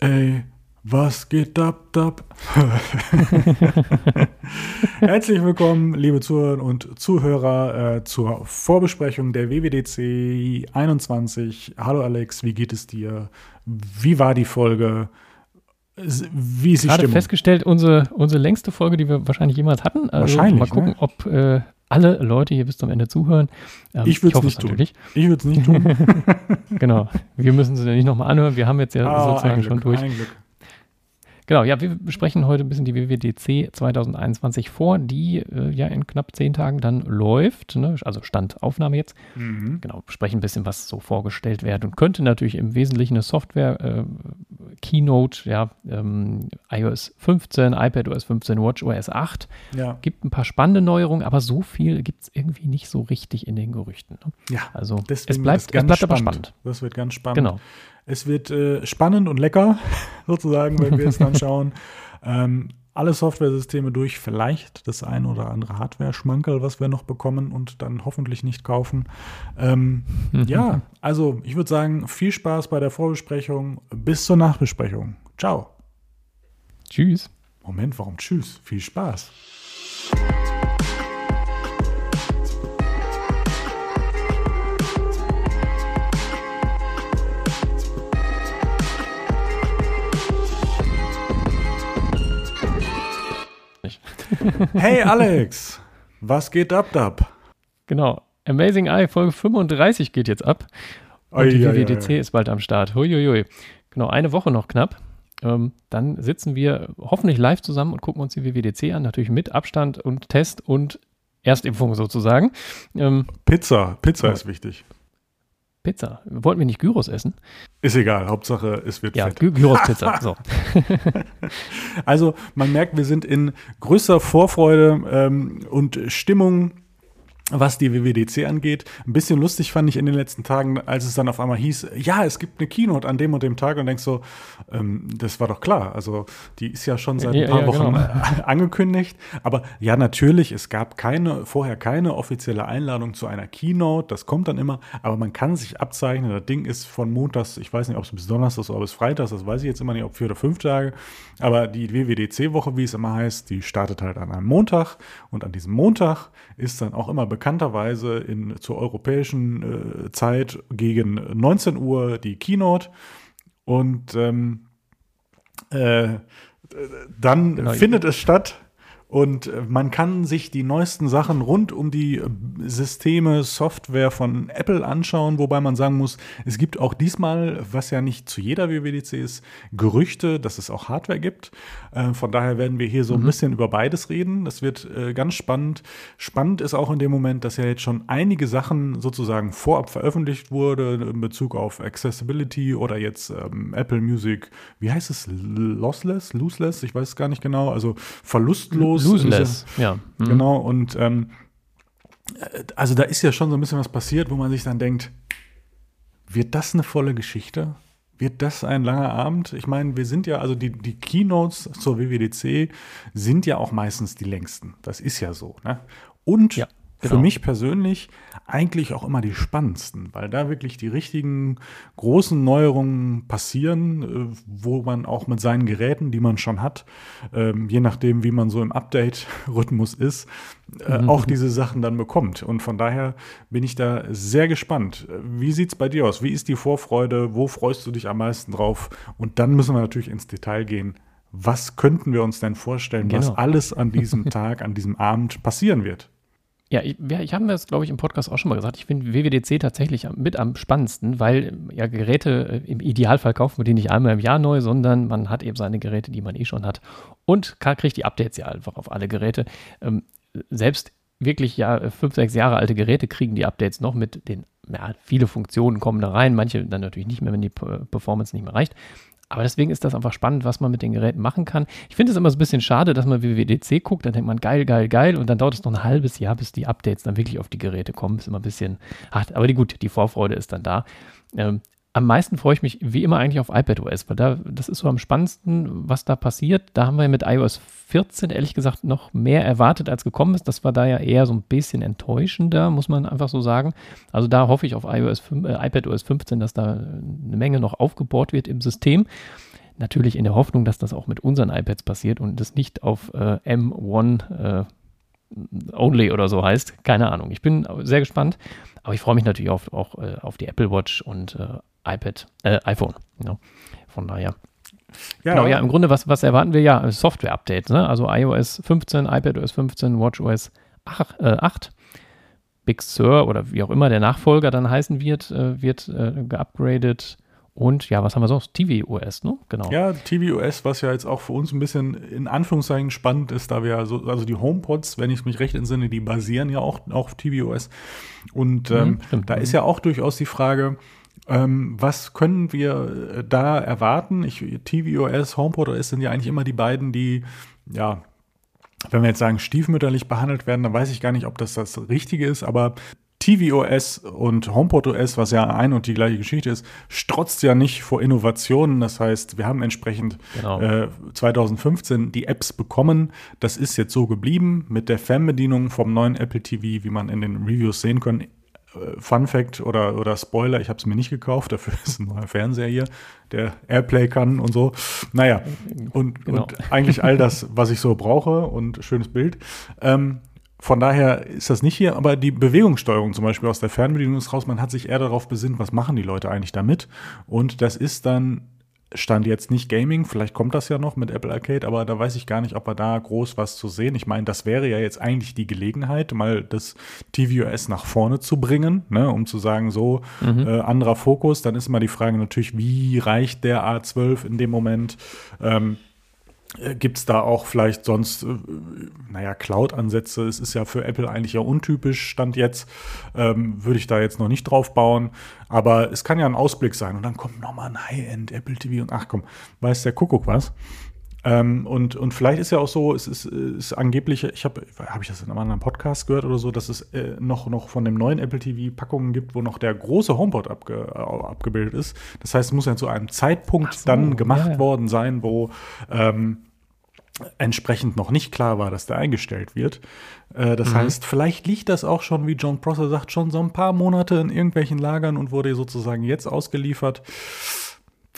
Ey, was geht ab, dab? Herzlich willkommen, liebe Zuhörer und Zuhörer, äh, zur Vorbesprechung der WWDC 21. Hallo Alex, wie geht es dir? Wie war die Folge? Wie ist die Gerade Stimmung? festgestellt, unsere, unsere längste Folge, die wir wahrscheinlich jemals hatten. Also wahrscheinlich. Mal gucken, ne? ob äh, alle Leute hier bis zum Ende zuhören. Ähm, ich würde es nicht tun. Natürlich. Ich würde es nicht tun. genau. Wir müssen es ja nicht nochmal anhören. Wir haben jetzt ja ah, sozusagen schon durch. Ein Glück. Genau, ja, wir besprechen heute ein bisschen die WWDC 2021 vor, die äh, ja in knapp zehn Tagen dann läuft, ne? also Standaufnahme jetzt. Mhm. Genau, besprechen ein bisschen, was so vorgestellt wird und könnte natürlich im Wesentlichen eine Software, äh, Keynote, ja, ähm, iOS 15, iPadOS 15, WatchOS 8. Ja. Gibt ein paar spannende Neuerungen, aber so viel gibt es irgendwie nicht so richtig in den Gerüchten. Ne? Ja, also es bleibt, es bleibt aber spannend. Das wird ganz spannend. Genau. Es wird äh, spannend und lecker, sozusagen, wenn wir jetzt dann schauen. Ähm, alle Software-Systeme durch, vielleicht das ein oder andere Hardware-Schmankerl, was wir noch bekommen und dann hoffentlich nicht kaufen. Ähm, ja, also ich würde sagen, viel Spaß bei der Vorbesprechung. Bis zur Nachbesprechung. Ciao. Tschüss. Moment, warum tschüss? Viel Spaß. Hey Alex, was geht ab, dab? Genau, Amazing Eye Folge 35 geht jetzt ab. Und oi, die WWDC ist bald am Start. Huiuiui. Genau, eine Woche noch knapp. Ähm, dann sitzen wir hoffentlich live zusammen und gucken uns die WWDC an. Natürlich mit Abstand und Test und Erstimpfung sozusagen. Ähm, Pizza, Pizza ist wichtig. Pizza. Wollten wir nicht Gyros essen? Ist egal, Hauptsache es wird ja, fett. Ja, Gyros-Pizza. so. also man merkt, wir sind in größter Vorfreude ähm, und Stimmung was die WWDC angeht. Ein bisschen lustig fand ich in den letzten Tagen, als es dann auf einmal hieß, ja, es gibt eine Keynote an dem und dem Tag und denkst so, ähm, das war doch klar. Also die ist ja schon seit ein paar ja, Wochen genau. angekündigt. Aber ja, natürlich, es gab keine, vorher keine offizielle Einladung zu einer Keynote. Das kommt dann immer. Aber man kann sich abzeichnen. Das Ding ist von Montags, ich weiß nicht, ob es bis Donnerstags oder bis Freitags, das weiß ich jetzt immer nicht, ob vier oder fünf Tage. Aber die WWDC-Woche, wie es immer heißt, die startet halt an einem Montag. Und an diesem Montag ist dann auch immer bekannt, bekannterweise in, zur europäischen äh, Zeit gegen 19 Uhr die Keynote. Und ähm, äh, dann genau. findet es statt und äh, man kann sich die neuesten Sachen rund um die äh, Systeme, Software von Apple anschauen, wobei man sagen muss, es gibt auch diesmal, was ja nicht zu jeder WWDC ist, Gerüchte, dass es auch Hardware gibt. Äh, von daher werden wir hier so ein mhm. bisschen über beides reden. Das wird ganz spannend. Spannend ist auch in dem Moment, dass ja jetzt schon einige Sachen sozusagen vorab veröffentlicht wurde in Bezug auf Accessibility oder jetzt ähm, Apple Music, wie heißt es? Lossless? Lossless? Ich weiß es gar nicht genau. Also verlustlos Loseless, ja. Mhm. Genau, und ähm, also da ist ja schon so ein bisschen was passiert, wo man sich dann denkt, wird das eine volle Geschichte? Wird das ein langer Abend? Ich meine, wir sind ja, also die, die Keynotes zur WWDC sind ja auch meistens die längsten. Das ist ja so. Ne? Und ja. Genau. Für mich persönlich eigentlich auch immer die spannendsten, weil da wirklich die richtigen großen Neuerungen passieren, äh, wo man auch mit seinen Geräten, die man schon hat, ähm, je nachdem, wie man so im Update-Rhythmus ist, äh, mhm. auch diese Sachen dann bekommt. Und von daher bin ich da sehr gespannt. Wie sieht es bei dir aus? Wie ist die Vorfreude? Wo freust du dich am meisten drauf? Und dann müssen wir natürlich ins Detail gehen. Was könnten wir uns denn vorstellen, genau. was alles an diesem Tag, an diesem Abend passieren wird? Ja, ich, ich habe das, glaube ich, im Podcast auch schon mal gesagt. Ich finde WWDC tatsächlich mit am spannendsten, weil ja Geräte äh, im Idealfall kaufen wir die nicht einmal im Jahr neu, sondern man hat eben seine Geräte, die man eh schon hat und kriegt die Updates ja einfach auf alle Geräte. Ähm, selbst wirklich ja fünf, sechs Jahre alte Geräte kriegen die Updates noch mit den, ja, viele Funktionen kommen da rein, manche dann natürlich nicht mehr, wenn die Performance nicht mehr reicht. Aber deswegen ist das einfach spannend, was man mit den Geräten machen kann. Ich finde es immer so ein bisschen schade, dass man WWDC guckt, dann denkt man geil, geil, geil und dann dauert es noch ein halbes Jahr, bis die Updates dann wirklich auf die Geräte kommen. Ist immer ein bisschen hart. Aber die, gut, die Vorfreude ist dann da. Ähm, am meisten freue ich mich wie immer eigentlich auf iPadOS, weil da, das ist so am spannendsten, was da passiert. Da haben wir mit iOS 14 ehrlich gesagt noch mehr erwartet, als gekommen ist. Das war da ja eher so ein bisschen enttäuschender, muss man einfach so sagen. Also da hoffe ich auf iOS 5, äh, iPadOS 15, dass da eine Menge noch aufgebohrt wird im System. Natürlich in der Hoffnung, dass das auch mit unseren iPads passiert und es nicht auf äh, M1 äh, Only oder so heißt. Keine Ahnung. Ich bin sehr gespannt. Aber ich freue mich natürlich auf, auch äh, auf die Apple Watch und äh, iPad, äh, iPhone. Ja. Von daher. Ja. Genau, ja, im Grunde, was, was erwarten wir? Ja, Software-Updates. Ne? Also iOS 15, iPadOS 15, WatchOS 8, äh, 8. Big Sur oder wie auch immer der Nachfolger dann heißen wird, äh, wird äh, geupgradet. Und ja, was haben wir sonst? tvOS, ne? Genau. Ja, tvOS, was ja jetzt auch für uns ein bisschen in Anführungszeichen spannend ist, da wir so, also die HomePods, wenn ich mich recht entsinne, die basieren ja auch, auf tvOS. Und ähm, mhm, da ist ja auch durchaus die Frage, ähm, was können wir äh, da erwarten? Ich, tvOS, HomePodOS sind ja eigentlich immer die beiden, die ja wenn wir jetzt sagen, stiefmütterlich behandelt werden, dann weiß ich gar nicht, ob das das Richtige ist, aber tvOS und HomePodOS, was ja ein und die gleiche Geschichte ist, strotzt ja nicht vor Innovationen. Das heißt, wir haben entsprechend genau. äh, 2015 die Apps bekommen. Das ist jetzt so geblieben mit der Fernbedienung vom neuen Apple TV, wie man in den Reviews sehen kann. Äh, Fun Fact oder, oder Spoiler, ich habe es mir nicht gekauft, dafür ist ein neuer Fernseher hier, der Airplay kann und so. Naja, und, genau. und eigentlich all das, was ich so brauche und schönes Bild. Ähm, von daher ist das nicht hier, aber die Bewegungssteuerung zum Beispiel aus der Fernbedienung ist raus. Man hat sich eher darauf besinnt, was machen die Leute eigentlich damit. Und das ist dann, stand jetzt nicht Gaming, vielleicht kommt das ja noch mit Apple Arcade, aber da weiß ich gar nicht, ob wir da groß was zu sehen. Ich meine, das wäre ja jetzt eigentlich die Gelegenheit, mal das tvOS nach vorne zu bringen, ne, um zu sagen, so mhm. äh, anderer Fokus. Dann ist immer die Frage natürlich, wie reicht der A12 in dem Moment? Ähm, äh, Gibt es da auch vielleicht sonst, äh, naja, Cloud-Ansätze? Es ist ja für Apple eigentlich ja untypisch, Stand jetzt. Ähm, Würde ich da jetzt noch nicht drauf bauen. Aber es kann ja ein Ausblick sein. Und dann kommt nochmal ein High-End Apple TV und ach komm, weiß der Kuckuck was. Ähm, und, und vielleicht ist ja auch so, es ist, ist angeblich, ich habe, habe ich das in einem anderen Podcast gehört oder so, dass es äh, noch, noch von dem neuen Apple TV Packungen gibt, wo noch der große HomePod abge, äh, abgebildet ist. Das heißt, es muss ja zu einem Zeitpunkt so, dann gemacht ja. worden sein, wo ähm, entsprechend noch nicht klar war, dass der eingestellt wird. Äh, das mhm. heißt, vielleicht liegt das auch schon, wie John Prosser sagt, schon so ein paar Monate in irgendwelchen Lagern und wurde sozusagen jetzt ausgeliefert.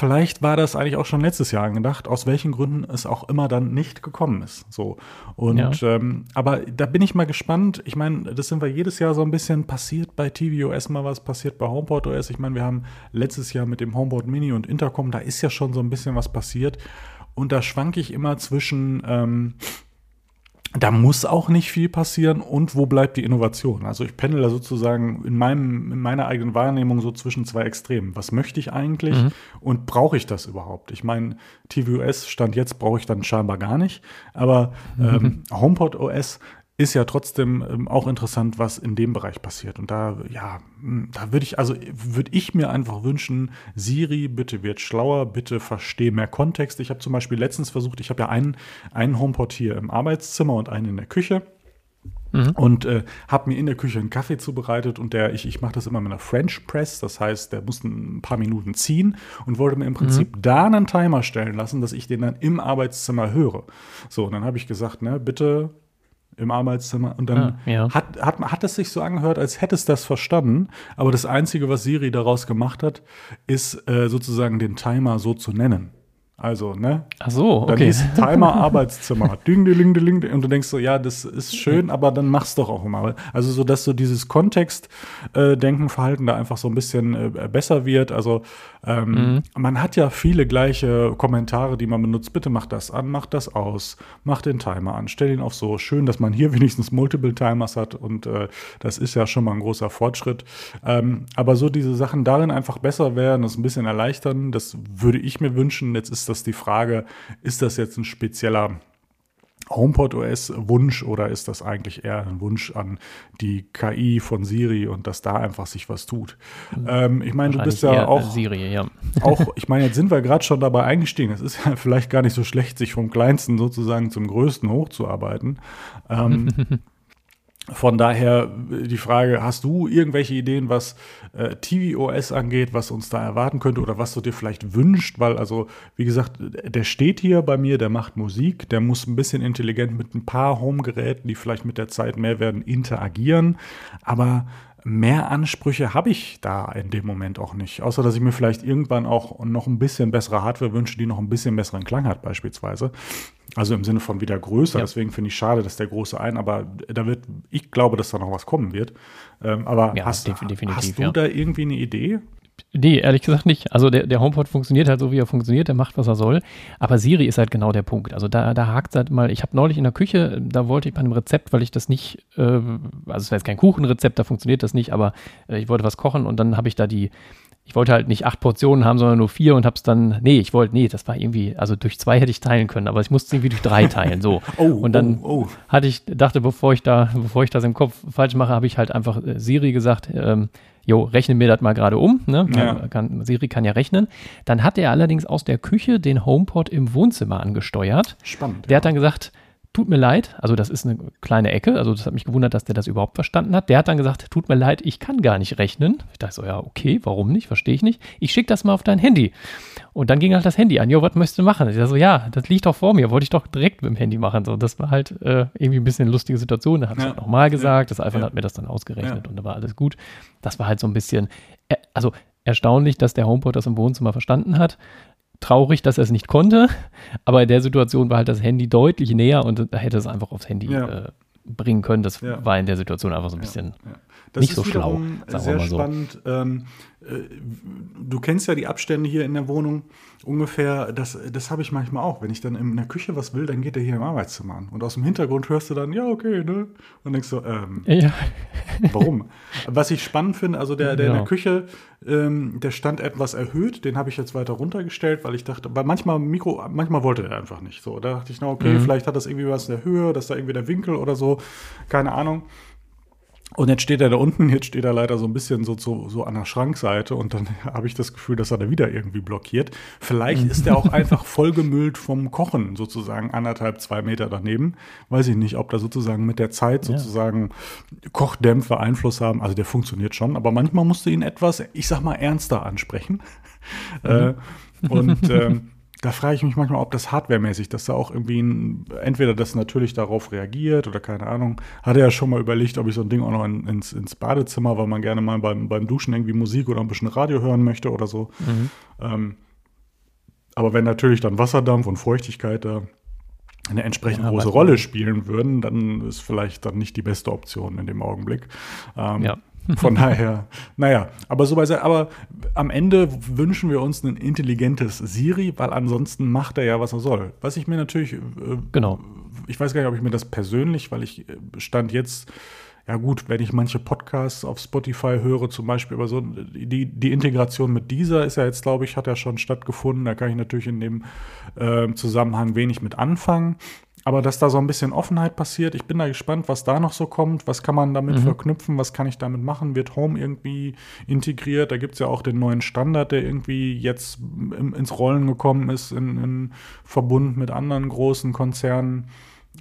Vielleicht war das eigentlich auch schon letztes Jahr angedacht, aus welchen Gründen es auch immer dann nicht gekommen ist. So. Und ja. ähm, aber da bin ich mal gespannt. Ich meine, das sind wir jedes Jahr so ein bisschen passiert bei tvOS mal was, passiert bei HomePod OS. Ich meine, wir haben letztes Jahr mit dem HomePod Mini und Intercom, da ist ja schon so ein bisschen was passiert. Und da schwanke ich immer zwischen ähm, da muss auch nicht viel passieren und wo bleibt die Innovation? Also ich pendel da sozusagen in, meinem, in meiner eigenen Wahrnehmung so zwischen zwei Extremen. Was möchte ich eigentlich mhm. und brauche ich das überhaupt? Ich meine, tvOS stand jetzt brauche ich dann scheinbar gar nicht, aber ähm, HomePod OS ist ja trotzdem ähm, auch interessant, was in dem Bereich passiert. Und da, ja, hm, da würde ich, also würde ich mir einfach wünschen, Siri, bitte wird schlauer, bitte verstehe mehr Kontext. Ich habe zum Beispiel letztens versucht, ich habe ja einen, einen HomePod hier im Arbeitszimmer und einen in der Küche. Mhm. Und äh, habe mir in der Küche einen Kaffee zubereitet und der, ich, ich mache das immer mit einer French Press, das heißt, der musste ein paar Minuten ziehen und wollte mir im Prinzip mhm. da einen Timer stellen lassen, dass ich den dann im Arbeitszimmer höre. So, und dann habe ich gesagt, ne, bitte im Arbeitszimmer. Und dann ah, ja. hat, hat, hat es sich so angehört, als hätte es das verstanden. Aber das Einzige, was Siri daraus gemacht hat, ist äh, sozusagen den Timer so zu nennen. Also, ne? Ach so, okay. Dann hieß Timer Arbeitszimmer. ding, ding, ding, ding. Und du denkst so, ja, das ist schön, aber dann mach's doch auch immer. Also, so dass so dieses Kontext-Denken, äh, Verhalten da einfach so ein bisschen äh, besser wird. Also, ähm, mhm. man hat ja viele gleiche Kommentare, die man benutzt. Bitte mach das an, mach das aus, mach den Timer an, stell ihn auf so. Schön, dass man hier wenigstens Multiple Timers hat und äh, das ist ja schon mal ein großer Fortschritt. Ähm, aber so diese Sachen darin einfach besser werden, das ein bisschen erleichtern, das würde ich mir wünschen. Jetzt ist das die Frage, ist das jetzt ein spezieller HomePod OS Wunsch oder ist das eigentlich eher ein Wunsch an die KI von Siri und dass da einfach sich was tut? Ähm, ich meine, du bist ja auch Siri, ja. auch, ich meine, jetzt sind wir gerade schon dabei eingestiegen. Es ist ja vielleicht gar nicht so schlecht, sich vom Kleinsten sozusagen zum Größten hochzuarbeiten. Ähm, Von daher die Frage, hast du irgendwelche Ideen, was äh, tvOS angeht, was uns da erwarten könnte oder was du dir vielleicht wünscht? Weil, also, wie gesagt, der steht hier bei mir, der macht Musik, der muss ein bisschen intelligent mit ein paar Home-Geräten, die vielleicht mit der Zeit mehr werden, interagieren. Aber mehr Ansprüche habe ich da in dem Moment auch nicht. Außer, dass ich mir vielleicht irgendwann auch noch ein bisschen bessere Hardware wünsche, die noch ein bisschen besseren Klang hat, beispielsweise. Also im Sinne von wieder größer. Ja. Deswegen finde ich schade, dass der große ein, aber da wird, ich glaube, dass da noch was kommen wird. Ähm, aber ja, hast, hast, du ja. da irgendwie eine Idee? Nee, ehrlich gesagt nicht. Also der, der HomePod funktioniert halt so, wie er funktioniert, der macht, was er soll. Aber Siri ist halt genau der Punkt. Also da, da hakt es halt mal, ich habe neulich in der Küche, da wollte ich bei einem Rezept, weil ich das nicht, äh, also es wäre jetzt kein Kuchenrezept, da funktioniert das nicht, aber äh, ich wollte was kochen und dann habe ich da die, ich wollte halt nicht acht Portionen haben, sondern nur vier und habe es dann, nee, ich wollte, nee, das war irgendwie, also durch zwei hätte ich teilen können, aber ich musste es irgendwie durch drei teilen, so. oh, und dann oh, oh. hatte ich, dachte, bevor ich da, bevor ich das im Kopf falsch mache, habe ich halt einfach äh, Siri gesagt, ähm, jo, rechne mir das mal gerade um. Ne? Ja. Kann, Siri kann ja rechnen. Dann hat er allerdings aus der Küche den HomePod im Wohnzimmer angesteuert. Spannend. Der ja. hat dann gesagt, tut mir leid, also das ist eine kleine Ecke, also das hat mich gewundert, dass der das überhaupt verstanden hat. Der hat dann gesagt, tut mir leid, ich kann gar nicht rechnen. Ich dachte so, ja, okay, warum nicht, verstehe ich nicht. Ich schicke das mal auf dein Handy. Und dann ging halt das Handy an, jo, was möchtest du machen? Ich dachte so, ja, das liegt doch vor mir, wollte ich doch direkt mit dem Handy machen. So, das war halt äh, irgendwie ein bisschen eine lustige Situation. Da hat es ja. halt nochmal gesagt, ja. das iPhone ja. hat mir das dann ausgerechnet und da war alles gut. Das war halt so ein bisschen, äh, also erstaunlich, dass der HomePod das im Wohnzimmer verstanden hat traurig, dass er es nicht konnte, aber in der Situation war halt das Handy deutlich näher und da hätte es einfach aufs Handy ja. äh, bringen können. Das ja. war in der Situation einfach so ein bisschen ja, nicht so schlau. Sehr so. spannend. Ähm, äh, du kennst ja die Abstände hier in der Wohnung ungefähr. Das, das habe ich manchmal auch. Wenn ich dann in der Küche was will, dann geht er hier im Arbeitszimmer an. Und aus dem Hintergrund hörst du dann, ja, okay, ne? Und denkst so, ähm, ja. warum? Was ich spannend finde, also der, der genau. in der. Küche, ähm, der stand etwas erhöht. Den habe ich jetzt weiter runtergestellt, weil ich dachte, weil manchmal Mikro, manchmal wollte er einfach nicht so. Da dachte ich, na, okay, mhm. vielleicht hat das irgendwie was in der Höhe, dass da irgendwie der Winkel oder so, keine Ahnung. Und jetzt steht er da unten, jetzt steht er leider so ein bisschen so, so, so an der Schrankseite und dann habe ich das Gefühl, dass er da wieder irgendwie blockiert. Vielleicht ist er auch einfach vollgemüllt vom Kochen, sozusagen anderthalb, zwei Meter daneben. Weiß ich nicht, ob da sozusagen mit der Zeit sozusagen ja. Kochdämpfe Einfluss haben. Also der funktioniert schon, aber manchmal musst du ihn etwas, ich sag mal, ernster ansprechen. Mhm. Äh, und ähm, da frage ich mich manchmal, ob das hardwaremäßig, dass da auch irgendwie ein, entweder das natürlich darauf reagiert oder keine Ahnung. Hatte ja schon mal überlegt, ob ich so ein Ding auch noch in, ins, ins, Badezimmer, weil man gerne mal beim, beim Duschen irgendwie Musik oder ein bisschen Radio hören möchte oder so. Mhm. Ähm, aber wenn natürlich dann Wasserdampf und Feuchtigkeit da eine entsprechend ja, große Rolle spielen würden, dann ist vielleicht dann nicht die beste Option in dem Augenblick. Ähm, ja. Von daher, naja, aber so bei, aber am Ende wünschen wir uns ein intelligentes Siri, weil ansonsten macht er ja, was er soll. Was ich mir natürlich, äh, genau. Ich weiß gar nicht, ob ich mir das persönlich, weil ich äh, stand jetzt, ja gut, wenn ich manche Podcasts auf Spotify höre, zum Beispiel, aber so die, die Integration mit dieser ist ja jetzt, glaube ich, hat ja schon stattgefunden. Da kann ich natürlich in dem äh, Zusammenhang wenig mit anfangen. Aber dass da so ein bisschen Offenheit passiert, ich bin da gespannt, was da noch so kommt. Was kann man damit mhm. verknüpfen? Was kann ich damit machen? Wird Home irgendwie integriert? Da gibt es ja auch den neuen Standard, der irgendwie jetzt ins Rollen gekommen ist, in, in Verbund mit anderen großen Konzernen.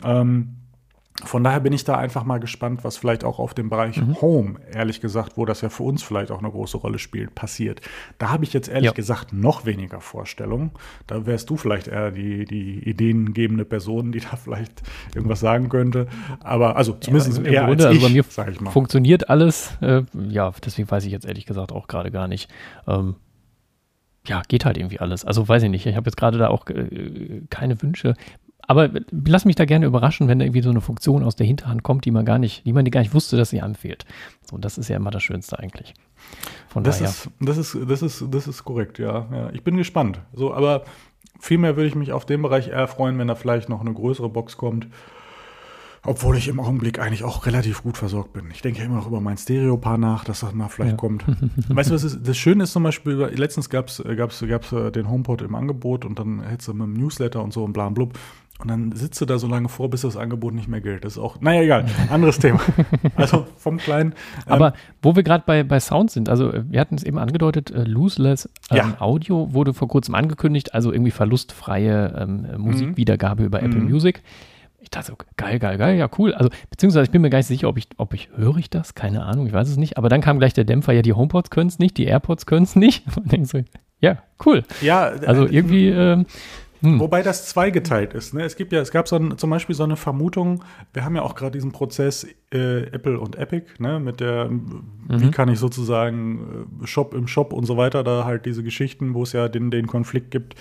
Ähm, von daher bin ich da einfach mal gespannt, was vielleicht auch auf dem Bereich mhm. Home, ehrlich gesagt, wo das ja für uns vielleicht auch eine große Rolle spielt, passiert. Da habe ich jetzt ehrlich ja. gesagt noch weniger Vorstellungen. Da wärst du vielleicht eher die, die ideengebende Person, die da vielleicht irgendwas sagen könnte. Aber also zumindest ja, eher Grunde, als ich, also bei mir sag ich mal. funktioniert alles. Äh, ja, deswegen weiß ich jetzt ehrlich gesagt auch gerade gar nicht. Ähm, ja, geht halt irgendwie alles. Also weiß ich nicht. Ich habe jetzt gerade da auch äh, keine Wünsche. Aber lass mich da gerne überraschen, wenn da irgendwie so eine Funktion aus der Hinterhand kommt, die man gar nicht, die man gar nicht wusste, dass sie anfehlt. So, das ist ja immer das Schönste eigentlich. Von das daher. Ist, das ist, das ist, das ist korrekt, ja. ja. Ich bin gespannt. So, aber vielmehr würde ich mich auf dem Bereich eher freuen, wenn da vielleicht noch eine größere Box kommt. Obwohl ich im Augenblick eigentlich auch relativ gut versorgt bin. Ich denke ja immer noch über mein Stereopaar nach, dass das mal vielleicht ja. kommt. weißt du, was ist, das Schöne ist zum Beispiel, letztens gab es gab's, gab's den HomePod im Angebot und dann hättest du mit dem Newsletter und so und bla blub. Und dann sitzt du da so lange vor, bis das Angebot nicht mehr gilt. Das ist auch, naja, egal, anderes Thema. Also vom kleinen. Ähm, Aber wo wir gerade bei, bei Sound sind, also äh, wir hatten es eben angedeutet, äh, Loseless ähm, ja. Audio wurde vor kurzem angekündigt, also irgendwie verlustfreie ähm, Musikwiedergabe mhm. über Apple mhm. Music. Ich dachte so, geil, geil, geil, ja, cool. Also, beziehungsweise ich bin mir gar nicht sicher, ob ich, ob ich, höre ich das? Keine Ahnung, ich weiß es nicht. Aber dann kam gleich der Dämpfer, ja, die HomePods können es nicht, die AirPods können es nicht. Und denkst so, ja, cool. Ja, also irgendwie, äh, Hm. Wobei das zweigeteilt ist. Ne? Es gibt ja, es gab so ein, zum Beispiel so eine Vermutung, wir haben ja auch gerade diesen Prozess äh, Apple und Epic, ne, mit der, mhm. wie kann ich sozusagen äh, Shop im Shop und so weiter, da halt diese Geschichten, wo es ja den, den Konflikt gibt.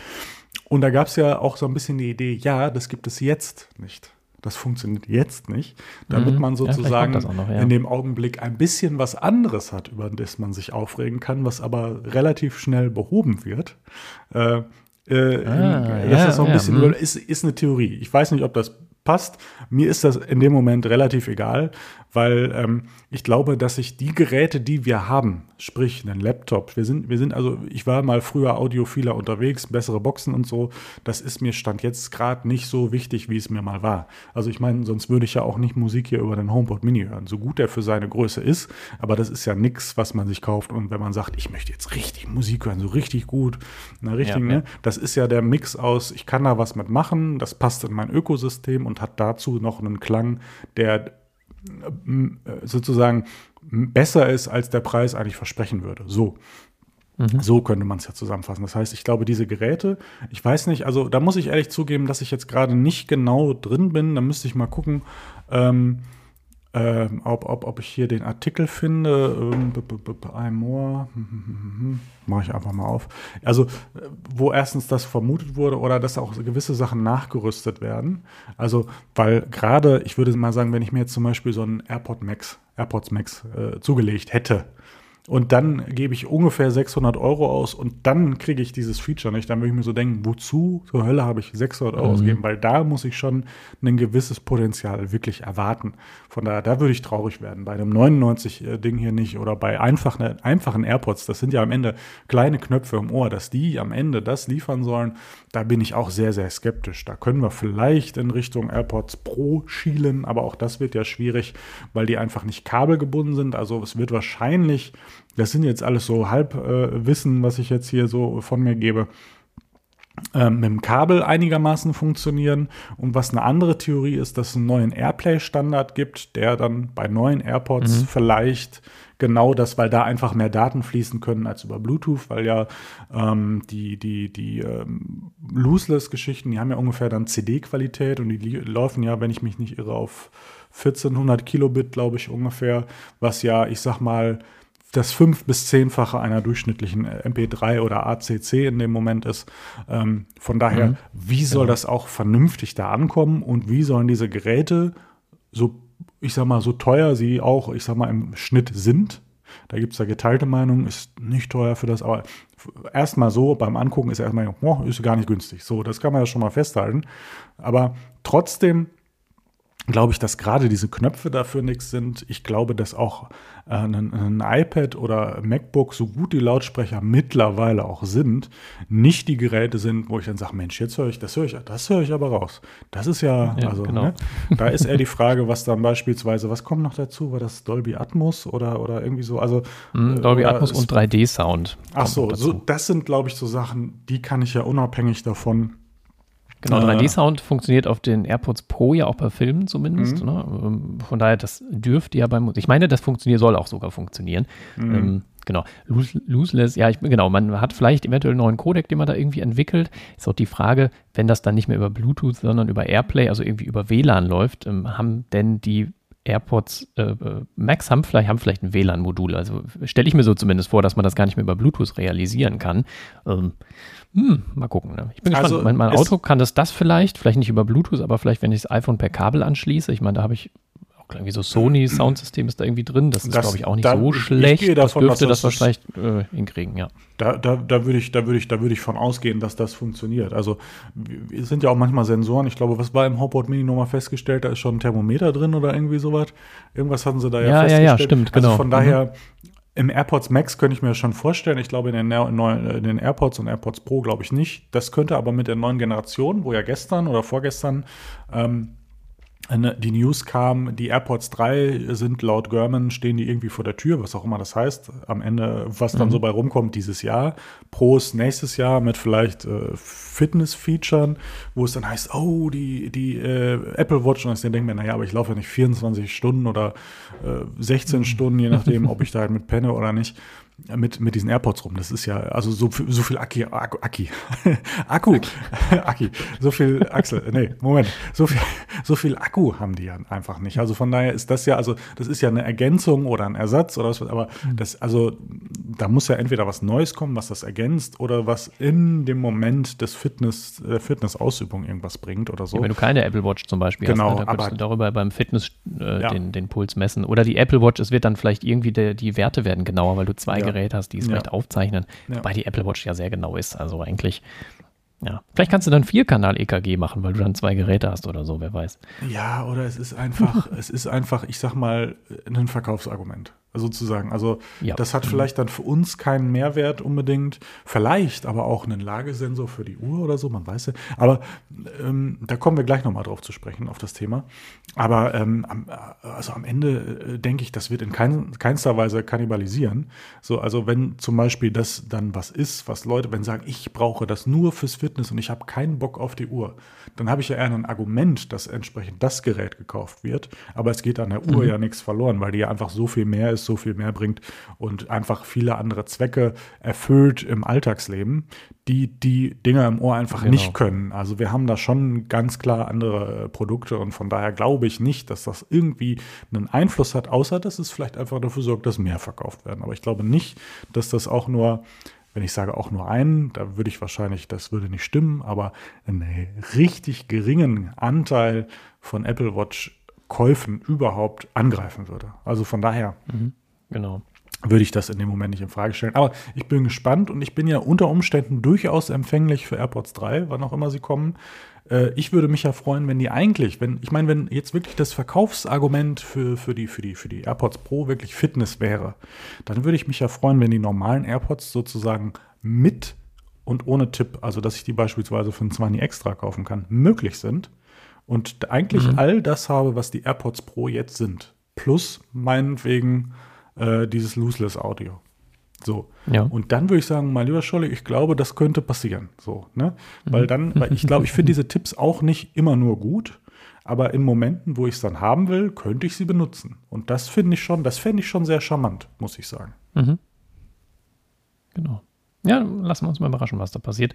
Und da gab es ja auch so ein bisschen die Idee, ja, das gibt es jetzt nicht. Das funktioniert jetzt nicht, damit mhm. man sozusagen ja, noch, ja. in dem Augenblick ein bisschen was anderes hat, über das man sich aufregen kann, was aber relativ schnell behoben wird. Äh, äh, ah, das ja, ist so ein bisschen, hm. ist, ist eine Theorie. Ich weiß nicht, ob das passt. Mir ist das in dem Moment relativ egal, weil ähm, ich glaube, dass sich die Geräte, die wir haben, sprich einen Laptop, wir sind, wir sind also, ich war mal früher audiophiler unterwegs, bessere Boxen und so, das ist mir stand jetzt gerade nicht so wichtig, wie es mir mal war. Also ich meine, sonst würde ich ja auch nicht Musik hier über den HomePod Mini hören, so gut der für seine Größe ist, aber das ist ja nichts, was man sich kauft und wenn man sagt, ich möchte jetzt richtig Musik hören, so richtig gut, na richtig, ja, ne? Das ist ja der Mix aus, ich kann da was mitmachen, das passt in mein Ökosystem und hat dazu noch einen Klang, der sozusagen besser ist, als der Preis eigentlich versprechen würde. So. Mhm. So könnte man es ja zusammenfassen. Das heißt, ich glaube, diese Geräte, ich weiß nicht, also da muss ich ehrlich zugeben, dass ich jetzt gerade nicht genau drin bin. Da müsste ich mal gucken. Ähm, äh, ob, ob, ob ich hier den Artikel finde. Ähm, I'm more. Mache ich einfach mal auf. Also, wo erstens das vermutet wurde oder dass auch gewisse Sachen nachgerüstet werden. Also, weil gerade, ich würde mal sagen, wenn ich mir jetzt zum Beispiel so einen AirPod Max, AirPods Max äh, zugelegt hätte, und dann gebe ich ungefähr 600 Euro aus und dann kriege ich dieses Feature nicht. Dann würde ich mir so denken, wozu zur Hölle habe ich 600 Euro mhm. ausgegeben? Weil da muss ich schon ein gewisses Potenzial wirklich erwarten. Von daher, da würde ich traurig werden. Bei einem 99-Ding hier nicht oder bei einfachen, einfachen AirPods, das sind ja am Ende kleine Knöpfe im Ohr, dass die am Ende das liefern sollen, da bin ich auch sehr, sehr skeptisch. Da können wir vielleicht in Richtung AirPods Pro schielen, aber auch das wird ja schwierig, weil die einfach nicht kabelgebunden sind. Also es wird wahrscheinlich das sind jetzt alles so Halbwissen, äh, was ich jetzt hier so von mir gebe. Ähm, mit dem Kabel einigermaßen funktionieren. Und was eine andere Theorie ist, dass es einen neuen Airplay-Standard gibt, der dann bei neuen AirPods mhm. vielleicht genau das, weil da einfach mehr Daten fließen können als über Bluetooth, weil ja ähm, die, die, die ähm, Looseless-Geschichten, die haben ja ungefähr dann CD-Qualität und die laufen ja, wenn ich mich nicht irre, auf 1400 Kilobit, glaube ich, ungefähr, was ja, ich sag mal, das fünf- bis zehnfache einer durchschnittlichen MP3 oder ACC in dem Moment ist. Ähm, von daher, mhm. wie soll ja. das auch vernünftig da ankommen und wie sollen diese Geräte, so, ich sag mal, so teuer sie auch, ich sag mal, im Schnitt sind, da gibt es ja geteilte Meinungen, ist nicht teuer für das, aber erstmal so, beim Angucken ist erstmal, oh, ist gar nicht günstig. So, das kann man ja schon mal festhalten. Aber trotzdem glaube ich, dass gerade diese Knöpfe dafür nichts sind. Ich glaube, dass auch äh, ein, ein, iPad oder MacBook, so gut die Lautsprecher mittlerweile auch sind, nicht die Geräte sind, wo ich dann sage, Mensch, jetzt höre ich, das höre ich, das höre ich aber raus. Das ist ja, ja also, genau. ne? da ist eher die Frage, was dann beispielsweise, was kommt noch dazu? War das Dolby Atmos oder, oder irgendwie so? Also mm, Dolby Atmos und 3D-Sound. Ach so, so, das sind, glaube ich, so Sachen, die kann ich ja unabhängig davon Genau, 3D-Sound funktioniert auf den AirPods Pro ja auch bei Filmen zumindest. Mhm. Ne? Ähm, von daher, das dürfte ja beim, ich meine, das funktioniert, soll auch sogar funktionieren. Mhm. Ähm, genau, Looseless, ja, ich, genau, man hat vielleicht eventuell einen neuen Codec, den man da irgendwie entwickelt. Ist auch die Frage, wenn das dann nicht mehr über Bluetooth, sondern über Airplay, also irgendwie über WLAN läuft, ähm, haben denn die AirPods äh, äh Max haben vielleicht, haben vielleicht ein WLAN-Modul. Also stelle ich mir so zumindest vor, dass man das gar nicht mehr über Bluetooth realisieren kann. Ähm, hm, mal gucken. Ne? Ich bin gespannt. Also mein, mein Auto kann das das vielleicht, vielleicht nicht über Bluetooth, aber vielleicht, wenn ich das iPhone per Kabel anschließe. Ich meine, da habe ich irgendwie so Sony Soundsystem ist da irgendwie drin. Das ist, glaube ich, auch nicht da, so schlecht. Ich davon, das dürfte das, das wahrscheinlich äh, hinkriegen, ja. Da, da, da würde ich, da würde ich, da würde ich von ausgehen, dass das funktioniert. Also es sind ja auch manchmal Sensoren. Ich glaube, was war im HomePod Mini nochmal festgestellt? Da ist schon ein Thermometer drin oder irgendwie sowas. Irgendwas hatten sie da ja, ja festgestellt. Ja, ja, stimmt, also genau. von daher, mhm. Im AirPods Max könnte ich mir schon vorstellen. Ich glaube, in den, in den AirPods und AirPods Pro glaube ich nicht. Das könnte aber mit der neuen Generation, wo ja gestern oder vorgestern ähm, die News kam, die AirPods 3 sind laut German, stehen die irgendwie vor der Tür, was auch immer das heißt. Am Ende, was dann mhm. so bei rumkommt dieses Jahr. Pros nächstes Jahr mit vielleicht äh, Fitness-Featuren, wo es dann heißt, oh, die, die äh, Apple Watch. Und ich denke mir, naja, aber ich laufe ja nicht 24 Stunden oder äh, 16 mhm. Stunden, je nachdem, ob ich da halt mit penne oder nicht. Mit, mit diesen AirPods rum. Das ist ja, also so, so viel Aki, Akku, Aki, Akku, Aki, so viel Axel, nee, Moment, so viel, so viel Akku haben die ja einfach nicht. Also von daher ist das ja, also das ist ja eine Ergänzung oder ein Ersatz oder was, aber mhm. das, also da muss ja entweder was Neues kommen, was das ergänzt oder was in dem Moment des Fitness, der Fitnessausübung irgendwas bringt oder so. Ja, wenn du keine Apple Watch zum Beispiel genau, hast, ne, dann kannst du darüber beim Fitness äh, ja. den, den Puls messen. Oder die Apple Watch, es wird dann vielleicht irgendwie der, die Werte werden genauer, weil du zwei ja. Geräte hast, die es vielleicht aufzeichnen. Wobei die Apple Watch ja sehr genau ist. Also eigentlich ja, vielleicht kannst du dann Vierkanal-EKG machen, weil du dann zwei Geräte hast oder so, wer weiß. Ja, oder es ist einfach, es ist einfach, ich sag mal, ein Verkaufsargument sozusagen. Also ja. das hat vielleicht dann für uns keinen Mehrwert unbedingt, vielleicht aber auch einen Lagesensor für die Uhr oder so, man weiß ja. Aber ähm, da kommen wir gleich nochmal drauf zu sprechen, auf das Thema. Aber ähm, am, also am Ende äh, denke ich, das wird in kein, keinster Weise kannibalisieren. So, also wenn zum Beispiel das dann was ist, was Leute, wenn sagen, ich brauche das nur fürs Fitness und ich habe keinen Bock auf die Uhr, dann habe ich ja eher ein Argument, dass entsprechend das Gerät gekauft wird. Aber es geht an der Uhr mhm. ja nichts verloren, weil die ja einfach so viel mehr ist, so viel mehr bringt und einfach viele andere Zwecke erfüllt im Alltagsleben, die die Dinger im Ohr einfach genau. nicht können. Also wir haben da schon ganz klar andere äh, Produkte und von daher glaube ich nicht, dass das irgendwie einen Einfluss hat, außer dass es vielleicht einfach dafür sorgt, dass mehr verkauft werden. Aber ich glaube nicht, dass das auch nur wenn ich sage auch nur einen, da würde ich wahrscheinlich, das würde nicht stimmen, aber einen richtig geringen Anteil von Apple Watch Käufen überhaupt angreifen würde. Also von daher mhm, genau. würde ich das in dem Moment nicht in Frage stellen. Aber ich bin gespannt und ich bin ja unter Umständen durchaus empfänglich für AirPods 3, wann auch immer sie kommen. Äh, ich würde mich ja freuen, wenn die eigentlich, wenn, ich meine, wenn jetzt wirklich das Verkaufsargument für, für, die, für, die, für die AirPods Pro wirklich Fitness wäre, dann würde ich mich ja freuen, wenn die normalen AirPods sozusagen mit und ohne Tipp, also dass ich die beispielsweise für ein 20 extra kaufen kann, möglich sind und eigentlich mhm. all das habe, was die AirPods Pro jetzt sind. Plus meinetwegen äh, dieses Looseless Audio. So. Ja. Und dann würde ich sagen, mein lieber Scholli, ich glaube, das könnte passieren. So, ne? Weil dann, weil ich glaube, ich finde diese Tipps auch nicht immer nur gut, aber in Momenten, wo ich es dann haben will, könnte ich sie benutzen. Und das finde ich schon, das fände ich schon sehr charmant, muss ich sagen. Mhm. Genau. Ja, lassen wir uns mal überraschen, was da passiert.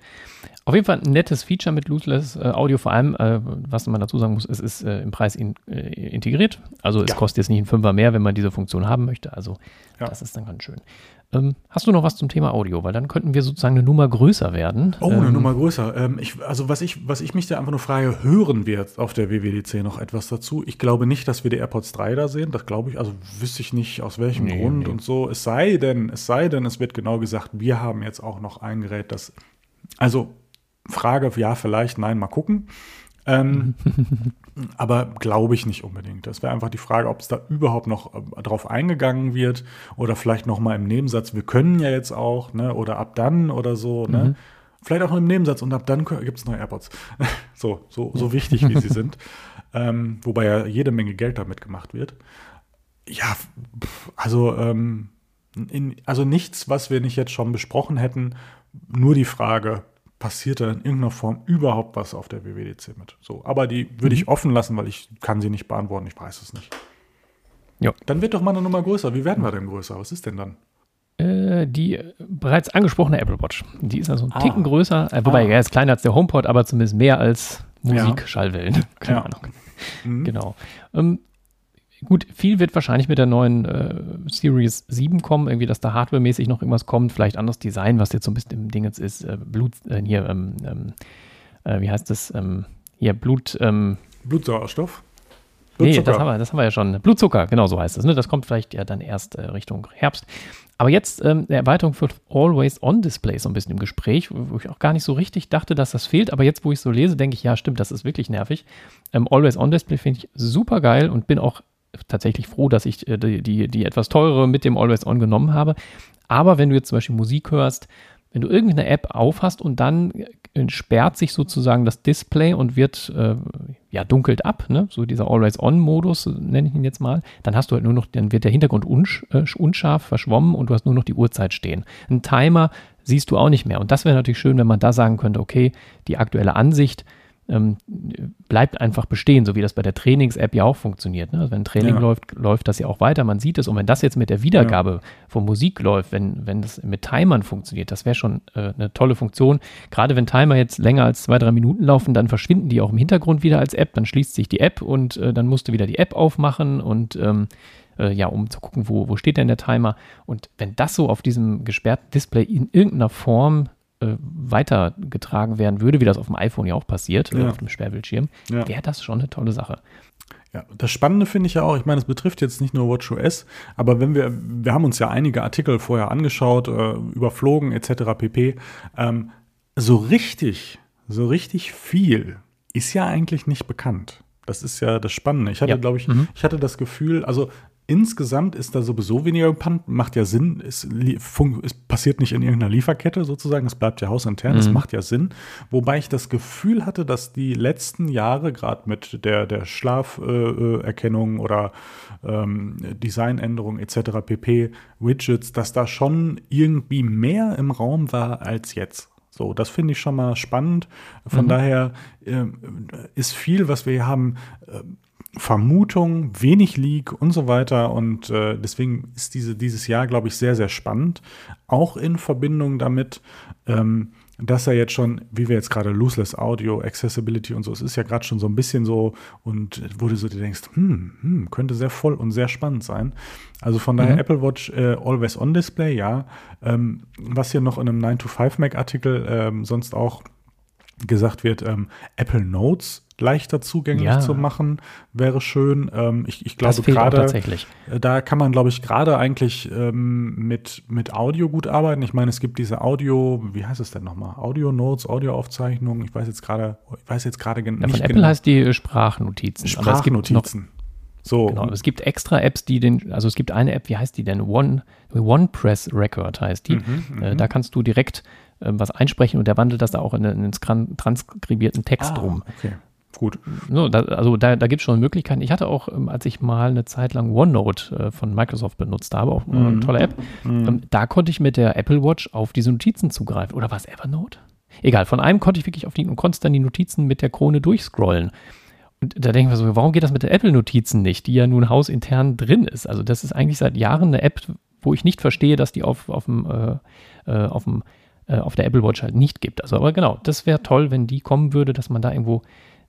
Auf jeden Fall ein nettes Feature mit Looseless äh, Audio, vor allem, äh, was man dazu sagen muss, es ist äh, im Preis in, äh, integriert. Also es ja. kostet jetzt nicht ein Fünfer mehr, wenn man diese Funktion haben möchte. Also ja. das ist dann ganz schön. Ähm, hast du noch was zum Thema Audio? Weil dann könnten wir sozusagen eine Nummer größer werden. Oh, eine ähm, Nummer größer. Ähm, ich, also was ich, was ich mich da einfach nur frage, hören wir auf der WWDC noch etwas dazu? Ich glaube nicht, dass wir die AirPods 3 da sehen. Das glaube ich, also wüsste ich nicht, aus welchem nee, Grund nee. und so. Es sei denn, es sei denn, es wird genau gesagt, wir haben jetzt auch noch ein Gerät, das, also Frage, ja, vielleicht, nein, mal gucken. Ähm, aber glaube ich nicht unbedingt. Das wäre einfach die Frage, ob es da überhaupt noch äh, drauf eingegangen wird oder vielleicht noch mal im Nebensatz. Wir können ja jetzt auch, ne, oder ab dann oder so, ne. Mhm. Vielleicht auch im Nebensatz und ab dann gibt es neue AirPods. so, so, so wichtig, wie sie sind. Ähm, wobei ja jede Menge Geld damit gemacht wird. Ja, also, ähm, in, also nichts, was wir nicht jetzt schon besprochen hätten. Nur die Frage, passiert da in irgendeiner Form überhaupt was auf der WWDC mit. So, aber die würde ich mhm. offen lassen, weil ich kann sie nicht beantworten, ich weiß es nicht. Ja. Dann wird doch mal eine Nummer größer. Wie werden wir denn größer? Was ist denn dann? Äh, die bereits angesprochene Apple Watch. Die ist also ein ah. Ticken größer, äh, wobei ah. er ist kleiner als der HomePod, aber zumindest mehr als Musik-Schallwellen. Ja. Keine ja. Ahnung. Mhm. Genau. Ähm, Gut, viel wird wahrscheinlich mit der neuen äh, Series 7 kommen, irgendwie, dass da hardwaremäßig noch irgendwas kommt, vielleicht anderes Design, was jetzt so ein bisschen im Ding jetzt ist, äh, Blut, äh, hier, ähm, ähm, äh, wie heißt das, ähm, hier, Blut, ähm, Blutsauerstoff? Nee, das haben, wir, das haben wir ja schon. Blutzucker, genau so heißt es. Ne? Das kommt vielleicht ja dann erst äh, Richtung Herbst. Aber jetzt ähm, eine Erweiterung für Always-On-Display so ein bisschen im Gespräch, wo ich auch gar nicht so richtig dachte, dass das fehlt. Aber jetzt, wo ich so lese, denke ich, ja, stimmt, das ist wirklich nervig. Ähm, Always-On-Display finde ich super geil und bin auch tatsächlich froh, dass ich äh, die, die, die etwas teure mit dem Always On genommen habe. Aber wenn du jetzt zum Beispiel Musik hörst, wenn du irgendeine App aufhast und dann äh, sperrt sich sozusagen das Display und wird äh, ja dunkelt ab, ne? so dieser Always-On-Modus nenne ich ihn jetzt mal, dann hast du halt nur noch, dann wird der Hintergrund unsch äh, unscharf, verschwommen und du hast nur noch die Uhrzeit stehen. Ein Timer siehst du auch nicht mehr und das wäre natürlich schön, wenn man da sagen könnte, okay, die aktuelle Ansicht ähm, bleibt einfach bestehen, so wie das bei der Trainings-App ja auch funktioniert. Ne? Also wenn ein Training ja. läuft, läuft das ja auch weiter, man sieht es. Und wenn das jetzt mit der Wiedergabe ja. von Musik läuft, wenn, wenn das mit Timern funktioniert, das wäre schon äh, eine tolle Funktion. Gerade wenn Timer jetzt länger als zwei, drei Minuten laufen, dann verschwinden die auch im Hintergrund wieder als App, dann schließt sich die App und äh, dann musst du wieder die App aufmachen und ähm, äh, ja, um zu gucken, wo, wo steht denn der Timer. Und wenn das so auf diesem gesperrten Display in irgendeiner Form äh, weitergetragen werden würde, wie das auf dem iPhone ja auch passiert, ja. auf dem Sperrbildschirm, ja. wäre das schon eine tolle Sache. Ja, das Spannende finde ich ja auch, ich meine, es betrifft jetzt nicht nur WatchOS, aber wenn wir, wir haben uns ja einige Artikel vorher angeschaut, äh, überflogen etc. pp. Ähm, so richtig, so richtig viel ist ja eigentlich nicht bekannt. Das ist ja das Spannende. Ich hatte, ja. glaube ich, mhm. ich hatte das Gefühl, also Insgesamt ist da sowieso weniger bekannt, macht ja Sinn. Es, es, passiert nicht in irgendeiner Lieferkette sozusagen, es bleibt ja hausintern, es mhm. macht ja Sinn. Wobei ich das Gefühl hatte, dass die letzten Jahre, gerade mit der, der Schlaferkennung äh, oder ähm, Designänderung etc. pp, Widgets, dass da schon irgendwie mehr im Raum war als jetzt. So, das finde ich schon mal spannend. Von mhm. daher äh, ist viel, was wir hier haben, äh, Vermutung, wenig Leak und so weiter. Und äh, deswegen ist diese, dieses Jahr, glaube ich, sehr, sehr spannend. Auch in Verbindung damit, ähm, dass er jetzt schon, wie wir jetzt gerade Lossless Audio, Accessibility und so, es ist ja gerade schon so ein bisschen so und wo du so dir denkst, hm, hm, könnte sehr voll und sehr spannend sein. Also von daher mhm. Apple Watch äh, Always On Display, ja. Ähm, was hier noch in einem 9 to 5 Mac Artikel ähm, sonst auch gesagt wird, ähm, Apple Notes leichter zugänglich ja. zu machen, wäre schön. Ähm, ich, ich glaube gerade, äh, da kann man, glaube ich, gerade eigentlich ähm, mit, mit Audio gut arbeiten. Ich meine, es gibt diese Audio, wie heißt es denn nochmal? Audio Notes, Audioaufzeichnungen. Ich weiß jetzt gerade, ich weiß jetzt gerade ja, nicht. Von Apple genau. heißt die Sprachnotizen. Sprachnotizen. So. Genau, es gibt extra Apps, die den, also es gibt eine App, wie heißt die denn? One, One Press Record heißt die. Mhm, äh, da kannst du direkt äh, was einsprechen und der wandelt das da auch in, in einen transkribierten Text ah, rum. Okay. Gut. So, da, also da, da gibt es schon Möglichkeiten. Ich hatte auch, ähm, als ich mal eine Zeit lang OneNote äh, von Microsoft benutzt habe, auch mhm. eine tolle App, mhm. ähm, da konnte ich mit der Apple Watch auf diese Notizen zugreifen. Oder war es Evernote? Egal, von einem konnte ich wirklich auf die und konnte dann die Notizen mit der Krone durchscrollen. Und da denken wir so, warum geht das mit der Apple-Notizen nicht, die ja nun hausintern drin ist? Also das ist eigentlich seit Jahren eine App, wo ich nicht verstehe, dass die auf, auf dem, äh, äh auf dem äh, auf der Apple Watch halt nicht gibt. Also aber genau, das wäre toll, wenn die kommen würde, dass man da irgendwo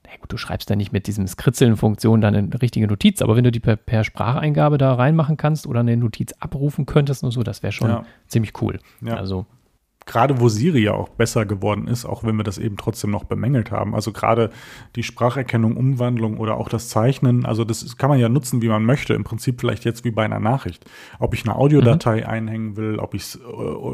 na gut, du schreibst ja nicht mit diesem Skritzeln-Funktion dann eine richtige Notiz, aber wenn du die per, per, Spracheingabe da reinmachen kannst oder eine Notiz abrufen könntest und so, das wäre schon ja. ziemlich cool. Ja. Also gerade wo Siri ja auch besser geworden ist, auch wenn wir das eben trotzdem noch bemängelt haben. Also gerade die Spracherkennung, Umwandlung oder auch das Zeichnen, also das kann man ja nutzen, wie man möchte. Im Prinzip vielleicht jetzt wie bei einer Nachricht. Ob ich eine Audiodatei mhm. einhängen will, ob ich es äh,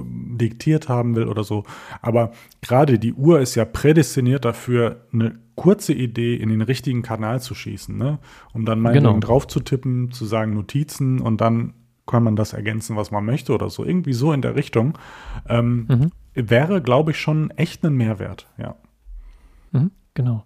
diktiert haben will oder so. Aber gerade die Uhr ist ja prädestiniert dafür, eine kurze Idee in den richtigen Kanal zu schießen, ne? um dann mal genau. drauf zu tippen, zu sagen Notizen und dann kann man das ergänzen, was man möchte oder so. Irgendwie so in der Richtung. Ähm, mhm. Wäre, glaube ich, schon echt ein Mehrwert, ja. Mhm, genau.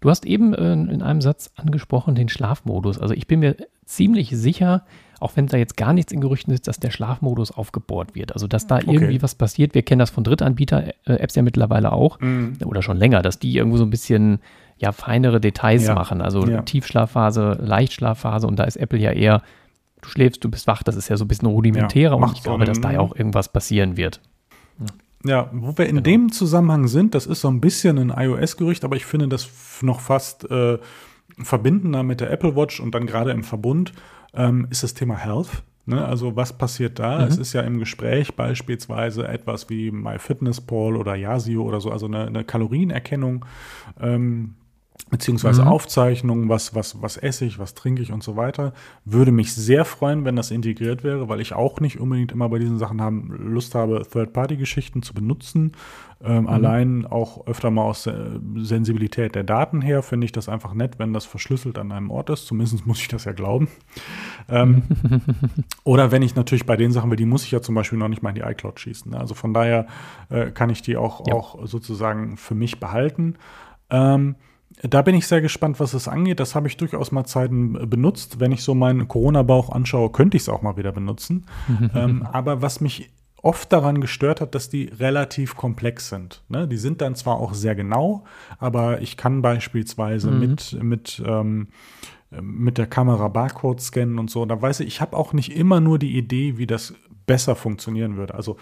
Du hast eben äh, in einem Satz angesprochen den Schlafmodus. Also ich bin mir ziemlich sicher, auch wenn da jetzt gar nichts in Gerüchten ist, dass der Schlafmodus aufgebohrt wird. Also dass da okay. irgendwie was passiert. Wir kennen das von Drittanbieter-Apps ja mittlerweile auch mhm. oder schon länger, dass die irgendwo so ein bisschen ja feinere Details ja. machen. Also ja. Tiefschlafphase, Leichtschlafphase und da ist Apple ja eher du schläfst, du bist wach, das ist ja so ein bisschen rudimentärer ja, und ich glaube, dass da ja auch irgendwas passieren wird. Ja, wo wir in genau. dem Zusammenhang sind, das ist so ein bisschen ein iOS-Gerücht, aber ich finde das noch fast äh, verbindender mit der Apple Watch und dann gerade im Verbund ähm, ist das Thema Health. Ne? Also was passiert da? Mhm. Es ist ja im Gespräch beispielsweise etwas wie MyFitnessPal oder Yasio oder so, also eine, eine Kalorienerkennung. Ähm, beziehungsweise mhm. Aufzeichnungen, was, was, was esse ich, was trinke ich und so weiter. Würde mich sehr freuen, wenn das integriert wäre, weil ich auch nicht unbedingt immer bei diesen Sachen haben, Lust habe, Third-Party-Geschichten zu benutzen. Ähm, mhm. Allein auch öfter mal aus der Sensibilität der Daten her finde ich das einfach nett, wenn das verschlüsselt an einem Ort ist. Zumindest muss ich das ja glauben. Ähm, oder wenn ich natürlich bei den Sachen will, die muss ich ja zum Beispiel noch nicht mal in die iCloud schießen. Ne? Also von daher äh, kann ich die auch, ja. auch sozusagen für mich behalten. Ähm, da bin ich sehr gespannt, was es angeht. Das habe ich durchaus mal Zeiten äh, benutzt. Wenn ich so meinen Corona-Bauch anschaue, könnte ich es auch mal wieder benutzen. ähm, aber was mich oft daran gestört hat, dass die relativ komplex sind. Ne? Die sind dann zwar auch sehr genau, aber ich kann beispielsweise mhm. mit, mit, ähm, mit der Kamera Barcode scannen und so. Da weiß ich, ich habe auch nicht immer nur die Idee, wie das besser funktionieren würde. Also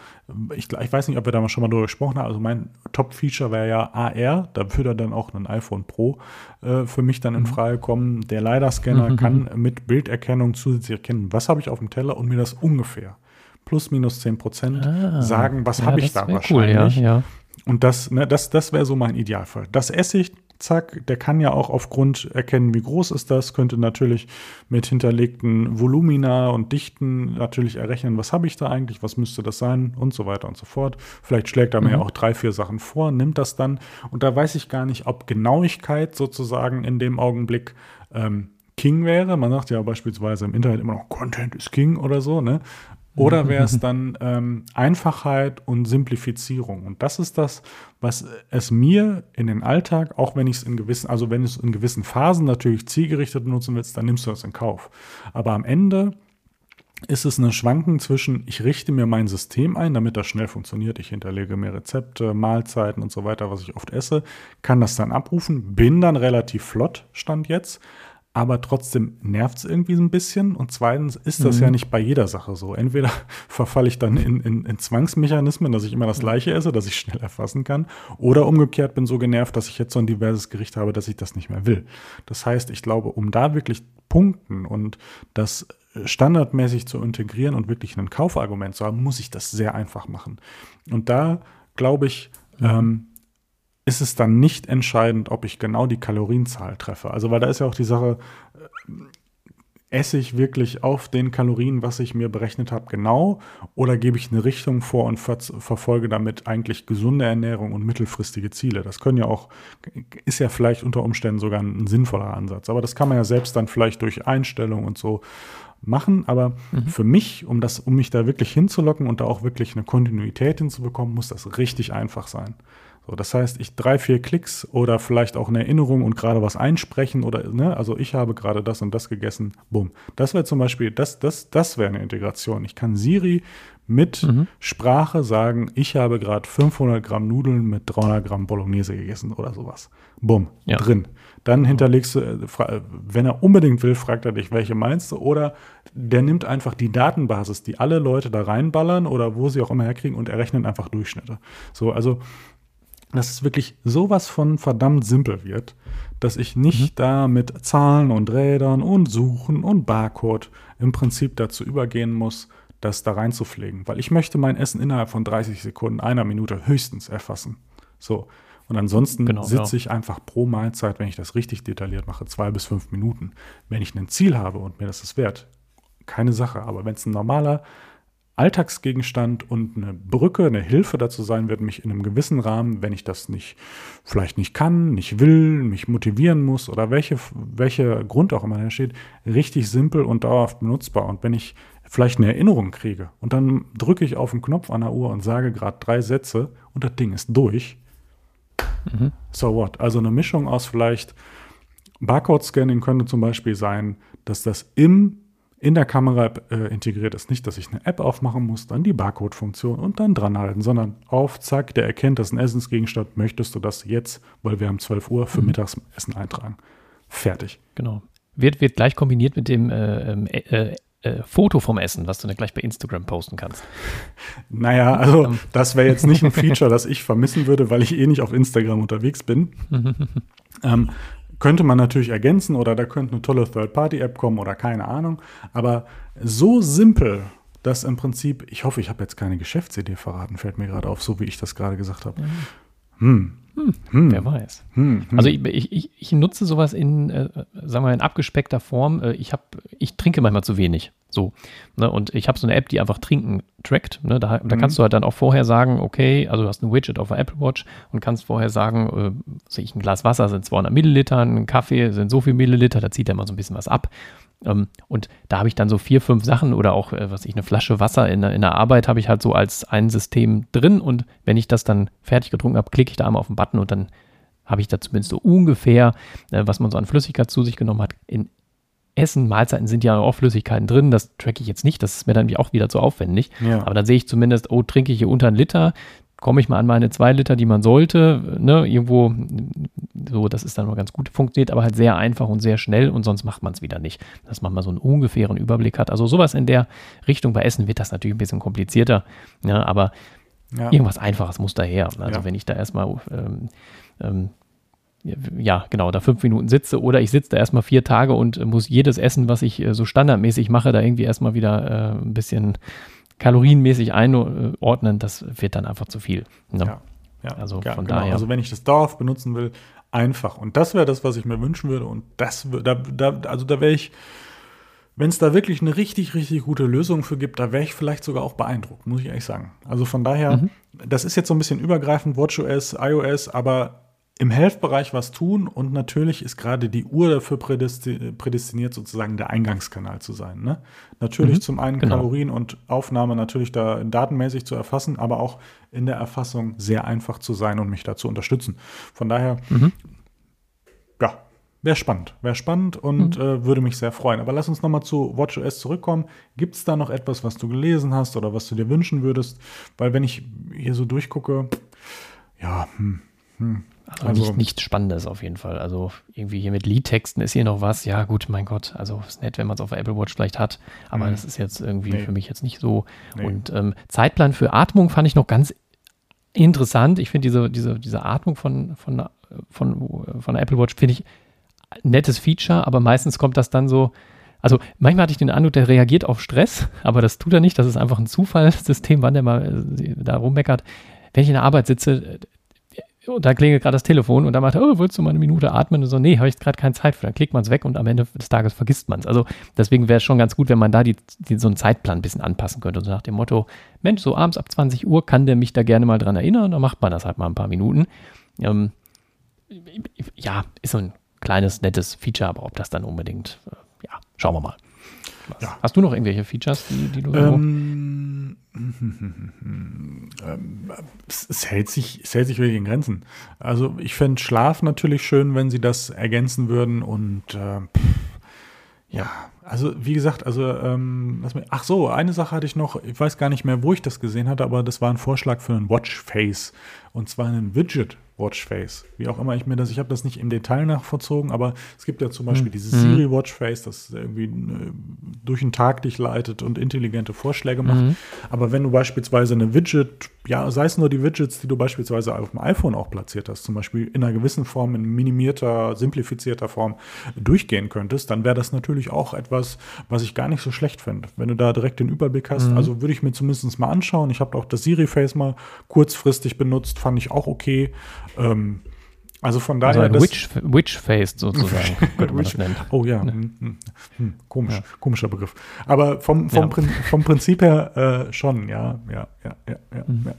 ich, ich weiß nicht, ob wir da mal schon mal drüber gesprochen haben. Also mein Top-Feature wäre ja AR. Da würde dann auch ein iPhone Pro äh, für mich dann in mhm. Frage kommen. Der LiDAR-Scanner mhm. kann mit Bilderkennung zusätzlich erkennen, was habe ich auf dem Teller und mir das ungefähr plus minus 10 Prozent ah, sagen, was ja, habe ich da wahrscheinlich. Cool, ja, ja. Und das, ne, das, das wäre so mein Idealfall. Das esse ich, zack, der kann ja auch aufgrund erkennen, wie groß ist das, könnte natürlich mit hinterlegten Volumina und Dichten natürlich errechnen, was habe ich da eigentlich, was müsste das sein und so weiter und so fort. Vielleicht schlägt er mir mhm. auch drei, vier Sachen vor, nimmt das dann und da weiß ich gar nicht, ob Genauigkeit sozusagen in dem Augenblick ähm, King wäre. Man sagt ja beispielsweise im Internet immer noch, Content ist King oder so, ne? Oder wäre es dann ähm, Einfachheit und Simplifizierung? Und das ist das, was es mir in den Alltag, auch wenn ich es in gewissen, also wenn es in gewissen Phasen natürlich zielgerichtet nutzen willst, dann nimmst du das in Kauf. Aber am Ende ist es eine Schwanken zwischen, ich richte mir mein System ein, damit das schnell funktioniert. Ich hinterlege mir Rezepte, Mahlzeiten und so weiter, was ich oft esse, kann das dann abrufen, bin dann relativ flott, stand jetzt, aber trotzdem nervt es irgendwie so ein bisschen. Und zweitens ist das mhm. ja nicht bei jeder Sache so. Entweder verfalle ich dann in, in, in, Zwangsmechanismen, dass ich immer das Gleiche esse, dass ich schnell erfassen kann, oder umgekehrt bin so genervt, dass ich jetzt so ein diverses Gericht habe, dass ich das nicht mehr will. Das heißt, ich glaube, um da wirklich punkten und das standardmäßig zu integrieren und wirklich ein Kaufargument zu haben, muss ich das sehr einfach machen. Und da glaube ich, mhm. ähm, ist es dann nicht entscheidend, ob ich genau die Kalorienzahl treffe. Also, weil da ist ja auch die Sache, äh, esse ich wirklich auf den Kalorien, was ich mir berechnet habe, genau, oder gebe ich eine Richtung vor und ver verfolge damit eigentlich gesunde Ernährung und mittelfristige Ziele. Das können ja auch, ist ja vielleicht unter Umständen sogar ein, sinnvoller Ansatz. Aber das kann man ja selbst dann vielleicht durch Einstellung und so machen. Aber mhm. für mich, um das, um mich da wirklich hinzulocken und da auch wirklich eine Kontinuität hinzubekommen, muss das richtig einfach sein. So, das heißt, ich drei, vier Klicks oder vielleicht auch eine Erinnerung und gerade was einsprechen oder, ne, also ich habe gerade das und das gegessen, bumm. Das wäre zum Beispiel, das, das, das wäre eine Integration. Ich kann Siri mit mhm. Sprache sagen, ich habe gerade 500 Gramm Nudeln mit 300 Gramm Bolognese gegessen oder sowas. Bumm, ja. drin. Dann hinterlegst du, äh, wenn er unbedingt will, fragt er dich, welche meinst du? Oder der nimmt einfach die Datenbasis, die alle Leute da reinballern oder wo sie auch immer herkriegen und errechnet einfach Durchschnitte. So, also dass es wirklich sowas von verdammt simpel wird, dass ich nicht mhm. da mit Zahlen und Rädern und Suchen und Barcode im Prinzip dazu übergehen muss, das da reinzupflegen. Weil ich möchte mein Essen innerhalb von 30 Sekunden, einer Minute höchstens erfassen. So. Und ansonsten genau, sitze ja. ich einfach pro Mahlzeit, wenn ich das richtig detailliert mache, zwei bis fünf Minuten. Wenn ich ein Ziel habe und mir das ist wert, keine Sache. Aber wenn es ein normaler Alltagsgegenstand und eine Brücke, eine Hilfe dazu sein wird, mich in einem gewissen Rahmen, wenn ich das nicht, vielleicht nicht kann, nicht will, mich motivieren muss oder welche, welche Grund auch immer da steht, richtig simpel und dauerhaft benutzbar. Und wenn ich vielleicht eine Erinnerung kriege und dann drücke ich auf den Knopf an der Uhr und sage gerade drei Sätze und das Ding ist durch. Mhm. So what? Also eine Mischung aus vielleicht Barcode-Scanning könnte zum Beispiel sein, dass das im in der Kamera äh, integriert ist. Nicht, dass ich eine App aufmachen muss, dann die Barcode-Funktion und dann dranhalten, sondern auf, zack, der erkennt, das ist ein Essensgegenstand, möchtest du das jetzt, weil wir haben 12 Uhr für mhm. Mittagessen eintragen. Fertig. Genau. Wird, wird gleich kombiniert mit dem äh, ähm, äh, äh, Foto vom Essen, was du dann gleich bei Instagram posten kannst. Naja, also ähm. das wäre jetzt nicht ein Feature, das ich vermissen würde, weil ich eh nicht auf Instagram unterwegs bin. ähm, könnte man natürlich ergänzen oder da könnte eine tolle Third-Party-App kommen oder keine Ahnung. Aber so simpel, dass im Prinzip, ich hoffe, ich habe jetzt keine Geschäftsidee verraten, fällt mir gerade auf, so wie ich das gerade gesagt habe. Mhm. Hm. Hm, hm. Wer weiß. Hm, hm. Also ich, ich, ich, nutze sowas in, äh, sagen wir, in abgespeckter Form. Äh, ich, hab, ich trinke manchmal zu wenig. So. Ne? Und ich habe so eine App, die einfach Trinken trackt. Ne? Da, da mhm. kannst du halt dann auch vorher sagen, okay, also du hast ein Widget auf der Apple Watch und kannst vorher sagen, äh, ich, ein Glas Wasser sind 200 Milliliter, ein Kaffee sind so viel Milliliter, da zieht er mal so ein bisschen was ab. Ähm, und da habe ich dann so vier, fünf Sachen oder auch, äh, was ich, eine Flasche Wasser in, in der Arbeit habe ich halt so als ein System drin und wenn ich das dann fertig getrunken habe, klicke ich da einmal auf den Button und dann habe ich da zumindest so ungefähr, äh, was man so an Flüssigkeit zu sich genommen hat, in Essen, Mahlzeiten sind ja auch Flüssigkeiten drin, das tracke ich jetzt nicht, das ist mir dann auch wieder zu aufwendig. Ja. Aber dann sehe ich zumindest, oh, trinke ich hier unter einen Liter, komme ich mal an meine zwei Liter, die man sollte, ne, irgendwo, so, das ist dann mal ganz gut, funktioniert aber halt sehr einfach und sehr schnell und sonst macht man es wieder nicht. Dass man mal so einen ungefähren Überblick hat. Also sowas in der Richtung bei Essen wird das natürlich ein bisschen komplizierter, ja, aber Ja. irgendwas Einfaches muss daher. Also Ja. wenn ich da erstmal, ähm, ähm, ja, genau, da fünf Minuten sitze oder ich sitze da erstmal vier Tage und äh, muss jedes Essen, was ich äh, so standardmäßig mache, da irgendwie erstmal wieder äh, ein bisschen kalorienmäßig einordnen, das wird dann einfach zu viel. Ne? Ja, ja, Also ja, von genau. daher. Also wenn ich das dauerhaft benutzen will, einfach. Und das wäre das, was ich mir wünschen würde. Und das, da, da, also da wäre ich, wenn es da wirklich eine richtig, richtig gute Lösung für gibt, da wäre ich vielleicht sogar auch beeindruckt, muss ich ehrlich sagen. Also von daher, Mhm. das ist jetzt so ein bisschen übergreifend, WatchOS, iOS, aber im Health-Bereich was tun und natürlich ist gerade die Uhr dafür prädesti prädestiniert, sozusagen der Eingangskanal zu sein. Ne? Natürlich Mhm, zum einen genau. Kalorien und Aufnahme natürlich da datenmäßig zu erfassen, aber auch in der Erfassung sehr einfach zu sein und mich da zu unterstützen. Von daher, Mhm. ja, wäre spannend. Wäre spannend und äh, würde mich sehr freuen. Aber lass uns nochmal zu WatchOS zurückkommen. Gibt es da noch etwas, was du gelesen hast oder was du dir wünschen würdest? Weil wenn ich hier so durchgucke, ja, hm, hm, Also, Also- nicht, nichts Spannendes auf jeden Fall. Also irgendwie hier mit Liedtexten ist hier noch was. Ja, gut, mein Gott. Also ist nett, wenn man es auf der Apple Watch vielleicht hat. Aber Mhm. das ist jetzt irgendwie Nee. für mich jetzt nicht so. Nee. Und ähm, Zeitplan für Atmung fand ich noch ganz interessant. Ich finde diese, diese, diese Atmung von, von, von, von der Apple Watch finde ich ein nettes Feature, aber meistens kommt das dann so. Also manchmal hatte ich den Eindruck, der reagiert auf Stress, aber das tut er nicht. Das ist einfach ein Zufallssystem, wann der mal äh, da rummeckert. Wenn ich in der Arbeit sitze, und da klingelt gerade das Telefon und dann macht er, oh, willst du mal eine Minute atmen? Und so, nee, habe ich gerade keine Zeit für. Dann klickt man es weg und am Ende des Tages vergisst man es. Also deswegen wäre es schon ganz gut, wenn man da die, die, so einen Zeitplan ein bisschen anpassen könnte. Und so nach dem Motto, Mensch, so abends ab 20 Uhr kann der mich da gerne mal dran erinnern. Dann macht man das halt mal ein paar Minuten. Ähm, ja, ist so ein kleines, nettes Feature, aber ob das dann unbedingt, äh, ja, schauen wir mal. Ja. Hast du noch irgendwelche Features, die, die du Ähm, ähm, es, hält sich, es hält sich wirklich in Grenzen. Also ich fände Schlaf natürlich schön, wenn sie das ergänzen würden und äh, ja, also wie gesagt, also ähm, ach so, eine Sache hatte ich noch, ich weiß gar nicht mehr, wo ich das gesehen hatte, aber das war ein Vorschlag für einen Watchface und zwar einen Widget Watchface. Wie auch immer ich mir das, ich habe das nicht im Detail nachvollzogen, aber es gibt ja zum Beispiel dieses Mhm. Siri Watchface, das irgendwie äh, durch den Tag dich leitet und intelligente Vorschläge macht. Mhm. Aber wenn du beispielsweise eine Widget, ja, sei es nur die Widgets, die du beispielsweise auf dem iPhone auch platziert hast, zum Beispiel in einer gewissen Form, in minimierter, simplifizierter Form durchgehen könntest, dann wäre das natürlich auch etwas, was ich gar nicht so schlecht fände. Wenn du da direkt den Überblick hast, Mhm. also würde ich mir zumindest mal anschauen. Ich habe auch das Siri-Face mal kurzfristig benutzt, fand ich auch okay. Ähm, also von also daher. ein Witch, Witch-Faced sozusagen, Witch-. Oh ja, hm, hm, hm, komisch, Ja. komischer Begriff. Aber vom, vom, Ja. Prin vom Prinzip her äh, schon, ja, ja, ja, ja, ja. Mhm.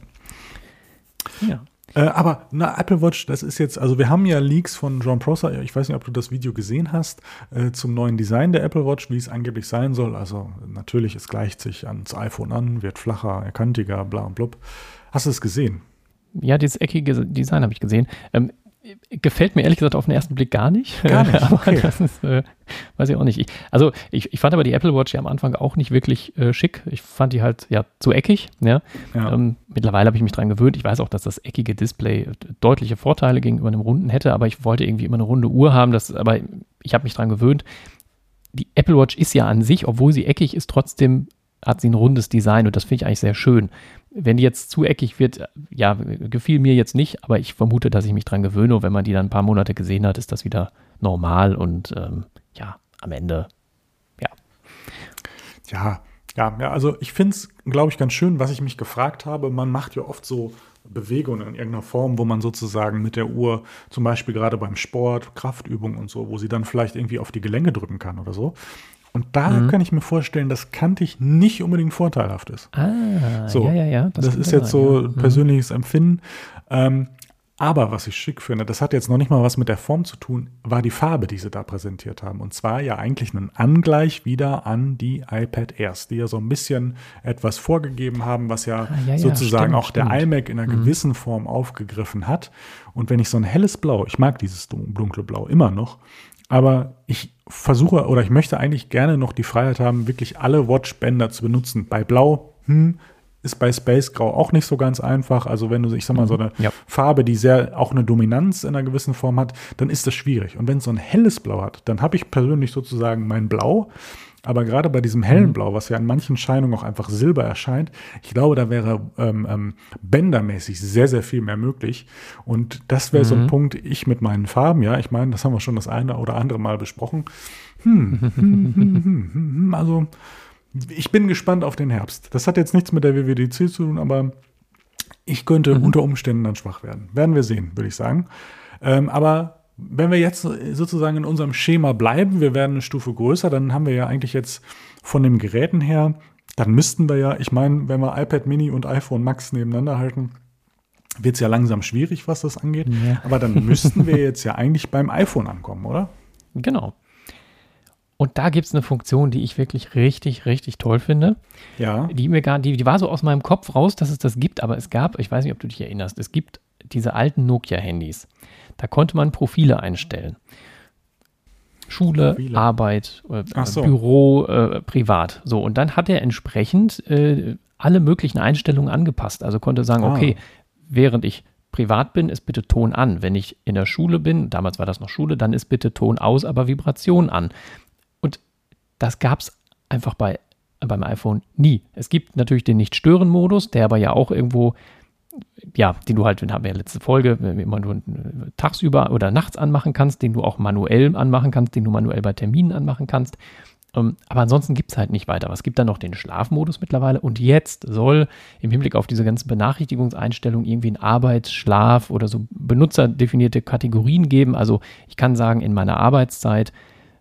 ja. Äh, aber na, Apple Watch, das ist jetzt, also wir haben ja Leaks von John Prosser, ich weiß nicht, ob du das Video gesehen hast, äh, zum neuen Design der Apple Watch, wie es angeblich sein soll. Also natürlich, es gleicht sich ans iPhone an, wird flacher, kantiger, bla und blub. Hast du es gesehen? Ja, dieses eckige Design habe ich gesehen. Ähm, gefällt mir ehrlich gesagt auf den ersten Blick gar nicht. Gar nicht, aber okay. das ist, äh, weiß ich auch nicht. Ich, also ich, ich fand aber die Apple Watch ja am Anfang auch nicht wirklich äh, schick. Ich fand die halt ja zu eckig. Ja. Ja. Ähm, mittlerweile habe ich mich dran gewöhnt. Ich weiß auch, dass das eckige Display deutliche Vorteile gegenüber einem runden hätte, aber ich wollte irgendwie immer eine runde Uhr haben. Das, aber ich habe mich dran gewöhnt. Die Apple Watch ist ja an sich, obwohl sie eckig ist, trotzdem hat sie ein rundes Design und das finde ich eigentlich sehr schön. Wenn die jetzt zu eckig wird, ja, gefiel mir jetzt nicht, aber ich vermute, dass ich mich dran gewöhne und wenn man die dann ein paar Monate gesehen hat, ist das wieder normal und ähm, ja, am Ende, ja. Ja, ja, ja, also ich finde es, glaube ich, ganz schön, was ich mich gefragt habe. Man macht ja oft so Bewegungen in irgendeiner Form, wo man sozusagen mit der Uhr, zum Beispiel gerade beim Sport, Kraftübungen und so, wo sie dann vielleicht irgendwie auf die Gelenke drücken kann oder so. Und da Mhm. kann ich mir vorstellen, dass kantig nicht unbedingt vorteilhaft ist. Ah, So, ja, ja, ja. Das, könnte ist jetzt sein, so ja. Mhm. persönliches Empfinden. Ähm, aber was ich schick finde, das hat jetzt noch nicht mal was mit der Form zu tun, war die Farbe, die sie da präsentiert haben. Und zwar ja eigentlich einen Angleich wieder an die iPad Airs, die ja so ein bisschen etwas vorgegeben haben, was ja, Ah, ja, sozusagen stimmt, auch der stimmt. iMac in einer gewissen Form aufgegriffen hat. Und wenn ich so ein helles Blau, ich mag dieses dun- dunkle Blau immer noch, aber ich versuche oder ich möchte eigentlich gerne noch die Freiheit haben, wirklich alle Watchbänder zu benutzen. Bei Blau, hm, ist bei Space Grau auch nicht so ganz einfach. Also wenn du, ich sag mal, so eine ja. Farbe, die sehr auch eine Dominanz in einer gewissen Form hat, dann ist das schwierig. Und wenn es so ein helles Blau hat, dann habe ich persönlich sozusagen mein Blau. Aber gerade bei diesem hellen mhm. Blau, was ja in manchen Scheinungen auch einfach silber erscheint, ich glaube, da wäre ähm, ähm, bändermäßig sehr, sehr viel mehr möglich. Und das wäre mhm. so ein mhm. Punkt, ich mit meinen Farben, ja, ich meine, das haben wir schon das eine oder andere Mal besprochen. Hm, hm, hm, hm, hm, hm also ich bin gespannt auf den Herbst. Das hat jetzt nichts mit der WWDC zu tun, aber ich könnte mhm. unter Umständen dann schwach werden. Werden wir sehen, würde ich sagen. Ähm, aber wenn wir jetzt sozusagen in unserem Schema bleiben, wir werden eine Stufe größer, dann haben wir ja eigentlich jetzt von den Geräten her, dann müssten wir ja, ich meine, wenn wir iPad Mini und iPhone Max nebeneinander halten, wird es ja langsam schwierig, was das angeht. Ja. Aber dann müssten wir jetzt ja eigentlich beim iPhone ankommen, oder? Genau. Und da gibt es eine Funktion, die ich wirklich richtig, richtig toll finde. Ja. Die mir gar, die, die war so aus meinem Kopf raus, dass es das gibt, aber es gab, ich weiß nicht, ob du dich erinnerst, es gibt diese alten Nokia-Handys. Da konnte man Profile einstellen. Schule, Profile. Arbeit, äh, so. Büro, äh, privat. So, und dann hat er entsprechend äh, alle möglichen Einstellungen angepasst. Also konnte sagen, ah. okay, während ich privat bin, ist bitte Ton an. Wenn ich in der Schule bin, damals war das noch Schule, dann ist bitte Ton aus, aber Vibration an. Das gab es einfach bei, beim iPhone nie. Es gibt natürlich den Nicht-Stören-Modus, der aber ja auch irgendwo, ja, den du halt, den haben wir ja letzte Folge, immer nur tagsüber oder nachts anmachen kannst, den du auch manuell anmachen kannst, den du manuell bei Terminen anmachen kannst. Ähm, aber ansonsten gibt es halt nicht weiter. Es gibt dann noch den Schlafmodus mittlerweile und jetzt soll im Hinblick auf diese ganzen Benachrichtigungseinstellungen irgendwie ein Arbeitsschlaf oder so benutzerdefinierte Kategorien geben. Also ich kann sagen, in meiner Arbeitszeit,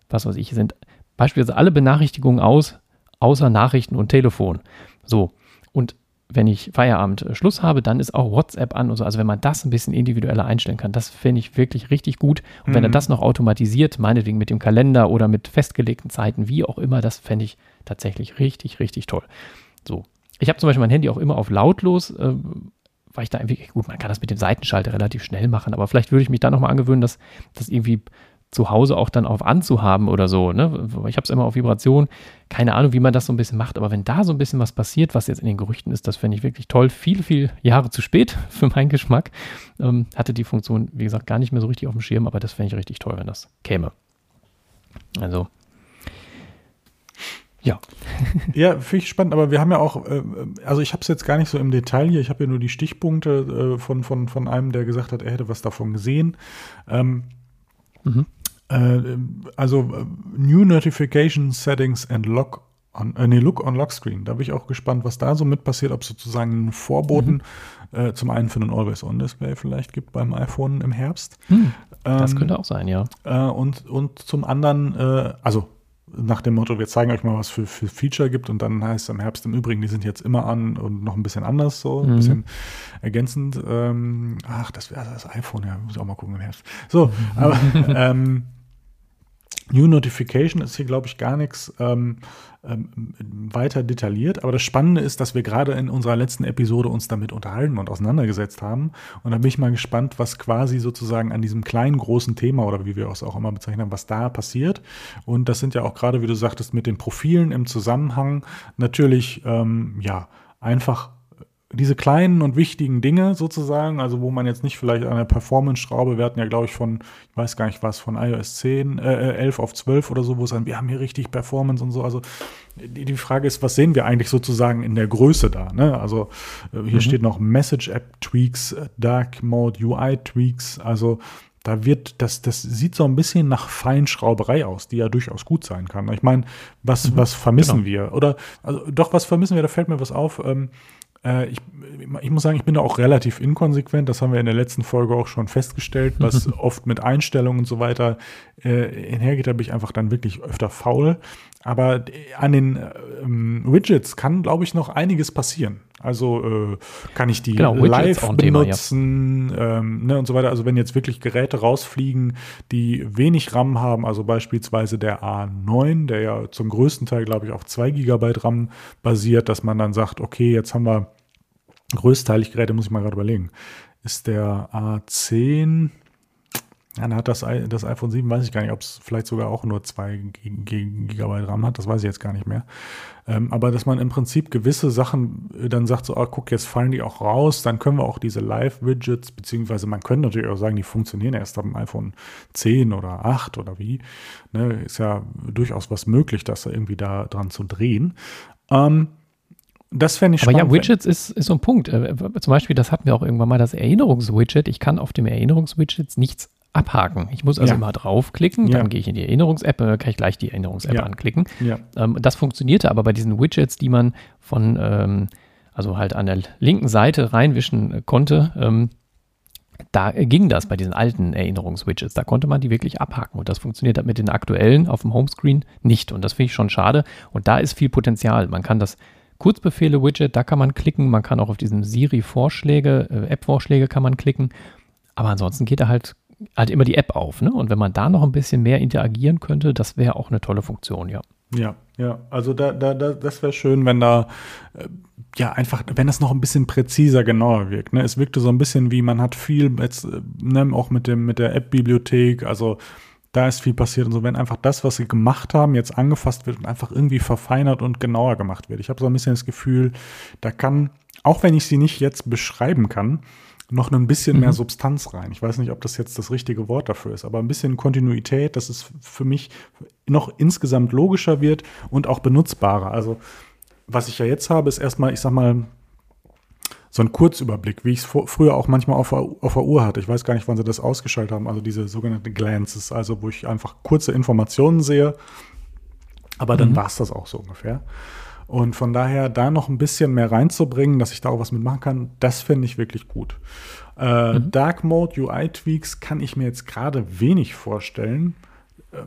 was weiß ich, sind beispielsweise alle Benachrichtigungen aus, außer Nachrichten und Telefon. So. Und wenn ich Feierabend äh, Schluss habe, dann ist auch WhatsApp an und so. Also wenn man das ein bisschen individueller einstellen kann, das finde ich wirklich richtig gut. Und mhm. wenn er mhm. das noch automatisiert, meinetwegen mit dem Kalender oder mit festgelegten Zeiten, wie auch immer, das fände ich tatsächlich richtig, richtig toll. So. Ich habe zum Beispiel mein Handy auch immer auf lautlos, äh, weil ich da irgendwie, gut, man kann das mit dem Seitenschalter relativ schnell machen, aber vielleicht würde ich mich da nochmal angewöhnen, dass das irgendwie zu Hause auch dann auf anzuhaben oder so. Ne? Ich habe es immer auf Vibration. Keine Ahnung, wie man das so ein bisschen macht, aber wenn da so ein bisschen was passiert, was jetzt in den Gerüchten ist, das fände ich wirklich toll. Viele, viele Jahre zu spät für meinen Geschmack. Ähm, hatte die Funktion, wie gesagt, gar nicht mehr so richtig auf dem Schirm, aber das fände ich richtig toll, wenn das käme. Also, ja. ja, finde ich spannend, aber wir haben ja auch, äh, also ich habe es jetzt gar nicht so im Detail hier, ich habe ja nur die Stichpunkte äh, von, von, von einem, der gesagt hat, er hätte was davon gesehen. Ähm, mhm. Äh, also äh, New Notification Settings and Lock on, äh, nee, Look on Lock Screen. Da bin ich auch gespannt, was da so mit passiert, ob es sozusagen Vorboten mhm. äh, zum einen für ein Always-On-Display vielleicht gibt beim iPhone im Herbst. Mhm. Das ähm, könnte auch sein, ja. Äh, und, und zum anderen, äh, also nach dem Motto, wir zeigen euch mal, was für, für Feature gibt und dann heißt es im Herbst im Übrigen, die sind jetzt immer an und noch ein bisschen anders, so ein mhm. bisschen ergänzend. Ähm, ach, das wäre das iPhone, ja, muss ich auch mal gucken im Herbst. So, aber ähm, New Notification ist hier, glaube ich, gar nichts ähm, ähm, weiter detailliert. Aber das Spannende ist, dass wir gerade in unserer letzten Episode uns damit unterhalten und auseinandergesetzt haben. Und da bin ich mal gespannt, was quasi sozusagen an diesem kleinen, großen Thema oder wie wir es auch immer bezeichnen, was da passiert. Und das sind ja auch gerade, wie du sagtest, mit den Profilen im Zusammenhang natürlich, ähm, ja, einfach diese kleinen und wichtigen Dinge sozusagen, also wo man jetzt nicht vielleicht eine Performance-Schraube, wir hatten ja, glaube ich, von, ich weiß gar nicht was, von iOS 10, äh, 11 auf 12 oder so, wo es dann, wir haben hier richtig Performance und so. Also die, die Frage ist, was sehen wir eigentlich sozusagen in der Größe da? Ne? Also äh, hier mhm. steht noch Message-App-Tweaks, Dark Mode UI-Tweaks, also da wird, das, das sieht so ein bisschen nach Feinschrauberei aus, die ja durchaus gut sein kann. Ich meine, was, mhm, was vermissen genau. wir? Oder, also doch, was vermissen wir? Da fällt mir was auf. Ähm, äh, ich, ich muss sagen, ich bin da auch relativ inkonsequent. Das haben wir in der letzten Folge auch schon festgestellt, was oft mit Einstellungen und so weiter äh, einhergeht. Da bin ich einfach dann wirklich öfter faul. Aber an den ähm, Widgets kann, glaube ich, noch einiges passieren. Also äh, kann ich die genau, live benutzen Thema, ja. ähm, ne, und so weiter. Also wenn jetzt wirklich Geräte rausfliegen, die wenig RAM haben, also beispielsweise der A9, der ja zum größten Teil, glaube ich, auf 2 GB RAM basiert, dass man dann sagt, okay, jetzt haben wir größteilig Geräte, muss ich mal gerade überlegen, ist der A10, Ja, dann hat das, das iPhone 7, weiß ich gar nicht, ob es vielleicht sogar auch nur 2 Gigabyte RAM hat, das weiß ich jetzt gar nicht mehr. Ähm, aber dass man im Prinzip gewisse Sachen äh, dann sagt, so, ah, guck, jetzt fallen die auch raus, dann können wir auch diese Live-Widgets, beziehungsweise man könnte natürlich auch sagen, die funktionieren erst am iPhone 10 oder 8 oder wie. Ne, ist ja durchaus was möglich, das irgendwie da dran zu drehen. Ähm, das fände ich spannend. Aber ja, Widgets ist, ist so ein Punkt. Äh, zum Beispiel, das hatten wir auch irgendwann mal, das Erinnerungswidget. Ich kann auf dem Erinnerungswidget nichts abhaken. Ich muss also ja. immer draufklicken, ja. dann gehe ich in die Erinnerungs-App, äh, kann ich gleich die Erinnerungs-App ja. anklicken. Ähm, das funktionierte aber bei diesen Widgets, die man von, ähm, also halt an der linken Seite reinwischen äh, konnte, ähm, da ging das bei diesen alten Erinnerungs-Widgets. Da konnte man die wirklich abhaken. Und das funktioniert mit den aktuellen auf dem Homescreen nicht. Und das finde ich schon schade. Und da ist viel Potenzial. Man kann das Kurzbefehle-Widget, da kann man klicken. Man kann auch auf diesen Siri-Vorschläge, äh, App-Vorschläge kann man klicken. Aber ansonsten geht da halt halt immer die App auf. Ne? Und wenn man da noch ein bisschen mehr interagieren könnte, das wäre auch eine tolle Funktion, ja. Ja, ja, also da, da, da das wäre schön, wenn da äh, ja einfach, wenn das noch ein bisschen präziser, genauer wirkt. Ne? Es wirkte so ein bisschen wie, man hat viel jetzt, äh, ne, auch mit dem, mit der App-Bibliothek, also da ist viel passiert und so, wenn einfach das, was sie gemacht haben, jetzt angefasst wird und einfach irgendwie verfeinert und genauer gemacht wird. Ich habe so ein bisschen das Gefühl, da kann, auch wenn ich sie nicht jetzt beschreiben kann, noch ein bisschen mhm. mehr Substanz rein. Ich weiß nicht, ob das jetzt das richtige Wort dafür ist, aber ein bisschen Kontinuität, dass es für mich noch insgesamt logischer wird und auch benutzbarer. Also, was ich ja jetzt habe, ist erstmal, ich sag mal, so ein Kurzüberblick, wie ich es früher auch manchmal auf, auf der Uhr hatte. Ich weiß gar nicht, wann sie das ausgeschaltet haben, also diese sogenannten Glances, also wo ich einfach kurze Informationen sehe, aber dann mhm. war es das auch so ungefähr. Und von daher da noch ein bisschen mehr reinzubringen, dass ich da auch was mitmachen kann, das finde ich wirklich gut. Äh, mhm. Dark Mode UI Tweaks kann ich mir jetzt gerade wenig vorstellen. Äh,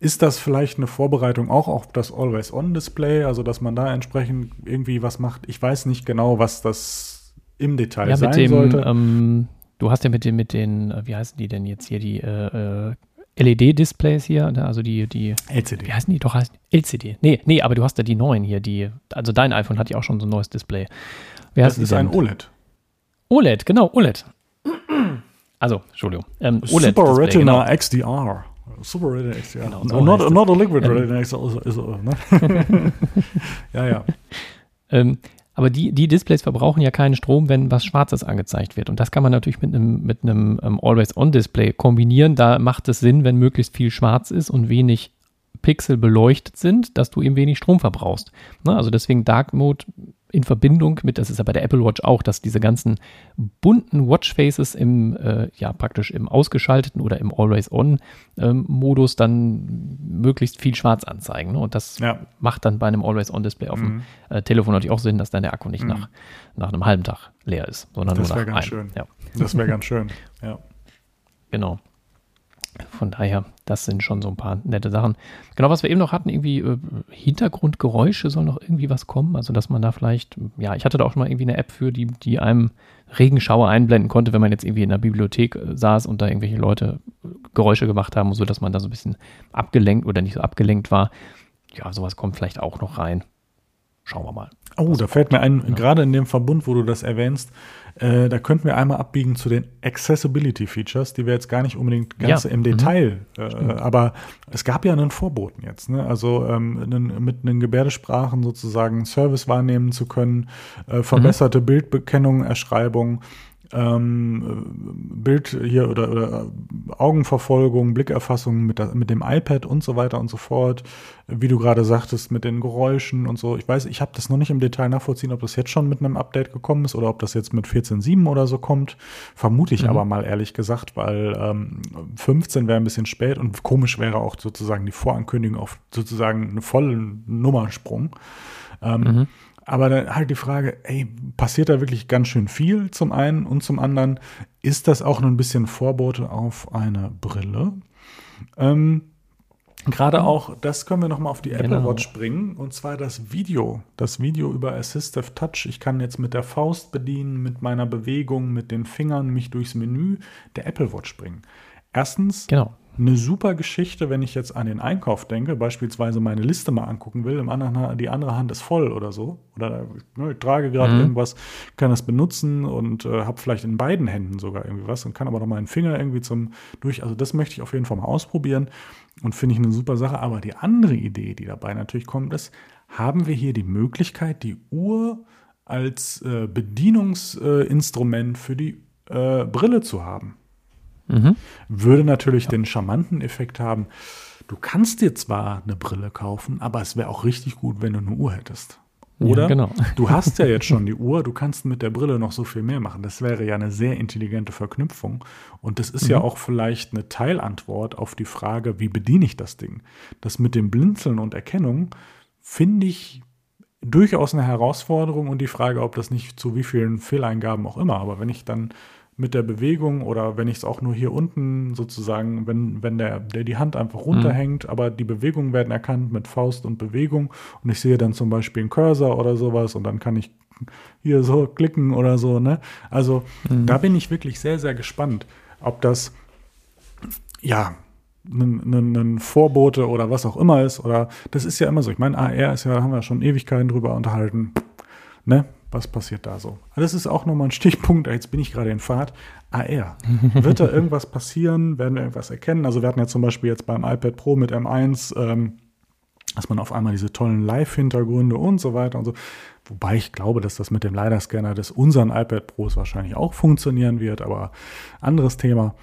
ist das vielleicht eine Vorbereitung auch auf das Always-On-Display, also dass man da entsprechend irgendwie was macht? Ich weiß nicht genau, was das im Detail ja, sein dem, sollte. Ähm, du hast ja mit den, mit den, äh, wie heißen die denn jetzt hier, die äh, äh LED-Displays hier, ne? also die, die. LCD. Wie heißen die? Doch, heißt LCD. Nee, nee, aber du hast ja die neuen hier, die. Also dein iPhone hat ja auch schon so ein neues Display. Wie das ist ein OLED. OLED, genau, OLED. Also, Entschuldigung. Ähm, OLED Super Retina genau. XDR. Super Retina XDR. Genau, so not, not, a Liquid ähm, Retina XDR. Ne? ja, ja. ähm, aber die, die Displays verbrauchen ja keinen Strom, wenn was Schwarzes angezeigt wird. Und das kann man natürlich mit einem, mit einem ähm, Always-On-Display kombinieren. Da macht es Sinn, wenn möglichst viel schwarz ist und wenig Pixel beleuchtet sind, dass du eben wenig Strom verbrauchst. Ne? Also deswegen Dark Mode in Verbindung mit, das ist ja bei der Apple Watch auch, dass diese ganzen bunten Watchfaces im, äh, ja, praktisch im ausgeschalteten oder im Always-On-Modus ähm, dann möglichst viel schwarz anzeigen. Ne? Und das ja. macht dann bei einem Always-On-Display auf mhm. dem äh, Telefon natürlich auch Sinn, dass dann der Akku nicht mhm. nach, nach einem halben Tag leer ist, sondern das nur nach ganz einem. Schön. Ja. Das wäre ganz schön, ja. Genau. Von daher, das sind schon so ein paar nette Sachen. Genau, was wir eben noch hatten, irgendwie äh, Hintergrundgeräusche soll noch irgendwie was kommen. Also, dass man da vielleicht, ja, ich hatte da auch schon mal irgendwie eine App für, die, die einem Regenschauer einblenden konnte, wenn man jetzt irgendwie in der Bibliothek äh, saß und da irgendwelche Leute äh, Geräusche gemacht haben, so dass man da so ein bisschen abgelenkt oder nicht so abgelenkt war. Ja, sowas kommt vielleicht auch noch rein. Schauen wir mal. Oh, da fällt mir ein, ja. gerade in dem Verbund, wo du das erwähnst, äh, da könnten wir einmal abbiegen zu den Accessibility Features, die wir jetzt gar nicht unbedingt ganz ja. im Detail, mhm. äh, aber es gab ja einen Vorboten jetzt, ne? also ähm, einen, mit einen Gebärdesprachen sozusagen Service wahrnehmen zu können, äh, verbesserte mhm. Bildbekennung, Erschreibung, ähm, Bild hier oder, oder Augenverfolgung, Blickerfassung mit, der, mit dem iPad und so weiter und so fort. Wie du gerade sagtest, mit den Geräuschen und so. Ich weiß, ich habe das noch nicht im Detail nachvollziehen, ob das jetzt schon mit einem Update gekommen ist oder ob das jetzt mit 14.7 oder so kommt. Vermute ich mhm. aber mal ehrlich gesagt, weil ähm, 15 wäre ein bisschen spät und komisch wäre auch sozusagen die Vorankündigung auf sozusagen einen vollen Nummersprung. Ähm, mhm. Aber dann halt die Frage, ey, passiert da wirklich ganz schön viel zum einen und zum anderen, ist das auch nur ein bisschen Vorbote auf eine Brille? Ähm, Gerade auch, das können wir nochmal auf die genau. Apple Watch bringen, und zwar das Video. Das Video über Assistive Touch. Ich kann jetzt mit der Faust bedienen, mit meiner Bewegung, mit den Fingern mich durchs Menü der Apple Watch bringen. Erstens, genau. Eine super Geschichte, wenn ich jetzt an den Einkauf denke, beispielsweise meine Liste mal angucken will, im anderen, die andere Hand ist voll oder so. Oder ne, ich trage gerade mhm. irgendwas, kann das benutzen und äh, habe vielleicht in beiden Händen sogar irgendwie was und kann aber noch meinen Finger irgendwie zum durch. Also das möchte ich auf jeden Fall mal ausprobieren und finde ich eine super Sache. Aber die andere Idee, die dabei natürlich kommt, ist, haben wir hier die Möglichkeit, die Uhr als äh, Bedienungsinstrument für die äh, Brille zu haben. Mhm. Würde natürlich ja. den charmanten Effekt haben. Du kannst dir zwar eine Brille kaufen, aber es wäre auch richtig gut, wenn du eine Uhr hättest. Oder? Ja, genau. Du hast ja jetzt schon die Uhr, du kannst mit der Brille noch so viel mehr machen. Das wäre ja eine sehr intelligente Verknüpfung. Und das ist mhm. ja auch vielleicht eine Teilantwort auf die Frage, wie bediene ich das Ding? Das mit dem Blinzeln und Erkennung finde ich durchaus eine Herausforderung und die Frage, ob das nicht zu wie vielen Fehleingaben auch immer. Aber wenn ich dann mit der Bewegung oder wenn ich es auch nur hier unten sozusagen, wenn, wenn der, der die Hand einfach runterhängt, mhm. aber die Bewegungen werden erkannt mit Faust und Bewegung und ich sehe dann zum Beispiel einen Cursor oder sowas und dann kann ich hier so klicken oder so, ne? Also mhm. da bin ich wirklich sehr, sehr gespannt, ob das ja ein, Vorbote oder was auch immer ist. Oder das ist ja immer so. Ich meine, AR ist ja, da haben wir schon Ewigkeiten drüber unterhalten. Ne? Was passiert da so? Das ist auch nochmal ein Stichpunkt, jetzt bin ich gerade in Fahrt. AR. Wird da irgendwas passieren? Werden wir irgendwas erkennen? Also wir hatten ja zum Beispiel jetzt beim iPad Pro mit M1, ähm, dass man auf einmal diese tollen Live-Hintergründe und so weiter und so. Wobei ich glaube, dass das mit dem LiDAR-Scanner des unseren iPad Pros wahrscheinlich auch funktionieren wird, aber anderes Thema.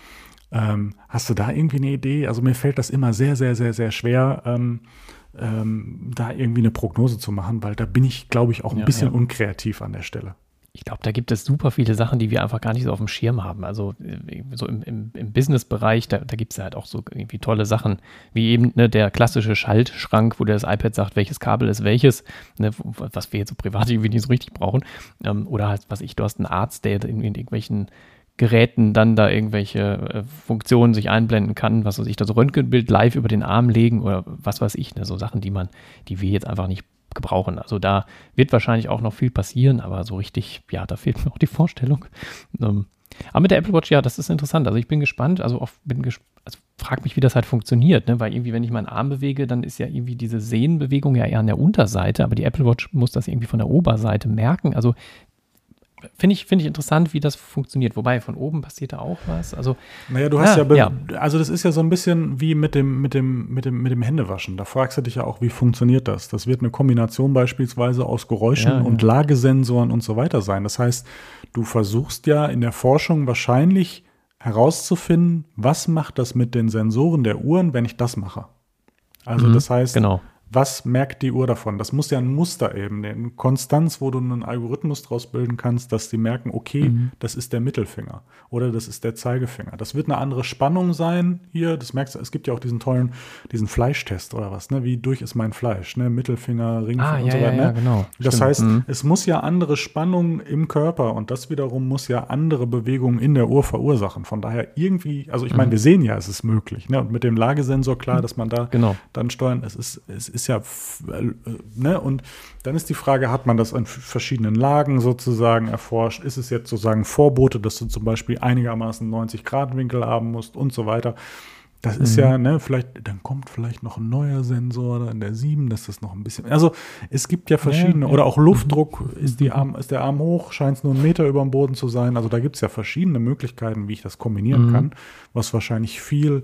Ähm, hast du da irgendwie eine Idee? Also mir fällt das immer sehr, sehr, sehr, sehr schwer, ähm, ähm, da irgendwie eine Prognose zu machen, weil da bin ich, glaube ich, auch ein ja, bisschen ja. unkreativ an der Stelle. Ich glaube, da gibt es super viele Sachen, die wir einfach gar nicht so auf dem Schirm haben. Also äh, so im, im, im Business-Bereich, da, da gibt es halt auch so irgendwie tolle Sachen, wie eben ne, der klassische Schaltschrank, wo das iPad sagt, welches Kabel ist welches, ne, was wir jetzt so privat irgendwie nicht so richtig brauchen. Ähm, oder halt, was ich, du hast einen Arzt, der in, in irgendwelchen Geräten dann da irgendwelche äh, Funktionen sich einblenden kann, was weiß ich, das Röntgenbild live über den Arm legen oder was weiß ich, ne, so Sachen, die man, die wir jetzt einfach nicht gebrauchen. Also da wird wahrscheinlich auch noch viel passieren, aber so richtig, ja, da fehlt mir auch die Vorstellung. Ähm, aber mit der Apple Watch, ja, das ist interessant. Also ich bin gespannt, also oft bin gespannt, also frag mich, wie das halt funktioniert, ne? weil irgendwie, wenn ich meinen Arm bewege, dann ist ja irgendwie diese Sehnenbewegung ja eher an der Unterseite, aber die Apple Watch muss das irgendwie von der Oberseite merken. Also finde ich, find ich interessant, wie das funktioniert. Wobei von oben passiert da auch was. Also, naja, du hast ja, ja, also das ist ja so ein bisschen wie mit dem, mit dem, mit dem, mit dem Händewaschen. Da fragst du dich ja auch, wie funktioniert das? Das wird eine Kombination beispielsweise aus Geräuschen ja, und ja. Lagesensoren und so weiter sein. Das heißt, du versuchst ja in der Forschung wahrscheinlich herauszufinden, was macht das mit den Sensoren der Uhren, wenn ich das mache. Also mhm, das heißt, genau was merkt die Uhr davon? Das muss ja ein Muster eben, eine Konstanz, wo du einen Algorithmus draus bilden kannst, dass die merken, okay, mhm. das ist der Mittelfinger oder das ist der Zeigefinger. Das wird eine andere Spannung sein hier. Das merkst du, es gibt ja auch diesen tollen, diesen Fleischtest oder was, ne? Wie durch ist mein Fleisch, ne? Mittelfinger, Ringfinger ah, und ja, so weiter. Ja, ne? genau. Das Stimmt. heißt, mhm. es muss ja andere Spannungen im Körper und das wiederum muss ja andere Bewegungen in der Uhr verursachen. Von daher irgendwie, also ich meine, mhm. wir sehen ja, es ist möglich, ne? Und mit dem Lagesensor klar, mhm. dass man da genau. dann steuern, es ist, es ist ist ja, äh, ne, und dann ist die Frage, hat man das an verschiedenen Lagen sozusagen erforscht? Ist es jetzt sozusagen Vorbote, dass du zum Beispiel einigermaßen 90 Grad Winkel haben musst und so weiter? Das ist mhm. ja, ne, vielleicht, dann kommt vielleicht noch ein neuer Sensor in der 7, dass das noch ein bisschen. Also es gibt ja verschiedene, ja, ja. oder auch Luftdruck, mhm. ist, die Arm, ist der Arm hoch, scheint es nur einen Meter über dem Boden zu sein. Also da gibt es ja verschiedene Möglichkeiten, wie ich das kombinieren mhm. kann, was wahrscheinlich viel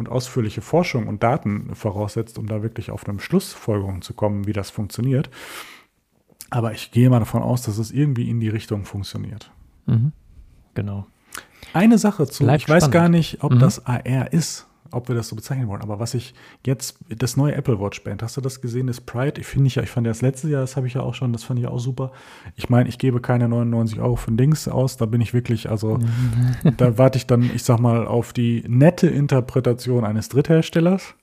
und ausführliche Forschung und Daten voraussetzt, um da wirklich auf eine Schlussfolgerung zu kommen, wie das funktioniert. Aber ich gehe mal davon aus, dass es irgendwie in die Richtung funktioniert. Mhm. Genau. Eine Sache zu, Bleibt ich spannend. weiß gar nicht, ob mhm. das AR ist ob wir das so bezeichnen wollen. Aber was ich jetzt, das neue Apple Watch Band, hast du das gesehen, das Pride? Ich finde ich ja, ich fand das letzte Jahr, das habe ich ja auch schon, das fand ich auch super. Ich meine, ich gebe keine 99 Euro für ein Dings aus, da bin ich wirklich, also da warte ich dann, ich sag mal, auf die nette Interpretation eines Drittherstellers.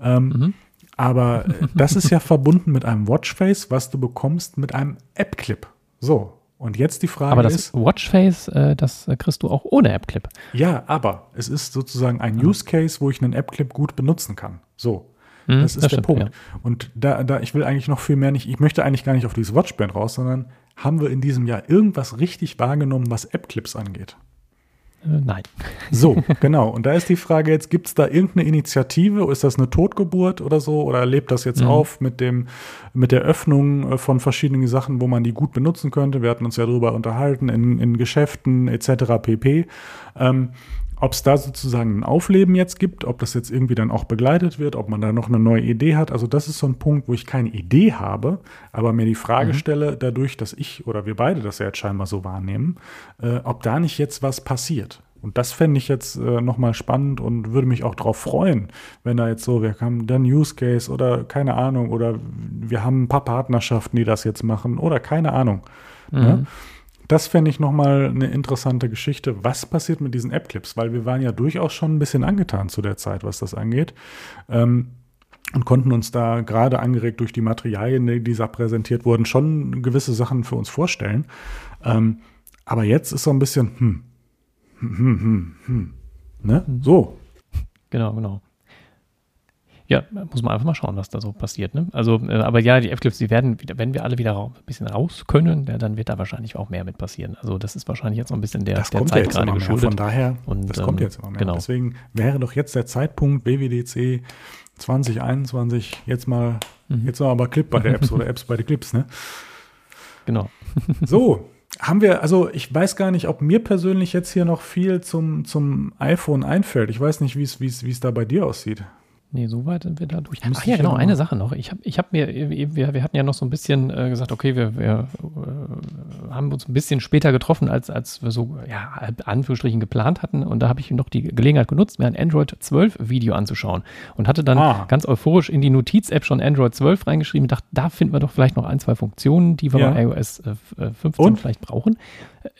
Ähm, mhm. Aber das ist ja verbunden mit einem Watchface, was du bekommst mit einem App-Clip. So, und jetzt die Frage aber das ist, Watchface, äh, das äh, kriegst du auch ohne App-Clip. Ja, aber es ist sozusagen ein ah. Use Case, wo ich einen App-Clip gut benutzen kann. So. Hm, das ist das der stimmt, Punkt. Ja. Und da, da, ich will eigentlich noch viel mehr nicht, ich möchte eigentlich gar nicht auf dieses Watchband raus, sondern haben wir in diesem Jahr irgendwas richtig wahrgenommen, was App-Clips angeht? Äh, nein. So, genau. Und da ist die Frage jetzt, gibt es da irgendeine Initiative? Ist das eine Totgeburt oder so? Oder lebt das jetzt mhm. auf mit, dem, mit der Öffnung äh, von verschiedenen Sachen, wo man die gut benutzen könnte? Wir hatten uns ja darüber unterhalten, in, in Geschäften etc. pp. Ähm, ob es da sozusagen ein Aufleben jetzt gibt, ob das jetzt irgendwie dann auch begleitet wird, ob man da noch eine neue Idee hat. Also das ist so ein Punkt, wo ich keine Idee habe, aber mir die Frage mhm. stelle, dadurch, dass ich oder wir beide das ja jetzt scheinbar so wahrnehmen, äh, ob da nicht jetzt was passiert. Und das fände ich jetzt äh, nochmal spannend und würde mich auch darauf freuen, wenn da jetzt so, wir haben dann Use Case oder keine Ahnung, oder wir haben ein paar Partnerschaften, die das jetzt machen oder keine Ahnung. Mhm. Ne? Das fände ich nochmal eine interessante Geschichte. Was passiert mit diesen App-Clips? Weil wir waren ja durchaus schon ein bisschen angetan zu der Zeit, was das angeht. Ähm, und konnten uns da gerade angeregt durch die Materialien, die da präsentiert wurden, schon gewisse Sachen für uns vorstellen. Ähm, aber jetzt ist so ein bisschen, hm, hm, hm, hm, hm. Ne? Mhm. So. Genau, genau. Ja, muss man einfach mal schauen, was da so passiert. Ne? Also, äh, aber ja, die F-Clips, die werden wieder, wenn wir alle wieder ein bisschen raus können, ja, dann wird da wahrscheinlich auch mehr mit passieren. Also, das ist wahrscheinlich jetzt noch ein bisschen der, das der kommt Zeit ja gerade geschuldet. Von daher, und, das ähm, kommt jetzt immer mehr. Genau. Deswegen wäre doch jetzt der Zeitpunkt, BWDC 2021, jetzt mal, mhm. jetzt aber Clip bei der Apps oder Apps bei den Clips, ne? Genau. so, haben wir, also ich weiß gar nicht, ob mir persönlich jetzt hier noch viel zum, zum iPhone einfällt. Ich weiß nicht, wie es da bei dir aussieht. Nee, so weit sind wir da durch. Ach ja, genau, eine Sache noch. Ich habe ich hab mir, wir, wir hatten ja noch so ein bisschen äh, gesagt, okay, wir, wir äh, haben uns ein bisschen später getroffen, als, als wir so, ja, Anführungsstrichen geplant hatten. Und da habe ich noch die Gelegenheit genutzt, mir ein Android 12 Video anzuschauen. Und hatte dann ah. ganz euphorisch in die Notiz-App schon Android 12 reingeschrieben und dachte, da finden wir doch vielleicht noch ein, zwei Funktionen, die wir ja. bei iOS äh, 15 äh, und? vielleicht brauchen.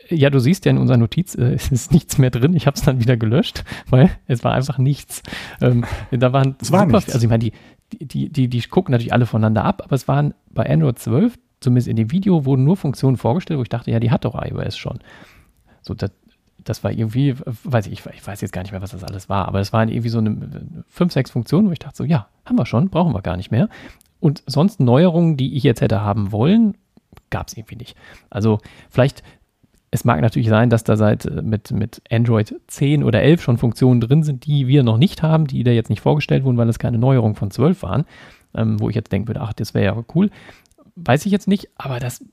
Ja, du siehst ja in unserer Notiz, äh, es ist nichts mehr drin. Ich habe es dann wieder gelöscht, weil es war einfach nichts. Ähm, da waren es war nichts. Also ich meine, die, die, die, die gucken natürlich alle voneinander ab, aber es waren bei Android 12, zumindest in dem Video, wurden nur Funktionen vorgestellt, wo ich dachte, ja, die hat doch iOS schon. So, das, das war irgendwie, weiß ich, ich weiß jetzt gar nicht mehr, was das alles war, aber es waren irgendwie so eine fünf, sechs Funktionen, wo ich dachte so, ja, haben wir schon, brauchen wir gar nicht mehr. Und sonst Neuerungen, die ich jetzt hätte haben wollen, gab es irgendwie nicht. Also vielleicht es mag natürlich sein, dass da seit äh, mit, mit Android 10 oder 11 schon Funktionen drin sind, die wir noch nicht haben, die da jetzt nicht vorgestellt wurden, weil es keine Neuerung von 12 waren, ähm, wo ich jetzt denken würde, ach, das wäre ja cool. Weiß ich jetzt nicht, aber das,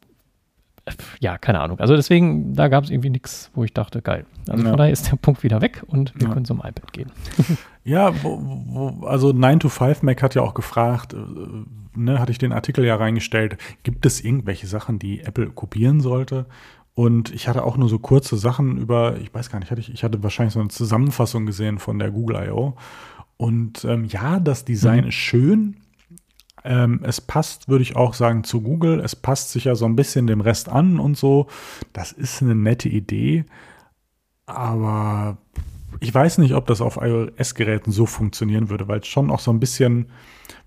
ja, keine Ahnung. Also deswegen, da gab es irgendwie nichts, wo ich dachte, geil. Also ja. von daher ist der Punkt wieder weg und wir ja. können zum iPad gehen. ja, wo, wo, also 9 to 5 Mac hat ja auch gefragt, äh, ne, hatte ich den Artikel ja reingestellt, gibt es irgendwelche Sachen, die Apple kopieren sollte? Und ich hatte auch nur so kurze Sachen über, ich weiß gar nicht, hatte ich, ich hatte wahrscheinlich so eine Zusammenfassung gesehen von der Google I.O. Und ähm, ja, das Design mhm. ist schön. Ähm, es passt, würde ich auch sagen, zu Google. Es passt sich ja so ein bisschen dem Rest an und so. Das ist eine nette Idee. Aber ich weiß nicht, ob das auf iOS-Geräten so funktionieren würde, weil es schon auch so ein bisschen,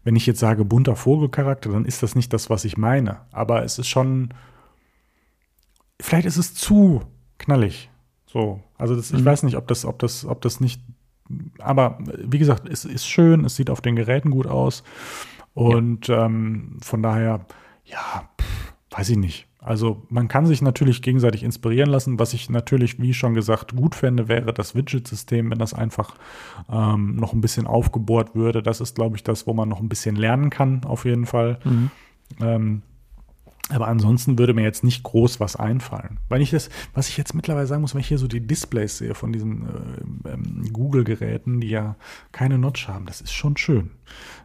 wenn ich jetzt sage bunter Vogelcharakter, dann ist das nicht das, was ich meine. Aber es ist schon vielleicht ist es zu knallig. So, also das, ich mhm. weiß nicht, ob das, ob das, ob das nicht, aber wie gesagt, es ist schön, es sieht auf den Geräten gut aus und ja. ähm, von daher, ja, pff, weiß ich nicht. Also man kann sich natürlich gegenseitig inspirieren lassen. Was ich natürlich, wie schon gesagt, gut fände, wäre das Widget-System, wenn das einfach ähm, noch ein bisschen aufgebohrt würde. Das ist, glaube ich, das, wo man noch ein bisschen lernen kann, auf jeden Fall. Mhm. Ähm, aber ansonsten würde mir jetzt nicht groß was einfallen. Weil ich das, was ich jetzt mittlerweile sagen muss, wenn ich hier so die Displays sehe von diesen äh, ähm, Google-Geräten, die ja keine Notch haben, das ist schon schön.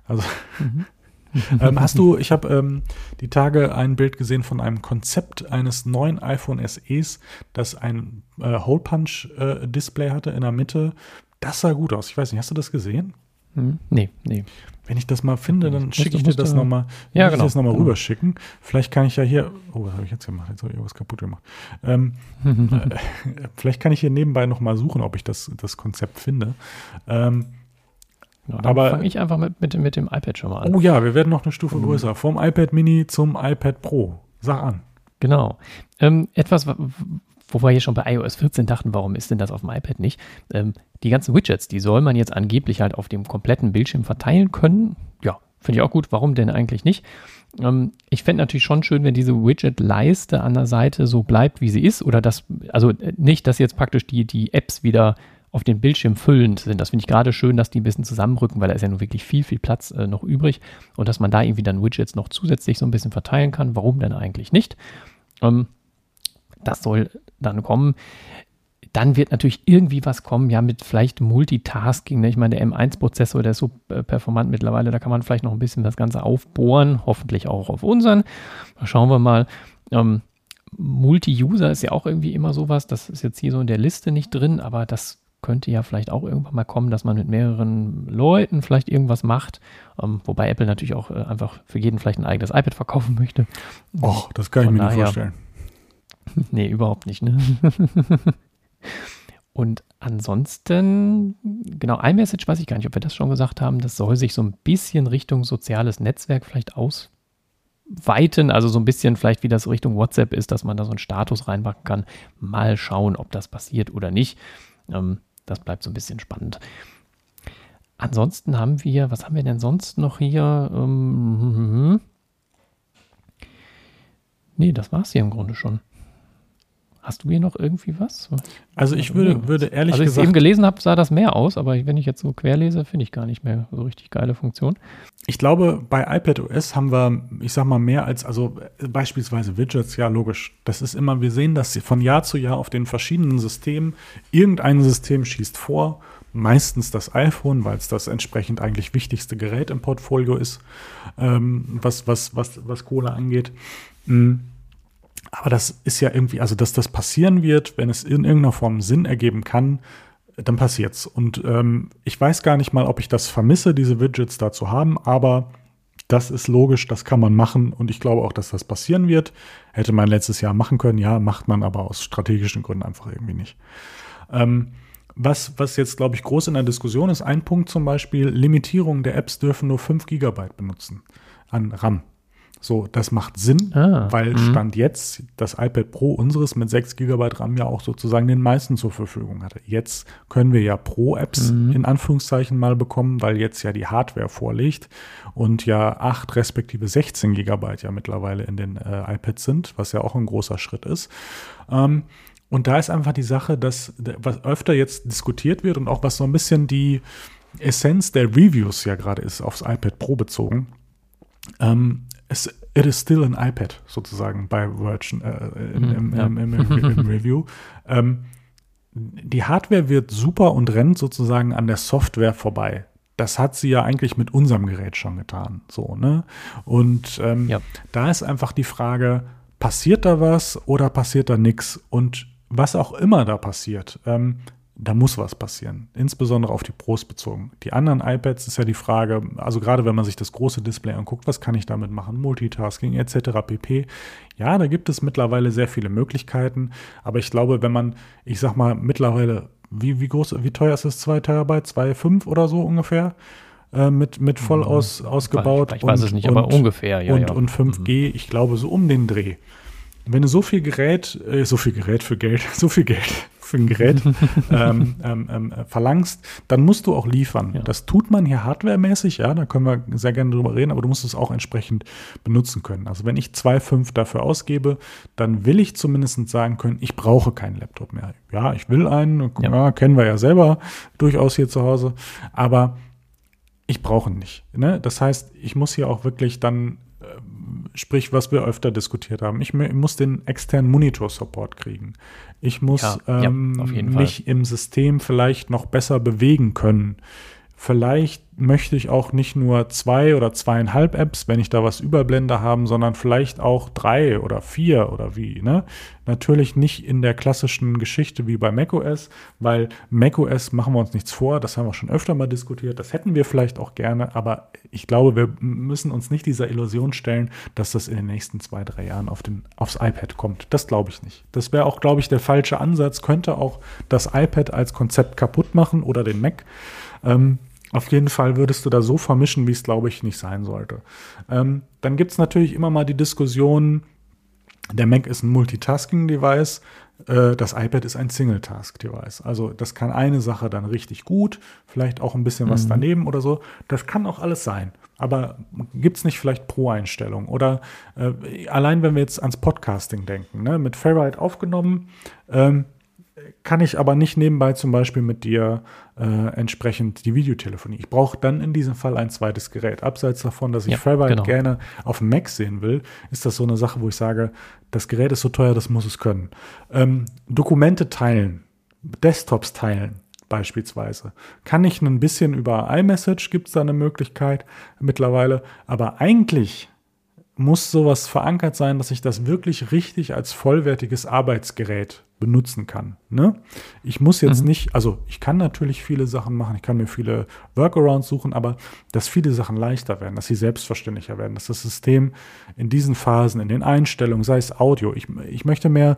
Also mhm. ähm, hast du, ich habe ähm, die Tage ein Bild gesehen von einem Konzept eines neuen iPhone SEs, das ein äh, Hole Punch äh, Display hatte in der Mitte. Das sah gut aus. Ich weiß nicht, hast du das gesehen? Hm, nee, nee. Wenn ich das mal finde, dann schicke ich dir das nochmal ja, genau. noch genau. rüberschicken. Vielleicht kann ich ja hier, oh, was habe ich jetzt gemacht? Jetzt habe ich irgendwas kaputt gemacht. Ähm, äh, vielleicht kann ich hier nebenbei nochmal suchen, ob ich das, das Konzept finde. Ähm, ja, aber fange ich einfach mit, mit, mit, dem iPad schon mal an. Oh ja, wir werden noch eine Stufe mhm. größer. Vom iPad Mini zum iPad Pro. Sag an. Genau. Ähm, etwas, wo wir hier schon bei iOS 14 dachten, warum ist denn das auf dem iPad nicht? Ähm, die ganzen Widgets, die soll man jetzt angeblich halt auf dem kompletten Bildschirm verteilen können. Ja, Finde ich auch gut. Warum denn eigentlich nicht? Ähm, ich fände natürlich schon schön, wenn diese Widget-Leiste an der Seite so bleibt, wie sie ist. Oder das, also äh, nicht, dass jetzt praktisch die, die Apps wieder auf den Bildschirm füllend sind. Das finde ich gerade schön, dass die ein bisschen zusammenrücken, weil da ist ja nun wirklich viel, viel Platz äh, noch übrig und dass man da irgendwie dann Widgets noch zusätzlich so ein bisschen verteilen kann. Warum denn eigentlich nicht? Ähm, das soll dann kommen. Dann wird natürlich irgendwie was kommen, ja, mit vielleicht Multitasking. Ne? Ich meine, der M1-Prozessor, der ist so performant mittlerweile, da kann man vielleicht noch ein bisschen das Ganze aufbohren, hoffentlich auch auf unseren. Schauen wir mal. Ähm, Multi-User ist ja auch irgendwie immer sowas. Das ist jetzt hier so in der Liste nicht drin, aber das könnte ja vielleicht auch irgendwann mal kommen, dass man mit mehreren Leuten vielleicht irgendwas macht. Ähm, wobei Apple natürlich auch äh, einfach für jeden vielleicht ein eigenes iPad verkaufen möchte. Och, das kann Von ich mir nicht vorstellen. nee, überhaupt nicht. Ne? Und ansonsten, genau, iMessage weiß ich gar nicht, ob wir das schon gesagt haben, das soll sich so ein bisschen Richtung soziales Netzwerk vielleicht ausweiten, also so ein bisschen vielleicht wie das Richtung WhatsApp ist, dass man da so einen Status reinmachen kann. Mal schauen, ob das passiert oder nicht. Ähm, das bleibt so ein bisschen spannend. Ansonsten haben wir, was haben wir denn sonst noch hier? Ähm, nee, das war es hier im Grunde schon. Hast du hier noch irgendwie was? Also ich würde, würde ehrlich also gesagt. Als ich es eben gelesen habe, sah das mehr aus, aber wenn ich jetzt so querlese, finde ich gar nicht mehr so richtig geile Funktion. Ich glaube, bei iPadOS haben wir, ich sag mal, mehr als, also beispielsweise Widgets, ja, logisch. Das ist immer, wir sehen, dass von Jahr zu Jahr auf den verschiedenen Systemen irgendein System schießt vor. Meistens das iPhone, weil es das entsprechend eigentlich wichtigste Gerät im Portfolio ist, ähm, was, was, was, was Kohle angeht. Mhm. Aber das ist ja irgendwie, also dass das passieren wird, wenn es in irgendeiner Form Sinn ergeben kann, dann passiert's. Und ähm, ich weiß gar nicht mal, ob ich das vermisse, diese Widgets da zu haben, aber das ist logisch, das kann man machen und ich glaube auch, dass das passieren wird. Hätte man letztes Jahr machen können, ja, macht man aber aus strategischen Gründen einfach irgendwie nicht. Ähm, was, was jetzt, glaube ich, groß in der Diskussion ist, ein Punkt zum Beispiel, Limitierung der Apps dürfen nur 5 GB benutzen an RAM. So, das macht Sinn, ah, weil mh. Stand jetzt das iPad Pro unseres mit 6 GB RAM ja auch sozusagen den meisten zur Verfügung hatte. Jetzt können wir ja Pro-Apps mhm. in Anführungszeichen mal bekommen, weil jetzt ja die Hardware vorliegt und ja 8 respektive 16 GB ja mittlerweile in den äh, iPads sind, was ja auch ein großer Schritt ist. Ähm, und da ist einfach die Sache, dass was öfter jetzt diskutiert wird und auch was so ein bisschen die Essenz der Reviews ja gerade ist aufs iPad Pro bezogen. Ähm, es, it is still an iPad sozusagen bei Virgin äh, im, im, ja. im, im, Review. Ähm, die Hardware wird super und rennt sozusagen an der Software vorbei. Das hat sie ja eigentlich mit unserem Gerät schon getan. So, ne? Und ähm, ja. da ist einfach die Frage, passiert da was oder passiert da nichts? Und was auch immer da passiert, ähm, da muss was passieren, insbesondere auf die Pros bezogen. Die anderen iPads ist ja die Frage, also gerade wenn man sich das große Display anguckt, was kann ich damit machen, Multitasking etc. pp. Ja, da gibt es mittlerweile sehr viele Möglichkeiten, aber ich glaube, wenn man, ich sag mal, mittlerweile, wie, wie groß, wie teuer ist es, 2 Terabyte, 2,5 oder so ungefähr? Äh, mit, mit voll mhm. aus, ausgebaut. Ich weiß und, es nicht, aber ungefähr, ja. Und, ja. und 5G, mhm. ich glaube, so um den Dreh. Wenn du so viel Gerät, äh, so viel Gerät für Geld, so viel Geld für ein Gerät ähm, ähm, ähm, verlangst, dann musst du auch liefern. Ja. Das tut man hier hardwaremäßig, ja, da können wir sehr gerne drüber reden, aber du musst es auch entsprechend benutzen können. Also wenn ich 2,5 dafür ausgebe, dann will ich zumindest sagen können, ich brauche keinen Laptop mehr. Ja, ich will einen, ja. ja kennen wir ja selber durchaus hier zu Hause, aber ich brauche ihn nicht. Ne? Das heißt, ich muss hier auch wirklich dann sprich, was wir öfter diskutiert haben. Ich muss den externen Monitor-Support kriegen. Ich muss ja, ähm, ja, mich im System vielleicht noch besser bewegen können. Vielleicht möchte ich auch nicht nur zwei oder zweieinhalb Apps, wenn ich da was überblende haben, sondern vielleicht auch drei oder vier oder wie. Ne? Natürlich nicht in der klassischen Geschichte wie bei macOS, weil macOS machen wir uns nichts vor, das haben wir schon öfter mal diskutiert, das hätten wir vielleicht auch gerne, aber ich glaube, wir müssen uns nicht dieser Illusion stellen, dass das in den nächsten zwei, drei Jahren auf den, aufs iPad kommt. Das glaube ich nicht. Das wäre auch, glaube ich, der falsche Ansatz, könnte auch das iPad als Konzept kaputt machen oder den Mac. Ähm, auf jeden Fall würdest du da so vermischen, wie es, glaube ich, nicht sein sollte. Ähm, dann gibt es natürlich immer mal die Diskussion, der Mac ist ein Multitasking-Device, äh, das iPad ist ein Single-Task-Device. Also das kann eine Sache dann richtig gut, vielleicht auch ein bisschen was mhm. daneben oder so. Das kann auch alles sein. Aber gibt es nicht vielleicht Pro-Einstellungen? Oder äh, allein wenn wir jetzt ans Podcasting denken, ne? mit Fairride aufgenommen, ähm, kann ich aber nicht nebenbei zum Beispiel mit dir äh, entsprechend die Videotelefonie. Ich brauche dann in diesem Fall ein zweites Gerät. Abseits davon, dass ich ja, Fairride genau. gerne auf dem Mac sehen will, ist das so eine Sache, wo ich sage, das Gerät ist so teuer, das muss es können. Ähm, Dokumente teilen, Desktops teilen, beispielsweise. Kann ich ein bisschen über iMessage, gibt es da eine Möglichkeit mittlerweile, aber eigentlich muss sowas verankert sein, dass ich das wirklich richtig als vollwertiges Arbeitsgerät benutzen kann. Ne? Ich muss jetzt mhm. nicht, also ich kann natürlich viele Sachen machen, ich kann mir viele Workarounds suchen, aber dass viele Sachen leichter werden, dass sie selbstverständlicher werden, dass das System in diesen Phasen, in den Einstellungen, sei es Audio, ich, ich möchte mehr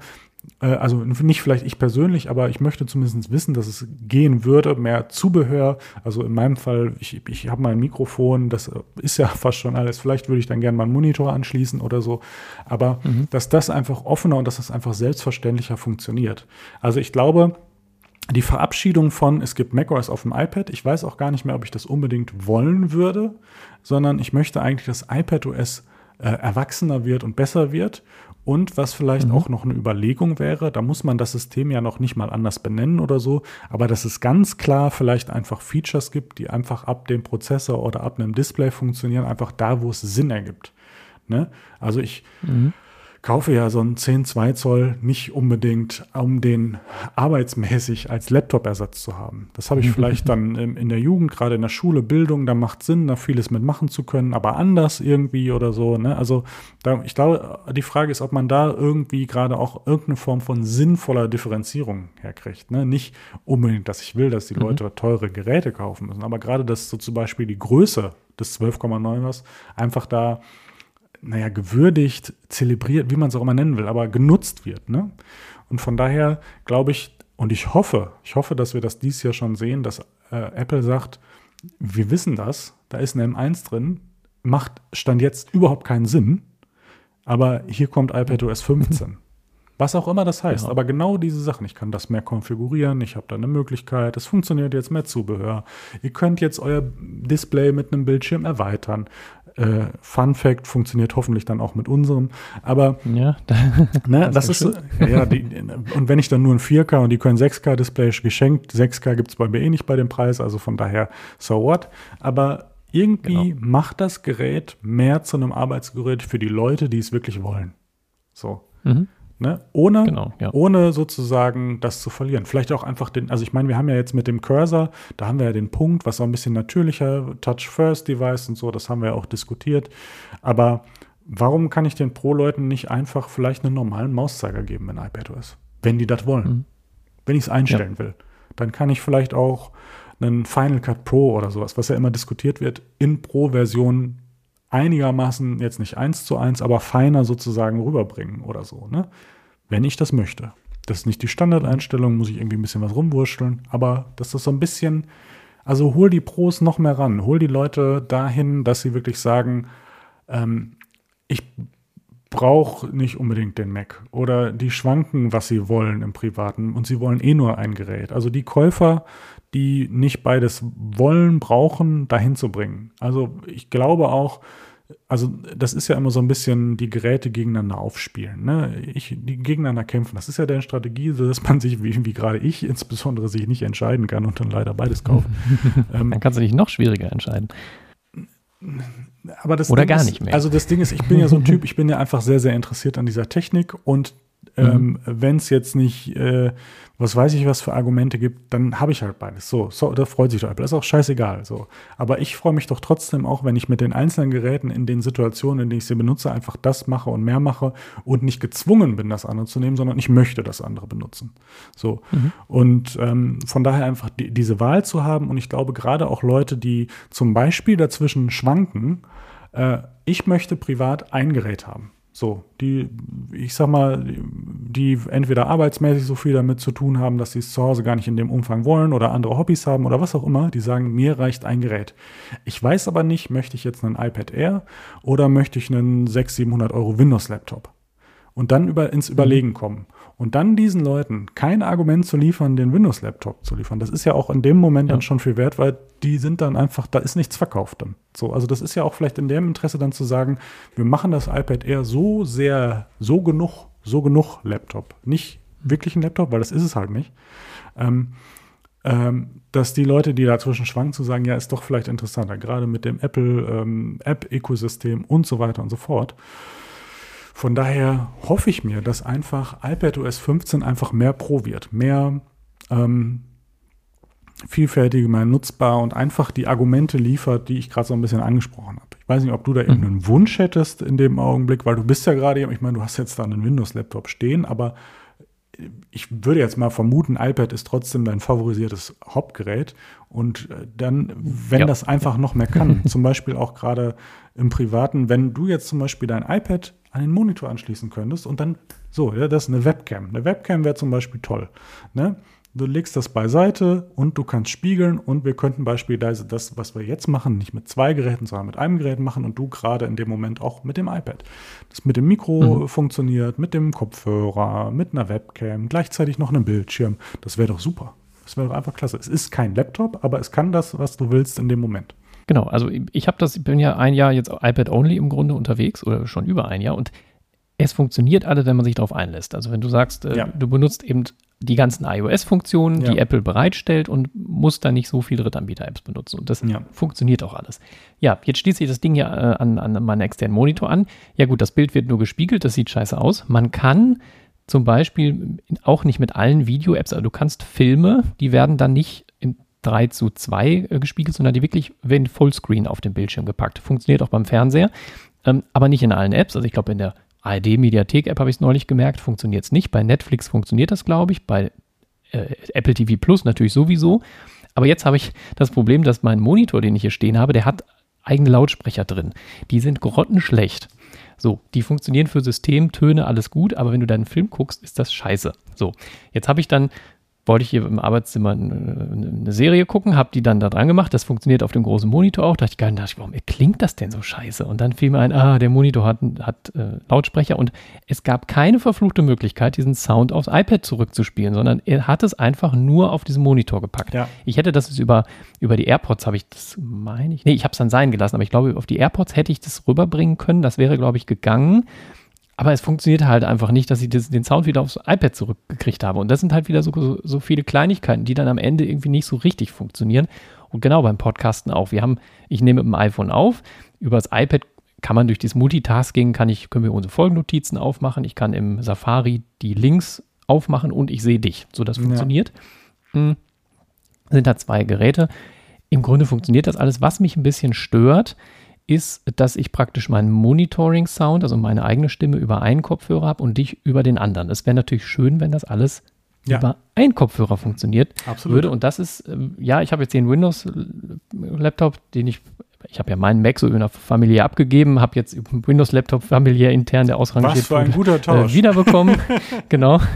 also nicht vielleicht ich persönlich, aber ich möchte zumindest wissen, dass es gehen würde, mehr Zubehör. Also in meinem Fall, ich, ich habe mein Mikrofon, das ist ja fast schon alles. Vielleicht würde ich dann gerne mal einen Monitor anschließen oder so. Aber mhm. dass das einfach offener und dass das einfach selbstverständlicher funktioniert. Also ich glaube, die Verabschiedung von, es gibt macOS auf dem iPad, ich weiß auch gar nicht mehr, ob ich das unbedingt wollen würde, sondern ich möchte eigentlich, dass iPadOS äh, erwachsener wird und besser wird und was vielleicht mhm. auch noch eine Überlegung wäre, da muss man das System ja noch nicht mal anders benennen oder so, aber dass es ganz klar vielleicht einfach Features gibt, die einfach ab dem Prozessor oder ab einem Display funktionieren, einfach da, wo es Sinn ergibt. Ne? Also ich, mhm kaufe ja so einen 10-2 Zoll nicht unbedingt, um den arbeitsmäßig als Laptop-Ersatz zu haben. Das habe ich vielleicht dann in der Jugend, gerade in der Schule, Bildung, da macht Sinn, da vieles mitmachen zu können, aber anders irgendwie oder so. Ne? Also da, ich glaube, die Frage ist, ob man da irgendwie gerade auch irgendeine Form von sinnvoller Differenzierung herkriegt. Ne? Nicht unbedingt, dass ich will, dass die mhm. Leute teure Geräte kaufen müssen, aber gerade, dass so zum Beispiel die Größe des 12,9ers einfach da naja, gewürdigt, zelebriert, wie man es auch immer nennen will, aber genutzt wird. Ne? Und von daher glaube ich, und ich hoffe, ich hoffe, dass wir das dies Jahr schon sehen, dass äh, Apple sagt, wir wissen das, da ist eine M1 drin, macht Stand jetzt überhaupt keinen Sinn, aber hier kommt iPadOS 15. Was auch immer das heißt, ja. aber genau diese Sachen. Ich kann das mehr konfigurieren, ich habe da eine Möglichkeit, es funktioniert jetzt mehr Zubehör. Ihr könnt jetzt euer Display mit einem Bildschirm erweitern. Äh, Fun Fact funktioniert hoffentlich dann auch mit unserem. Aber ja, ne, das, das ist ja, ja die, und wenn ich dann nur ein 4K und die können 6K-Display geschenkt, 6K gibt es bei mir eh nicht bei dem Preis, also von daher so what. Aber irgendwie genau. macht das Gerät mehr zu einem Arbeitsgerät für die Leute, die es wirklich wollen. So. Mhm. Ne? Ohne, genau, ja. ohne sozusagen das zu verlieren. Vielleicht auch einfach den, also ich meine, wir haben ja jetzt mit dem Cursor, da haben wir ja den Punkt, was auch ein bisschen natürlicher, Touch-First-Device und so, das haben wir ja auch diskutiert. Aber warum kann ich den Pro-Leuten nicht einfach vielleicht einen normalen Mauszeiger geben in iPadOS? Wenn die das wollen. Mhm. Wenn ich es einstellen ja. will. Dann kann ich vielleicht auch einen Final Cut Pro oder sowas, was ja immer diskutiert wird, in Pro-Version einigermaßen, jetzt nicht eins zu eins, aber feiner sozusagen rüberbringen oder so, ne? Wenn ich das möchte. Das ist nicht die Standardeinstellung, muss ich irgendwie ein bisschen was rumwurschteln, aber das ist so ein bisschen, also hol die Pros noch mehr ran, hol die Leute dahin, dass sie wirklich sagen, ähm, ich brauche nicht unbedingt den Mac oder die schwanken, was sie wollen im Privaten und sie wollen eh nur ein Gerät. Also die Käufer, die nicht beides wollen, brauchen, dahin zu bringen. Also ich glaube auch, also das ist ja immer so ein bisschen die Geräte gegeneinander aufspielen, ne? Ich, die gegeneinander kämpfen. Das ist ja deren Strategie, dass man sich, wie, wie gerade ich insbesondere, sich nicht entscheiden kann und dann leider beides kauft. ähm, dann kannst du dich noch schwieriger entscheiden. Aber das Oder Ding gar ist, nicht mehr. Also das Ding ist, ich bin ja so ein Typ, ich bin ja einfach sehr, sehr interessiert an dieser Technik und ähm, mhm. Wenn es jetzt nicht, äh, was weiß ich, was für Argumente gibt, dann habe ich halt beides. So, so, da freut sich doch Apple. Ist auch scheißegal. So. Aber ich freue mich doch trotzdem auch, wenn ich mit den einzelnen Geräten in den Situationen, in denen ich sie benutze, einfach das mache und mehr mache und nicht gezwungen bin, das andere zu nehmen, sondern ich möchte das andere benutzen. So. Mhm. Und ähm, von daher einfach die, diese Wahl zu haben und ich glaube gerade auch Leute, die zum Beispiel dazwischen schwanken, äh, ich möchte privat ein Gerät haben. So, die, ich sag mal, die entweder arbeitsmäßig so viel damit zu tun haben, dass sie es zu Hause gar nicht in dem Umfang wollen oder andere Hobbys haben oder was auch immer, die sagen, mir reicht ein Gerät. Ich weiß aber nicht, möchte ich jetzt einen iPad Air oder möchte ich einen 600, 700 Euro Windows-Laptop? und dann über, ins Überlegen kommen. Und dann diesen Leuten kein Argument zu liefern, den Windows-Laptop zu liefern, das ist ja auch in dem Moment ja. dann schon viel wert, weil die sind dann einfach, da ist nichts verkauft dann. So, also das ist ja auch vielleicht in dem Interesse dann zu sagen, wir machen das iPad Air so sehr, so genug, so genug Laptop. Nicht wirklich ein Laptop, weil das ist es halt nicht. Ähm, ähm, dass die Leute, die dazwischen schwanken, zu sagen, ja, ist doch vielleicht interessanter, gerade mit dem Apple ähm, und so weiter und so fort. Von daher hoffe ich mir, dass einfach iPadOS 15 einfach mehr Pro wird, mehr ähm, vielfältiger, mehr nutzbar und einfach die Argumente liefert, die ich gerade so ein bisschen angesprochen habe. Ich weiß nicht, ob du da mhm. irgendeinen Wunsch hättest in dem Augenblick, weil du bist ja gerade, ich meine, du hast jetzt da einen Windows-Laptop stehen, aber ich würde jetzt mal vermuten, iPad ist trotzdem dein favorisiertes Hauptgerät. Und äh, dann, wenn ja. das einfach noch mehr kann, zum Beispiel auch gerade im Privaten, wenn du jetzt zum Beispiel dein iPad an den Monitor anschließen könntest und dann, so, ja, das ist eine Webcam. Eine Webcam wäre zum Beispiel toll. Ne? Du legst das beiseite und du kannst spiegeln und wir könnten beispielsweise das, was wir jetzt machen, nicht mit zwei Geräten, sondern mit einem Gerät machen und du gerade in dem Moment auch mit dem iPad. Das mit dem Mikro mhm. funktioniert, mit dem Kopfhörer, mit einer Webcam, gleichzeitig noch einem Bildschirm. Das wäre doch super. Das wäre doch einfach klasse. Es ist kein Laptop, aber es kann das, was du willst in dem Moment. Genau, also ich habe das, ich bin ja ein Jahr jetzt iPad-only im Grunde unterwegs oder schon über ein Jahr und es funktioniert alle, wenn man sich darauf einlässt. Also wenn du sagst, äh, ja. du benutzt eben die ganzen iOS-Funktionen, ja. die Apple bereitstellt und musst dann nicht so viele Drittanbieter-Apps benutzen. Und das ja. funktioniert auch alles. Ja, jetzt schließe ich das Ding ja äh, an, an meinen externen Monitor an. Ja gut, das Bild wird nur gespiegelt, das sieht scheiße aus. Man kann zum Beispiel auch nicht mit allen Video-Apps, also du kannst Filme, die werden dann nicht 3 zu 2 äh, gespiegelt, sondern die wirklich werden Fullscreen auf dem Bildschirm gepackt. Funktioniert auch beim Fernseher, ähm, aber nicht in allen Apps. Also ich glaube, in der ARD-Mediathek-App habe ich es neulich gemerkt, funktioniert es nicht. Bei Netflix funktioniert das, glaube ich. Bei äh, Apple TV Plus natürlich sowieso. Aber jetzt habe ich das Problem, dass mein Monitor, den ich hier stehen habe, der hat eigene Lautsprecher drin. Die sind grottenschlecht. So, die funktionieren für Systemtöne, alles gut, aber wenn du deinen Film guckst, ist das scheiße. So, jetzt habe ich dann wollte ich hier im Arbeitszimmer eine Serie gucken, habe die dann da dran gemacht. Das funktioniert auf dem großen Monitor auch. Da dachte ich, geil, dachte ich, warum klingt das denn so scheiße? Und dann fiel mir ein, ah, der Monitor hat, hat äh, Lautsprecher und es gab keine verfluchte Möglichkeit, diesen Sound aufs iPad zurückzuspielen, sondern er hat es einfach nur auf diesen Monitor gepackt. Ja. Ich hätte das über, über die AirPods, habe ich das, meine ich, nee, ich habe es dann sein gelassen, aber ich glaube, auf die AirPods hätte ich das rüberbringen können. Das wäre, glaube ich, gegangen. Aber es funktioniert halt einfach nicht, dass ich den Sound wieder aufs iPad zurückgekriegt habe. Und das sind halt wieder so, so, so, viele Kleinigkeiten, die dann am Ende irgendwie nicht so richtig funktionieren. Und genau beim Podcasten auch. Wir haben, ich nehme mit dem iPhone auf, über das iPad kann man durch dieses Multitasking, kann ich, können wir unsere Folgennotizen aufmachen. Ich kann im Safari die Links aufmachen und ich sehe dich. So, das funktioniert. Ja. Hm. Sind da zwei Geräte. Im Grunde funktioniert das alles. Was mich ein bisschen stört, ist, dass ich praktisch meinen Monitoring-Sound, also meine eigene Stimme, über einen Kopfhörer habe und dich über den anderen. Es wäre natürlich schön, wenn das alles ja. über einen Kopfhörer funktioniert Absolut. würde. Und das ist, ähm, ja, ich habe jetzt einen Windows-Laptop, den ich, ich habe ja meinen Mac so über eine Familie abgegeben, habe jetzt Windows-Laptop familiär intern, der ausrangiert Was für ein guter äh, Tausch. Äh, wiederbekommen. genau.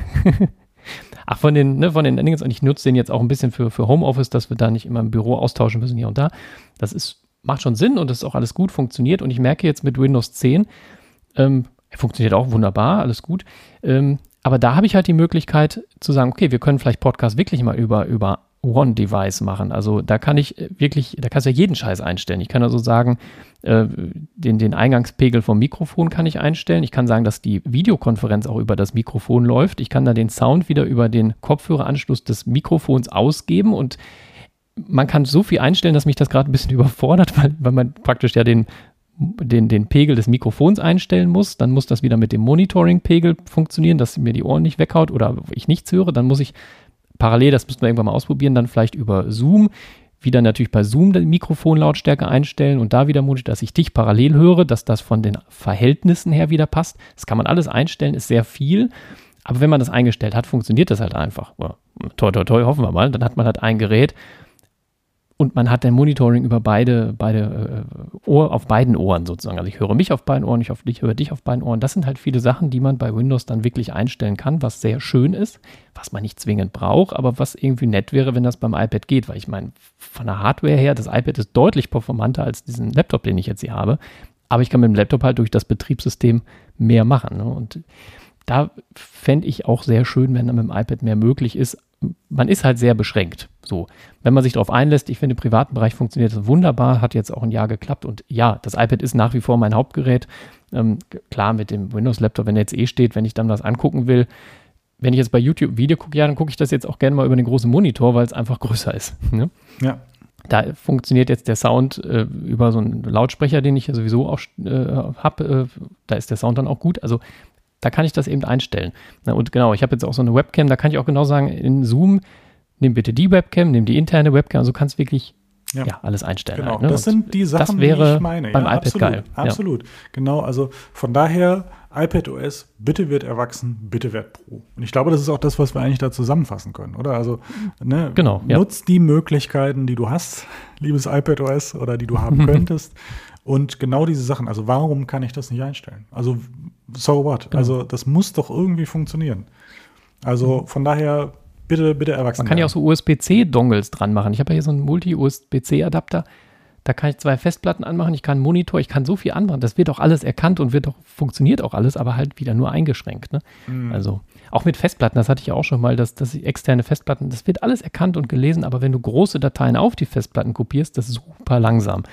Ach, von den, ne, von den Endings, und ich nutze den jetzt auch ein bisschen für, für Homeoffice, dass wir da nicht immer im Büro austauschen müssen hier und da. Das ist macht schon Sinn und das ist auch alles gut, funktioniert. Und ich merke jetzt mit Windows 10, ähm, funktioniert auch wunderbar, alles gut. Ähm, aber da habe ich halt die Möglichkeit zu sagen, okay, wir können vielleicht Podcast wirklich mal über, über One-Device machen. Also da kann ich wirklich, da kannst du ja jeden Scheiß einstellen. Ich kann also sagen, äh, den, den Eingangspegel vom Mikrofon kann ich einstellen. Ich kann sagen, dass die Videokonferenz auch über das Mikrofon läuft. Ich kann dann den Sound wieder über den Kopfhöreranschluss des Mikrofons ausgeben und man kann so viel einstellen, dass mich das gerade ein bisschen überfordert, weil, weil man praktisch ja den, den, den Pegel des Mikrofons einstellen muss. Dann muss das wieder mit dem Monitoring-Pegel funktionieren, dass mir die Ohren nicht weghaut oder ich nichts höre. Dann muss ich parallel, das müssen wir irgendwann mal ausprobieren, dann vielleicht über Zoom wieder natürlich bei Zoom die Mikrofonlautstärke einstellen und da wieder monitor, dass ich dich parallel höre, dass das von den Verhältnissen her wieder passt. Das kann man alles einstellen, ist sehr viel. Aber wenn man das eingestellt hat, funktioniert das halt einfach. Toi, toi, toi, hoffen wir mal. Dann hat man halt ein Gerät, und man hat ein Monitoring über beide, beide äh, Ohr, auf beiden Ohren sozusagen. Also ich höre mich auf beiden Ohren, ich, auf, ich höre dich auf beiden Ohren. Das sind halt viele Sachen, die man bei Windows dann wirklich einstellen kann, was sehr schön ist, was man nicht zwingend braucht, aber was irgendwie nett wäre, wenn das beim iPad geht. Weil ich meine, von der Hardware her, das iPad ist deutlich performanter als diesen Laptop, den ich jetzt hier habe. Aber ich kann mit dem Laptop halt durch das Betriebssystem mehr machen. Ne? Und da fände ich auch sehr schön, wenn dann mit dem iPad mehr möglich ist. Man ist halt sehr beschränkt. So, wenn man sich darauf einlässt, ich finde, im privaten Bereich funktioniert das wunderbar, hat jetzt auch ein Jahr geklappt und ja, das iPad ist nach wie vor mein Hauptgerät. Ähm, klar, mit dem Windows-Laptop, wenn er jetzt eh steht, wenn ich dann was angucken will, wenn ich jetzt bei YouTube Video gucke, ja, dann gucke ich das jetzt auch gerne mal über den großen Monitor, weil es einfach größer ist. Ne? Ja. Da funktioniert jetzt der Sound äh, über so einen Lautsprecher, den ich ja sowieso auch äh, habe. Äh, da ist der Sound dann auch gut. Also da kann ich das eben einstellen. Und genau, ich habe jetzt auch so eine Webcam, da kann ich auch genau sagen, in Zoom, nimm bitte die Webcam, nimm die interne Webcam, also kannst wirklich ja. ja. alles einstellen. Genau, halt, ne? das sind die Sachen, die ich meine. Beim ja, iPad absolut, geil. Absolut. Ja. Genau, also von daher iPad OS, bitte wird erwachsen, bitte wird Pro. Und ich glaube, das ist auch das, was wir eigentlich da zusammenfassen können, oder? Also ne, genau, nutz die Möglichkeiten, die du hast, liebes iPad OS, oder die du haben könntest. Und genau diese Sachen, also warum kann ich das nicht einstellen? Also, so what? Genau. Also, das muss doch irgendwie funktionieren. Also von daher bitte, bitte erwachsen. Man kann ja auch so USB-C-Dongles dran machen. Ich habe ja hier so einen Multi-USB-C-Adapter. Da kann ich zwei Festplatten anmachen, ich kann einen Monitor, ich kann so viel anmachen. Das wird auch alles erkannt und wird auch, funktioniert auch alles, aber halt wieder nur eingeschränkt. Ne? Mhm. Also auch mit Festplatten, das hatte ich ja auch schon mal, dass, dass externe Festplatten, das wird alles erkannt und gelesen, aber wenn du große Dateien auf die Festplatten kopierst, das ist super langsam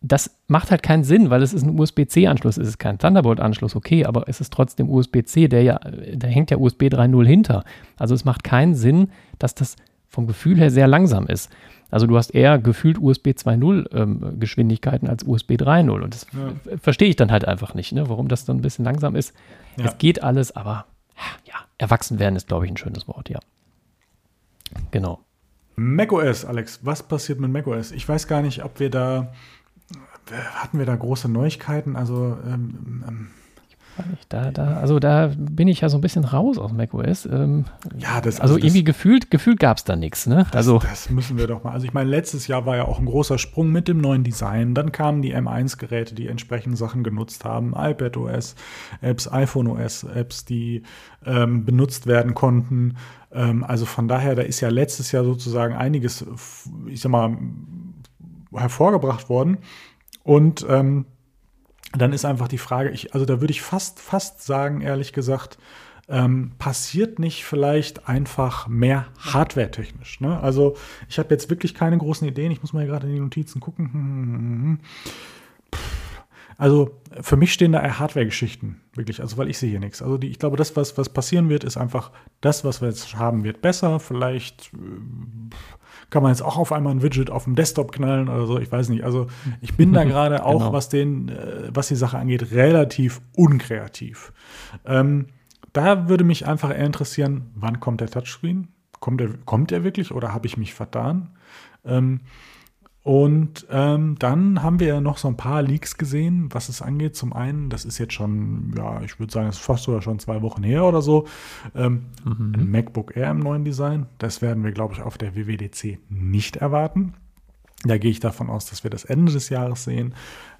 das macht halt keinen Sinn, weil es ist ein USB-C-Anschluss, es ist kein Thunderbolt-Anschluss, okay, aber es ist trotzdem USB-C, der ja, da hängt ja USB 3.0 hinter. Also es macht keinen Sinn, dass das vom Gefühl her sehr langsam ist. Also du hast eher gefühlt USB 2.0 ähm, Geschwindigkeiten als USB 3.0 und das ja. verstehe ich dann halt einfach nicht, ne, warum das dann ein bisschen langsam ist. Ja. Es geht alles, aber ja, erwachsen werden ist, glaube ich, ein schönes Wort, ja. Genau. macOS, Alex, was passiert mit macOS? Ich weiß gar nicht, ob wir da hatten wir da große Neuigkeiten? Also ähm, ähm, da, da, also da bin ich ja so ein bisschen raus aus macOS. Ähm, ja, das also, also irgendwie das, gefühlt, gefühlt gab es da nichts. Ne? Das, also das müssen wir doch mal. Also ich meine, letztes Jahr war ja auch ein großer Sprung mit dem neuen Design. Dann kamen die M1-Geräte, die entsprechende Sachen genutzt haben, iPad OS, Apps, iPhone OS, Apps, die ähm, benutzt werden konnten. Ähm, also von daher, da ist ja letztes Jahr sozusagen einiges, ich sag mal, hervorgebracht worden. Und ähm, dann ist einfach die Frage, ich, also da würde ich fast, fast sagen, ehrlich gesagt, ähm, passiert nicht vielleicht einfach mehr hardware-technisch? Ne? Also ich habe jetzt wirklich keine großen Ideen. Ich muss mal gerade in die Notizen gucken. Also für mich stehen da eher Hardware-Geschichten, wirklich, also weil ich sehe hier nichts. Also die, ich glaube, das, was, was passieren wird, ist einfach, das, was wir jetzt haben, wird besser. Vielleicht äh, kann man jetzt auch auf einmal ein Widget auf dem Desktop knallen oder so, ich weiß nicht. Also ich bin da gerade auch, genau. was, den, äh, was die Sache angeht, relativ unkreativ. Ähm, da würde mich einfach eher interessieren, wann kommt der Touchscreen? Kommt er, kommt er wirklich oder habe ich mich vertan? Ähm, und ähm, dann haben wir ja noch so ein paar Leaks gesehen, was es angeht. Zum einen, das ist jetzt schon, ja, ich würde sagen, es ist fast sogar schon zwei Wochen her oder so, ähm, mhm. ein MacBook Air im neuen Design. Das werden wir, glaube ich, auf der WWDC nicht erwarten. Da gehe ich davon aus, dass wir das Ende des Jahres sehen.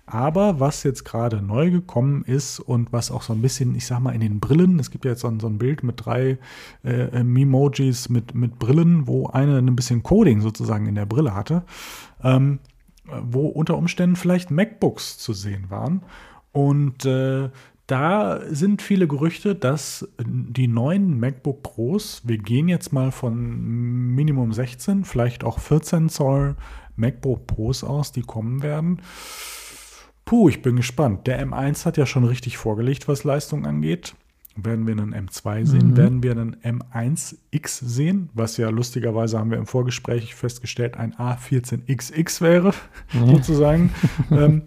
Aber was jetzt gerade neu gekommen ist und was auch so ein bisschen, ich sag mal, in den Brillen, es gibt ja jetzt so ein, so ein Bild mit drei äh, Memojis mit, mit Brillen, wo eine ein bisschen Coding sozusagen in der Brille hatte, ähm, wo unter Umständen vielleicht MacBooks zu sehen waren. Und äh, da sind viele Gerüchte, dass die neuen MacBook Pros, wir gehen jetzt mal von Minimum 16, vielleicht auch 14 Zoll MacBook Pros aus, die kommen werden. Puh, ich bin gespannt. Der M1 hat ja schon richtig vorgelegt, was Leistung angeht. Werden wir einen M2 sehen? Mhm. Werden wir einen M1X sehen? Was ja lustigerweise haben wir im Vorgespräch festgestellt, ein A14XX wäre, mhm. sozusagen. ähm,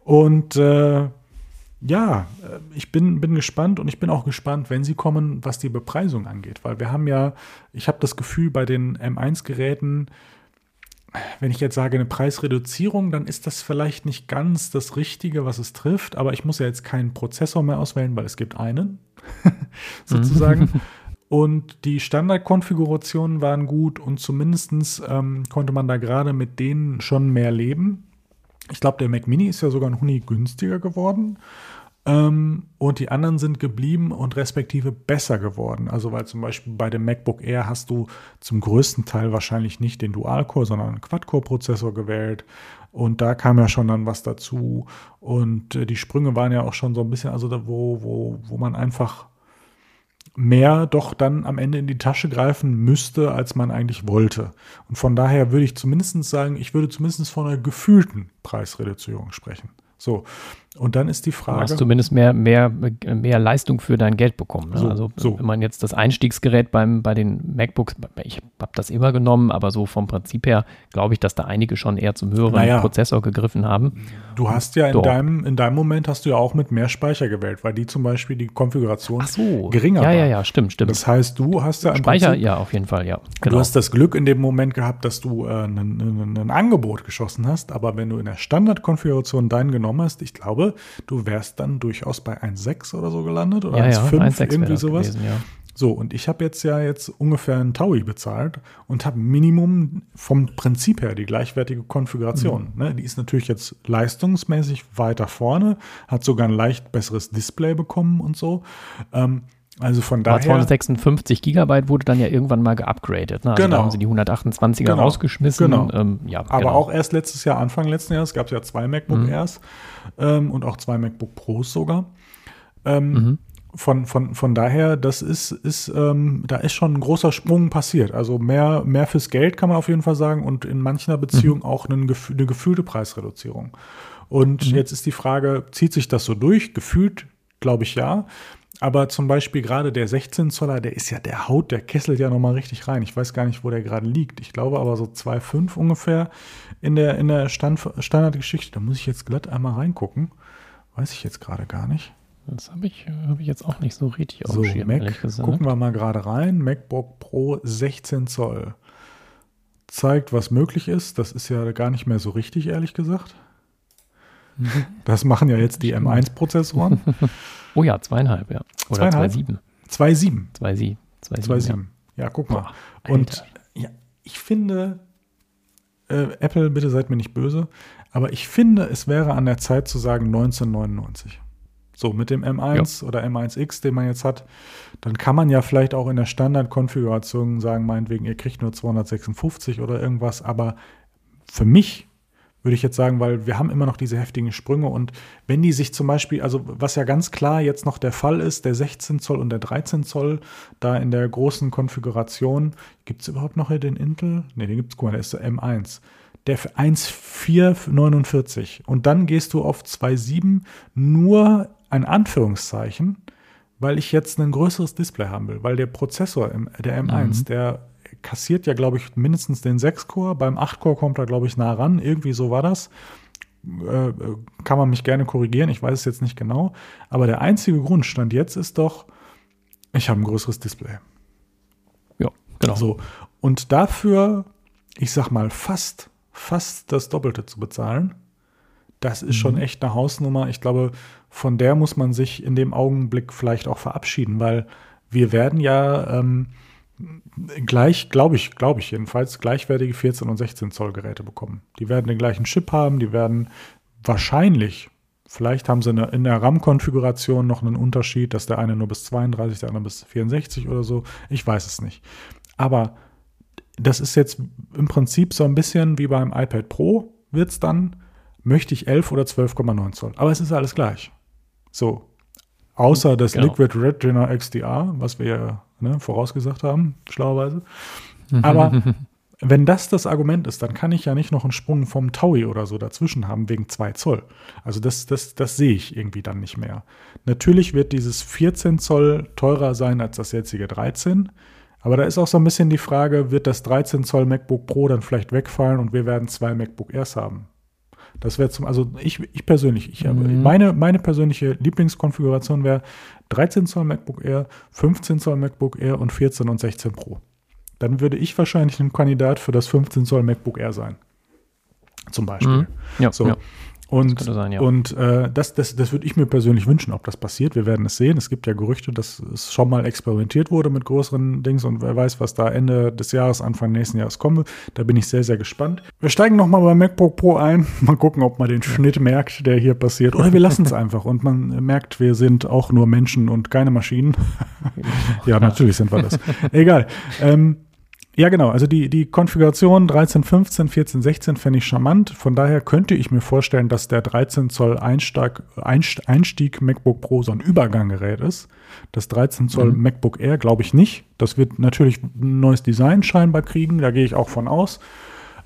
und äh, ja, äh, ich bin, bin gespannt und ich bin auch gespannt, wenn sie kommen, was die Bepreisung angeht. Weil wir haben ja, ich habe das Gefühl, bei den M1-Geräten, wenn ich jetzt sage eine Preisreduzierung, dann ist das vielleicht nicht ganz das Richtige, was es trifft, aber ich muss ja jetzt keinen Prozessor mehr auswählen, weil es gibt einen, sozusagen. Und die Standardkonfigurationen waren gut und zumindest ähm, konnte man da gerade mit denen schon mehr leben. Ich glaube, der Mac Mini ist ja sogar ein Huni günstiger geworden. Ähm, und die anderen sind geblieben und respektive besser geworden. Also weil zum Beispiel bei dem MacBook Air hast du zum größten Teil wahrscheinlich nicht den Dual-Core, sondern einen Quad-Core-Prozessor gewählt. Und da kam ja schon dann was dazu. Und äh, die Sprünge waren ja auch schon so ein bisschen, also da, wo, wo, wo man einfach mehr doch dann am Ende in die Tasche greifen müsste, als man eigentlich wollte. Und von daher würde ich zumindest sagen, ich würde zumindest von einer gefühlten Preisreduzierung sprechen. So. Und dann ist die Frage. Du hast zumindest mehr, mehr, mehr Leistung für dein Geld bekommen. Ne? So, also, so. wenn man jetzt das Einstiegsgerät beim, bei den MacBooks, ich habe das immer genommen, aber so vom Prinzip her glaube ich, dass da einige schon eher zum höheren Naja. Prozessor gegriffen haben. Du hast ja in Doch. deinem, in deinem Moment hast du ja auch mit mehr Speicher gewählt, weil die zum Beispiel die Konfiguration so. geringer Ja, war. ja, ja, stimmt, stimmt. Das heißt, du hast ja Speicher, Prinzip, ja, auf jeden Fall, ja. du hast das Glück in dem Moment gehabt, dass du äh, ein, ein Angebot geschossen hast, aber wenn du in der Standardkonfiguration deinen genommen hast, ich glaube, du wärst dann durchaus bei 1,6 oder so gelandet oder ja, ja, 1,5, 1,6 wäre irgendwie sowas. gewesen, ja. So, und ich habe jetzt ja jetzt ungefähr einen Taui bezahlt und habe Minimum vom Prinzip her die gleichwertige Konfiguration. Mhm. Ne? Die ist natürlich jetzt leistungsmäßig weiter vorne, hat sogar ein leicht besseres Display bekommen und so. Ähm, also von daher. 256 Gigabyte wurde dann ja irgendwann mal geupgradet. Ne? Also Genau. Da haben sie die 128er Genau. rausgeschmissen. Genau. Ähm, ja, aber genau. auch erst letztes Jahr, Anfang letzten Jahres, gab es ja zwei MacBook Mhm. Airs ähm, und auch zwei MacBook Pros sogar. Ähm, Mhm. von, von, von daher, das ist, ist ähm, da ist schon ein großer Sprung passiert. Also mehr, mehr fürs Geld kann man auf jeden Fall sagen und in mancher Beziehung Mhm. auch eine, gef eine gefühlte Preisreduzierung. Und Mhm. jetzt ist die Frage, zieht sich das so durch? Gefühlt, glaube ich ja. Aber zum Beispiel gerade der 16 Zoller, der ist ja, der haut, der kesselt ja nochmal richtig rein. Ich weiß gar nicht, wo der gerade liegt. Ich glaube aber so 2,5 ungefähr in der, in der Stand, Standardgeschichte. Da muss ich jetzt glatt einmal reingucken. Weiß ich jetzt gerade gar nicht. Das habe ich, hab ich jetzt auch nicht so richtig auf So, Schirm, Mac, gucken wir mal gerade rein. MacBook Pro 16 Zoll. Zeigt, was möglich ist. Das ist ja gar nicht mehr so richtig, ehrlich gesagt. Das machen ja jetzt die M1-Prozessoren. Oh ja, zweieinhalb, ja. Oder Zweieinhalb? 2,7. 2,7. 2,7. 2,7. 2,7. Ja, guck mal. Boah, Und ja, ich finde, äh, Apple, bitte seid mir nicht böse, aber ich finde, es wäre an der Zeit zu sagen 1999. So, mit dem M1 oder M1X, den man jetzt hat, dann kann man ja vielleicht auch in der Standardkonfiguration sagen, meinetwegen, ihr kriegt nur 256 oder irgendwas, aber für mich würde ich jetzt sagen, weil wir haben immer noch diese heftigen Sprünge und wenn die sich zum Beispiel, also was ja ganz klar jetzt noch der Fall ist, der 16 Zoll und der 13 Zoll, da in der großen Konfiguration, gibt es überhaupt noch hier den Intel? Ne, den gibt es, guck mal, der ist der M1. Der für 1,449 und dann gehst du auf 2,7 nur ein Anführungszeichen, weil ich jetzt ein größeres Display haben will, weil der Prozessor, im, der M1, Mhm. der kassiert ja, glaube ich, mindestens den 6-Core. Beim 8-Core kommt er, glaube ich, nah ran. Irgendwie so war das. Äh, äh, kann man mich gerne korrigieren, ich weiß es jetzt nicht genau. Aber der einzige Grundstand jetzt ist doch, ich habe ein größeres Display. Ja, genau. So. Und dafür, ich sag mal, fast, fast das Doppelte zu bezahlen, das ist schon Mhm. echt eine Hausnummer. Ich glaube, von der muss man sich in dem Augenblick vielleicht auch verabschieden, weil wir werden ja ähm, gleich, glaube ich, glaube ich jedenfalls, gleichwertige 14 und 16 Zoll Geräte bekommen. Die werden den gleichen Chip haben, die werden wahrscheinlich, vielleicht haben sie eine, in der RAM-Konfiguration noch einen Unterschied, dass der eine nur bis 32, der andere bis 64 oder so. Ich weiß es nicht. Aber das ist jetzt im Prinzip so ein bisschen wie beim iPad Pro, wird es dann, möchte ich 11 oder 12,9 Zoll. Aber es ist alles gleich. So. Außer das Genau. Liquid Retina XDR, was wir ja ne, vorausgesagt haben, schlauerweise. Aber wenn das das Argument ist, dann kann ich ja nicht noch einen Sprung vom Taui oder so dazwischen haben wegen 2 Zoll. Also das, das, das sehe ich irgendwie dann nicht mehr. Natürlich wird dieses 14 Zoll teurer sein als das jetzige 13. Aber da ist auch so ein bisschen die Frage, wird das 13 Zoll MacBook Pro dann vielleicht wegfallen und wir werden zwei MacBook Airs haben? Das wäre zum, also ich, ich persönlich, ich habe, Mhm. meine, meine persönliche Lieblingskonfiguration wäre 13 Zoll MacBook Air, 15 Zoll MacBook Air und 14 und 16 Pro. Dann würde ich wahrscheinlich ein Kandidat für das 15 Zoll MacBook Air sein. Zum Beispiel. Mhm. Ja, So. ja. Und, das, sein, ja. und äh, das, das, das würde ich mir persönlich wünschen, ob das passiert. Wir werden es sehen. Es gibt ja Gerüchte, dass es schon mal experimentiert wurde mit größeren Dings und wer weiß, was da Ende des Jahres, Anfang nächsten Jahres kommt. Da bin ich sehr, sehr gespannt. Wir steigen nochmal bei MacBook Pro ein. Mal gucken, ob man den Schnitt merkt, der hier passiert. Oder wir lassen es einfach und man merkt, wir sind auch nur Menschen und keine Maschinen. ja, natürlich sind wir das. Egal. Ähm, ja, genau. Also die, die Konfiguration 13, 15, 14, 16 fände ich charmant. Von daher könnte ich mir vorstellen, dass der 13 Zoll Einstieg, Einstieg MacBook Pro so ein Überganggerät ist. Das 13 Zoll mhm. MacBook Air glaube ich nicht. Das wird natürlich ein neues Design scheinbar kriegen. Da gehe ich auch von aus.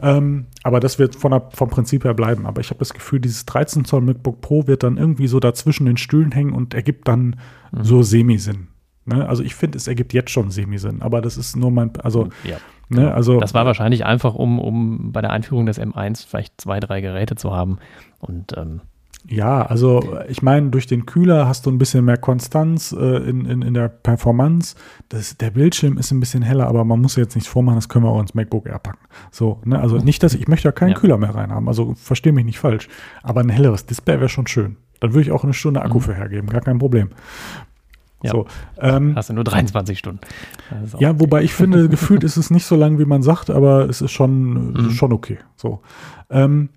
Ähm, aber das wird von der, vom Prinzip her bleiben. Aber ich habe das Gefühl, dieses 13 Zoll MacBook Pro wird dann irgendwie so dazwischen den Stühlen hängen und ergibt dann mhm. so Semi-Sinn. Ne? Also ich finde, es ergibt jetzt schon Semisinn, aber das ist nur mein, also, ja, ne? genau. also das war wahrscheinlich einfach, um, um bei der Einführung des M1 vielleicht zwei, drei Geräte zu haben und ähm, ja, also ich meine, durch den Kühler hast du ein bisschen mehr Konstanz äh, in, in, in der Performance. Das, der Bildschirm ist ein bisschen heller, aber man muss jetzt nichts vormachen, das können wir auch ins MacBook Air packen. So, ne? Also nicht, dass ich möchte da keinen ja. Kühler mehr reinhaben, also verstehe mich nicht falsch. Aber ein helleres Display wäre schon schön. Dann würde ich auch eine Stunde Akku mhm. für hergeben, gar kein Problem. Ja. So, ähm, Hast du nur 23 Stunden. Ja, wobei ich finde, gefühlt ist es nicht so lang, wie man sagt, aber es ist schon, mhm. schon okay. So. Ähm,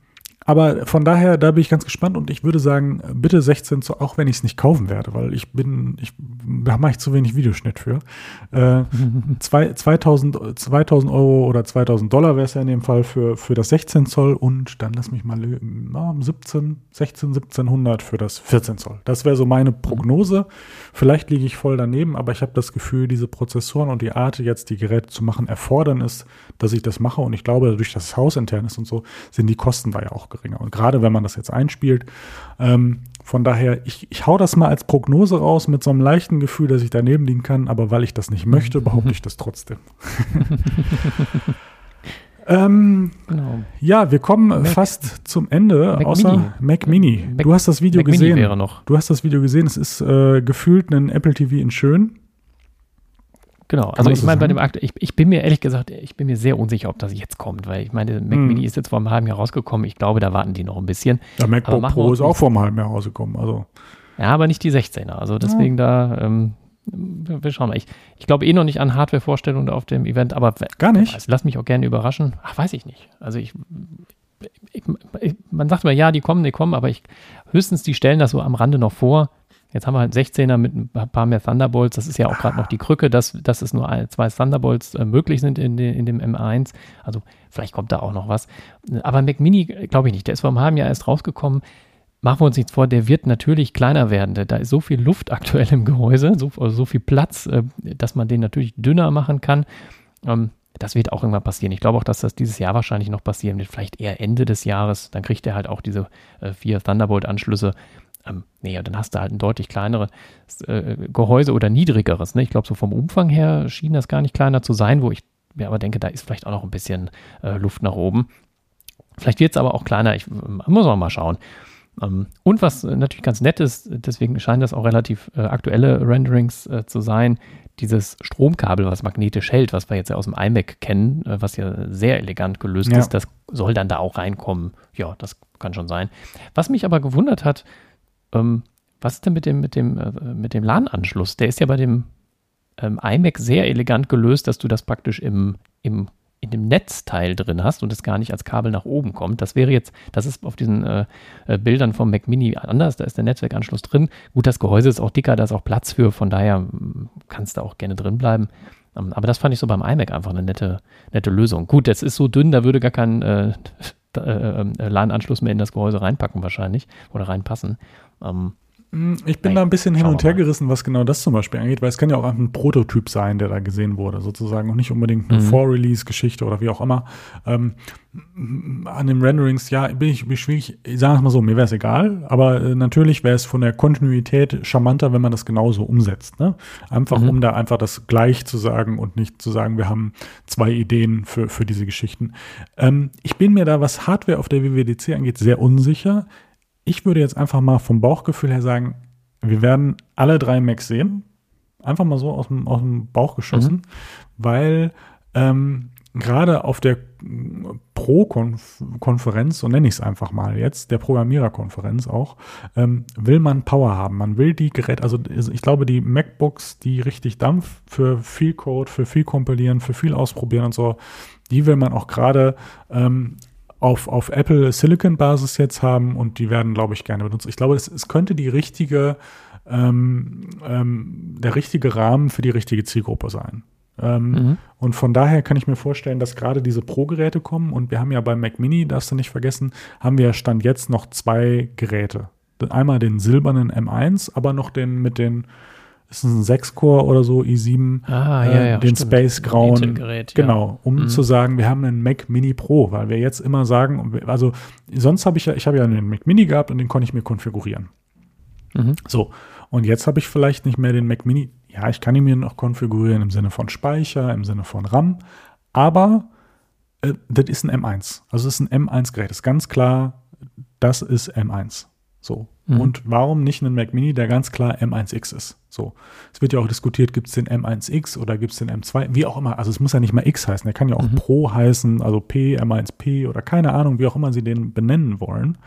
aber von daher, da bin ich ganz gespannt und ich würde sagen, bitte 16 Zoll, auch wenn ich es nicht kaufen werde, weil ich bin, ich, da mache ich zu wenig Videoschnitt für. Äh, zwei, 2000, 2000 Euro oder 2000 Dollar wäre es ja in dem Fall für, für das 16 Zoll und dann lass mich mal na, 17, 16, 1700 für das 14 Zoll. Das wäre so meine Prognose. Vielleicht liege ich voll daneben, aber ich habe das Gefühl, diese Prozessoren und die Art, jetzt die Geräte zu machen, erfordern es, dass ich das mache und ich glaube, dadurch, dass es hausintern ist und so, sind die Kosten da ja auch geringer. Und gerade wenn man das jetzt einspielt, ähm, von daher, ich, ich hau das mal als Prognose raus mit so einem leichten Gefühl, dass ich daneben liegen kann, aber weil ich das nicht möchte, behaupte ich das trotzdem. ähm, genau. Ja, wir kommen Mac, fast zum Ende, Mac außer Mini. Mac Mini. Mac, du hast das Video Mac gesehen. wäre noch. Du hast das Video gesehen. Es ist äh, gefühlt ein Apple TV in schön. Genau, also ich meine, bei dem Akt, ich, ich, bin mir ehrlich gesagt, ich bin mir sehr unsicher, ob das jetzt kommt, weil ich meine, Mac hm. Mini ist jetzt vor einem halben Jahr rausgekommen. Ich glaube, da warten die noch ein bisschen. Der MacBook Pro ist auch vor einem halben Jahr rausgekommen. Also. Ja, aber nicht die 16er. Also deswegen ja. da, ähm, wir schauen mal. Ich, ich glaube eh noch nicht an Hardware-Vorstellungen auf dem Event, aber gar nicht. Weiß, lass mich auch gerne überraschen. Ach, weiß ich nicht. Also ich, ich, ich man sagt immer, ja, die kommen, die kommen, aber ich höchstens die stellen das so am Rande noch vor Jetzt haben wir halt 16er mit ein paar mehr Thunderbolts. Das ist ja auch gerade noch die Krücke, dass, dass es nur zwei Thunderbolts äh, möglich sind in, de, in dem M1. Also vielleicht kommt da auch noch was. Aber Mac Mini glaube ich nicht. Der ist vor einem halben Jahr erst rausgekommen. Machen wir uns nichts vor, der wird natürlich kleiner werden. Da ist so viel Luft aktuell im Gehäuse, so, also so viel Platz, äh, dass man den natürlich dünner machen kann. Ähm, das wird auch irgendwann passieren. Ich glaube auch, dass das dieses Jahr wahrscheinlich noch passieren wird. Vielleicht eher Ende des Jahres. Dann kriegt er halt auch diese äh, vier Thunderbolt-Anschlüsse ähm, nee, dann hast du halt ein deutlich kleineres äh, Gehäuse oder niedrigeres. Ne? Ich glaube, so vom Umfang her schien das gar nicht kleiner zu sein, wo ich mir aber denke, da ist vielleicht auch noch ein bisschen äh, Luft nach oben. Vielleicht wird es aber auch kleiner. Ich muss auch mal schauen. Ähm, und was natürlich ganz nett ist, deswegen scheinen das auch relativ äh, aktuelle Renderings äh, zu sein, dieses Stromkabel, was magnetisch hält, was wir jetzt ja aus dem iMac kennen, äh, was ja sehr elegant gelöst ja. ist, das soll dann da auch reinkommen. Ja, das kann schon sein. Was mich aber gewundert hat, ähm, was ist denn mit dem, mit dem, mit dem LAN-Anschluss? Der ist ja bei dem ähm, iMac sehr elegant gelöst, dass du das praktisch im, im, in dem Netzteil drin hast und es gar nicht als Kabel nach oben kommt. Das wäre jetzt, das ist auf diesen äh, äh, Bildern vom Mac Mini anders, da ist der Netzwerkanschluss drin. Gut, das Gehäuse ist auch dicker, da ist auch Platz für, von daher kannst du auch gerne drin bleiben. Ähm, aber das fand ich so beim iMac einfach eine nette, nette Lösung. Gut, das ist so dünn, da würde gar kein äh, äh, äh LAN-Anschluss mehr in das Gehäuse reinpacken wahrscheinlich oder reinpassen. Ähm, hm, ich bin Nein, da ein bisschen hin und her gerissen, was genau das zum Beispiel angeht, weil es kann ja auch ein Prototyp sein, der da gesehen wurde, sozusagen, und nicht unbedingt eine mhm. Vor-Release-Geschichte oder wie auch immer. Ähm, an den Renderings, ja, bin ich, bin ich schwierig, ich sage es mal so, mir wäre es egal, aber äh, natürlich wäre es von der Kontinuität charmanter, wenn man das genauso umsetzt. Ne? Einfach, mhm. um da einfach das gleich zu sagen und nicht zu sagen, wir haben zwei Ideen für, für diese Geschichten. Ähm, ich bin mir da, was Hardware auf der WWDC angeht, sehr unsicher ich würde jetzt einfach mal vom Bauchgefühl her sagen, wir werden alle drei Macs sehen. Einfach mal so aus dem, aus dem Bauch geschossen, mhm. weil ähm, gerade auf der Pro-Konferenz, so nenne ich es einfach mal jetzt, der Programmiererkonferenz auch, ähm, will man Power haben. Man will die Geräte, also ich glaube, die MacBooks, die richtig Dampf für viel Code, für viel Kompilieren, für viel Ausprobieren und so, die will man auch gerade ähm, auf, auf Apple Silicon Basis jetzt haben und die werden, glaube ich, gerne benutzt. Ich glaube, es, es könnte die richtige, ähm, ähm, der richtige Rahmen für die richtige Zielgruppe sein. Ähm, mhm. Und von daher kann ich mir vorstellen, dass gerade diese Pro-Geräte kommen und wir haben ja beim Mac Mini, darfst du nicht vergessen, haben wir Stand jetzt noch zwei Geräte. Einmal den silbernen M1, aber noch den mit den ist ein 6-Core oder so, i7, ah, ja, ja, äh, den Space Grauen. Genau, um Mhm. zu sagen, wir haben einen Mac Mini Pro, weil wir jetzt immer sagen, also sonst habe ich ja, ich habe ja einen Mac Mini gehabt und den konnte ich mir konfigurieren. Mhm. So, und jetzt habe ich vielleicht nicht mehr den Mac Mini. Ja, ich kann ihn mir noch konfigurieren im Sinne von Speicher, im Sinne von RAM, aber äh, das ist ein M1. Also es ist ein M1-Gerät. Ist ganz klar, das ist M1. So. Mhm. Und warum nicht einen Mac Mini, der ganz klar M1X ist? So. Es wird ja auch diskutiert, gibt es den M1X oder gibt es den M2, wie auch immer. Also es muss ja nicht mal X heißen, der kann ja auch Mhm. Pro heißen, also P, M1P oder keine Ahnung, wie auch immer sie den benennen wollen.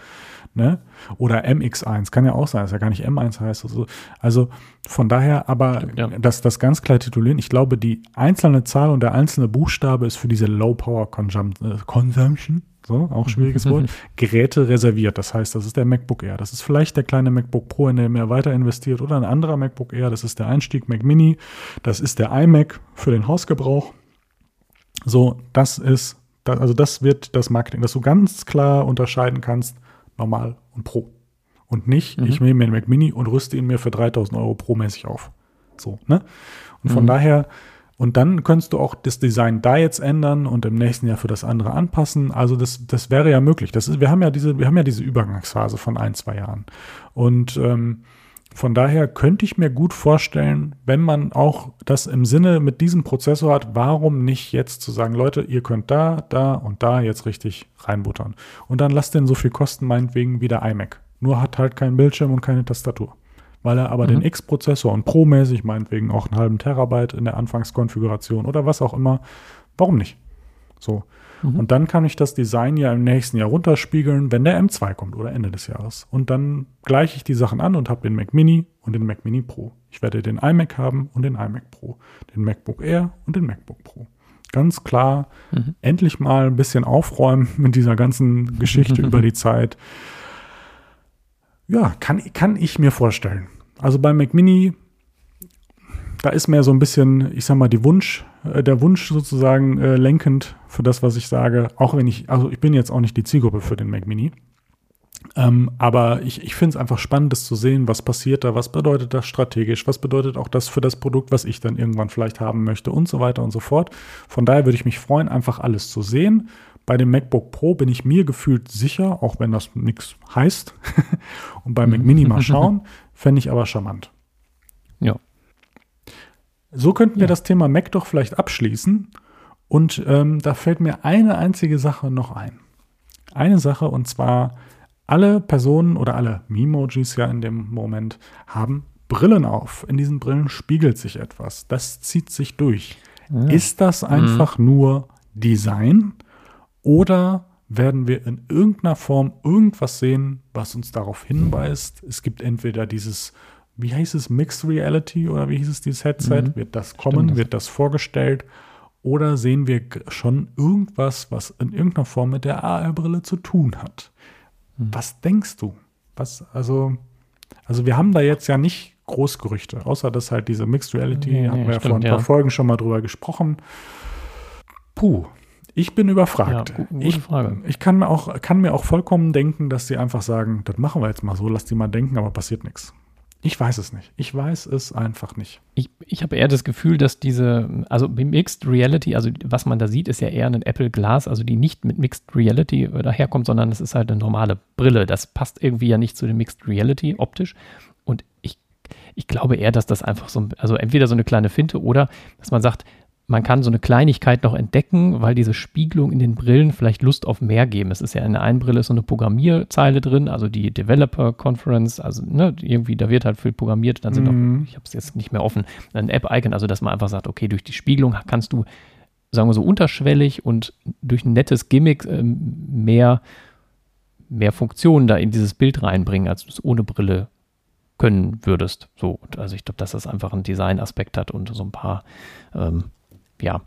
Ne? Oder MX1 kann ja auch sein, dass er gar nicht M1 heißt. Also, also von daher, aber Stimmt, ja. das, das ganz klar titulieren, ich glaube, die einzelne Zahl und der einzelne Buchstabe ist für diese Low Power Consum äh, Consumption, so, auch schwieriges Wort, Geräte reserviert. Das heißt, das ist der MacBook Air. Das ist vielleicht der kleine MacBook Pro, in dem er weiter investiert, oder ein anderer MacBook Air. Das ist der Einstieg Mac Mini. Das ist der iMac für den Hausgebrauch. So, das ist, also das wird das Marketing, dass du ganz klar unterscheiden kannst, normal und Pro. Und nicht, Mhm. ich nehme mir einen Mac Mini und rüste ihn mir für 3000 Euro pro-mäßig auf. So, ne? Und von Mhm. daher, und dann könntest du auch das Design da jetzt ändern und im nächsten Jahr für das andere anpassen. Also das, das wäre ja möglich. Das ist, wir haben ja diese, wir haben ja diese Übergangsphase von ein, zwei Jahren. Und ähm, von daher könnte ich mir gut vorstellen, wenn man auch das im Sinne mit diesem Prozessor hat, warum nicht jetzt zu sagen, Leute, ihr könnt da, da und da jetzt richtig reinbuttern. Und dann lasst den so viel kosten, meinetwegen wie der iMac. Nur hat halt keinen Bildschirm und keine Tastatur. Weil er aber Mhm. den X-Prozessor und Pro-mäßig, meinetwegen auch einen halben Terabyte in der Anfangskonfiguration oder was auch immer, warum nicht? So. Mhm. Und dann kann ich das Design ja im nächsten Jahr runterspiegeln, wenn der M2 kommt oder Ende des Jahres. Und dann gleiche ich die Sachen an und habe den Mac Mini und den Mac Mini Pro. Ich werde den iMac haben und den iMac Pro, den MacBook Air und den MacBook Pro. Ganz klar, Mhm. endlich mal ein bisschen aufräumen mit dieser ganzen Geschichte über die Zeit. Ja, kann, kann ich mir vorstellen. Also beim Mac Mini, da ist mehr so ein bisschen, ich sag mal, die Wunsch, der Wunsch sozusagen äh, lenkend für das, was ich sage. Auch wenn ich, also ich bin jetzt auch nicht die Zielgruppe für den Mac Mini. Ähm, aber ich, ich finde es einfach spannend, das zu sehen, was passiert da, was bedeutet das strategisch, was bedeutet auch das für das Produkt, was ich dann irgendwann vielleicht haben möchte und so weiter und so fort. Von daher würde ich mich freuen, einfach alles zu sehen. Bei dem MacBook Pro bin ich mir gefühlt sicher, auch wenn das nichts heißt. und beim Mac Mini mal schauen, fände ich aber charmant. Ja. So könnten wir Ja. das Thema Mac doch vielleicht abschließen. Und ähm, da fällt mir eine einzige Sache noch ein. Eine Sache, und zwar alle Personen oder alle Memojis ja in dem Moment haben Brillen auf. In diesen Brillen spiegelt sich etwas. Das zieht sich durch. Ja. Ist das einfach nur Design oder werden wir in irgendeiner Form irgendwas sehen, was uns darauf hinweist? Es gibt entweder dieses, wie heißt es, Mixed Reality oder wie hieß es, dieses Headset? Mhm. Wird das kommen? das- Wird das vorgestellt? Oder sehen wir schon irgendwas, was in irgendeiner Form mit der AR-Brille zu tun hat? Mhm. Was denkst du? Was, also, also wir haben da jetzt ja nicht Großgerüchte, außer dass halt diese Mixed Reality, Nee, nee, wir ja vor ein stimmt, paar ja. Folgen schon mal drüber gesprochen. Puh, ich bin überfragt. Ja, gu- gute ich, Frage. ich kann mir, auch, kann mir auch vollkommen denken, dass sie einfach sagen, das machen wir jetzt mal so, lass die mal denken, aber passiert nichts. Ich weiß es nicht. Ich weiß es einfach nicht. Ich, ich habe eher das Gefühl, dass diese, also Mixed Reality, also was man da sieht, ist ja eher ein Apple Glass, also die nicht mit Mixed Reality äh, daherkommt, sondern es ist halt eine normale Brille. Das passt irgendwie ja nicht zu dem Mixed Reality optisch. Und ich, ich glaube eher, dass das einfach so, also entweder so eine kleine Finte oder dass man sagt, man kann so eine Kleinigkeit noch entdecken, weil diese Spiegelung in den Brillen vielleicht Lust auf mehr geben. Es ist ja in der einen Brille so eine Programmierzeile drin, also die Developer Conference, also ne, irgendwie, da wird halt viel programmiert, dann sind Mhm. auch, ich habe es jetzt nicht mehr offen, ein App-Icon, also dass man einfach sagt, okay, durch die Spiegelung kannst du sagen wir so, unterschwellig und durch ein nettes Gimmick äh, mehr, mehr Funktionen da in dieses Bild reinbringen, als du es ohne Brille können würdest. So, also ich glaube, dass das einfach einen Designaspekt hat und so ein paar, ähm, ja,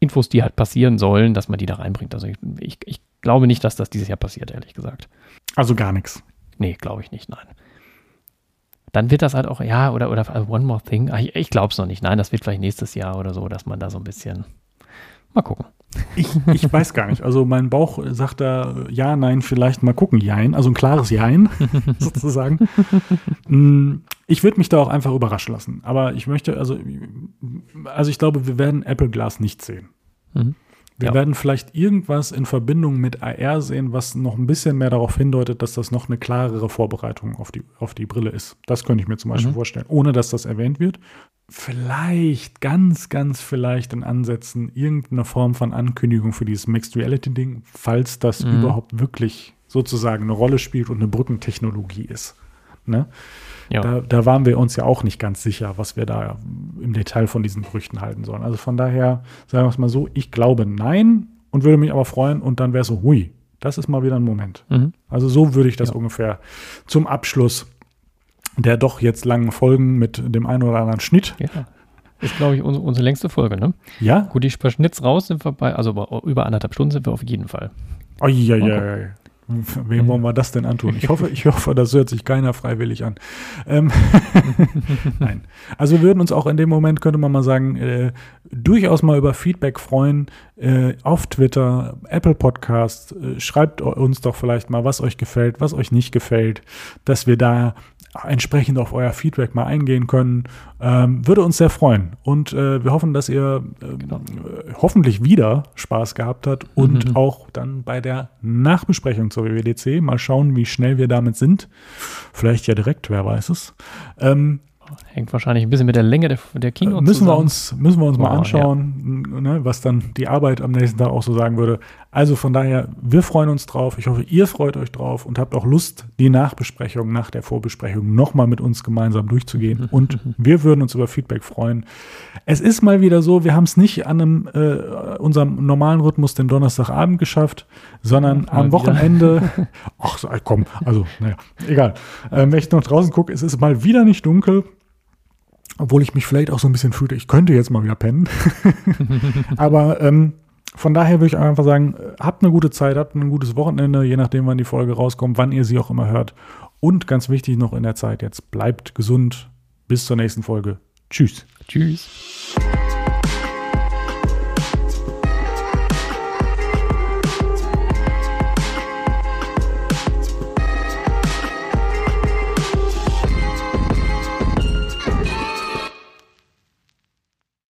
Infos, die halt passieren sollen, dass man die da reinbringt. Also ich, ich, ich glaube nicht, dass das dieses Jahr passiert, ehrlich gesagt. Also gar nichts. Nee, glaube ich nicht, nein. Dann wird das halt auch, ja, oder, oder also One More Thing. Ich, ich glaube es noch nicht. Nein, das wird vielleicht nächstes Jahr oder so, dass man da so ein bisschen. Mal gucken. Ich, ich weiß gar nicht. Also mein Bauch sagt da ja, nein, vielleicht mal gucken, jein. Also ein klares Jein sozusagen. Mm, ich würde mich da auch einfach überraschen lassen. Aber ich möchte, also, also ich glaube, wir werden Apple Glass nicht sehen. Mhm. Wir ja. werden vielleicht irgendwas in Verbindung mit AR sehen, was noch ein bisschen mehr darauf hindeutet, dass das noch eine klarere Vorbereitung auf die, auf die Brille ist. Das könnte ich mir zum Beispiel mhm. vorstellen, ohne dass das erwähnt wird. Vielleicht, ganz, ganz vielleicht in Ansätzen irgendeine Form von Ankündigung für dieses Mixed Reality-Ding, falls das mhm. überhaupt wirklich sozusagen eine Rolle spielt und eine Brückentechnologie ist. Ne? Ja. Da, da, waren wir uns ja auch nicht ganz sicher, was wir da im Detail von diesen Gerüchten halten sollen. Also von daher, sagen wir es mal so, ich glaube nein und würde mich aber freuen und dann wäre so, hui, das ist mal wieder ein Moment. Mhm. Also so würde ich das ja. ungefähr zum Abschluss der doch jetzt langen Folgen mit dem einen oder anderen Schnitt. Ja. Ist, glaube ich, unsere, unsere, längste Folge, ne? Ja. Gut, die Schnitz raus sind wir bei, also über anderthalb Stunden sind wir auf jeden Fall. Ja. Wem wollen wir das denn antun? Ich hoffe, ich hoffe, das hört sich keiner freiwillig an. Ähm Nein. Also wir würden uns auch in dem Moment, könnte man mal sagen, äh, durchaus mal über Feedback freuen. Äh, auf Twitter, Apple Podcast. Äh, schreibt uns doch vielleicht mal, was euch gefällt, was euch nicht gefällt, dass wir da entsprechend auf euer Feedback mal eingehen können. Ähm, würde uns sehr freuen. Und äh, wir hoffen, dass ihr äh, genau. hoffentlich wieder Spaß gehabt habt und mhm. auch dann bei der Nachbesprechung zur WWDC mal schauen, wie schnell wir damit sind. Vielleicht ja direkt, wer weiß es. Ähm, Hängt wahrscheinlich ein bisschen mit der Länge der, der Keynote müssen zusammen. Wir uns, müssen wir uns oh, mal anschauen, ja. ne, was dann die Arbeit am nächsten Tag auch so sagen würde. Also von daher, wir freuen uns drauf. Ich hoffe, ihr freut euch drauf und habt auch Lust, die Nachbesprechung nach der Vorbesprechung nochmal mit uns gemeinsam durchzugehen. Und wir würden uns über Feedback freuen. Es ist mal wieder so, wir haben es nicht an einem, äh, unserem normalen Rhythmus den Donnerstagabend geschafft, sondern mal am Wochenende. Ach, komm, also, naja, egal. Ähm, wenn ich noch draußen gucke, es ist mal wieder nicht dunkel obwohl ich mich vielleicht auch so ein bisschen fühlte, ich könnte jetzt mal wieder pennen. Aber ähm, von daher würde ich einfach sagen, habt eine gute Zeit, habt ein gutes Wochenende, je nachdem, wann die Folge rauskommt, wann ihr sie auch immer hört. Und ganz wichtig noch in der Zeit jetzt, bleibt gesund. Bis zur nächsten Folge. Tschüss. Tschüss.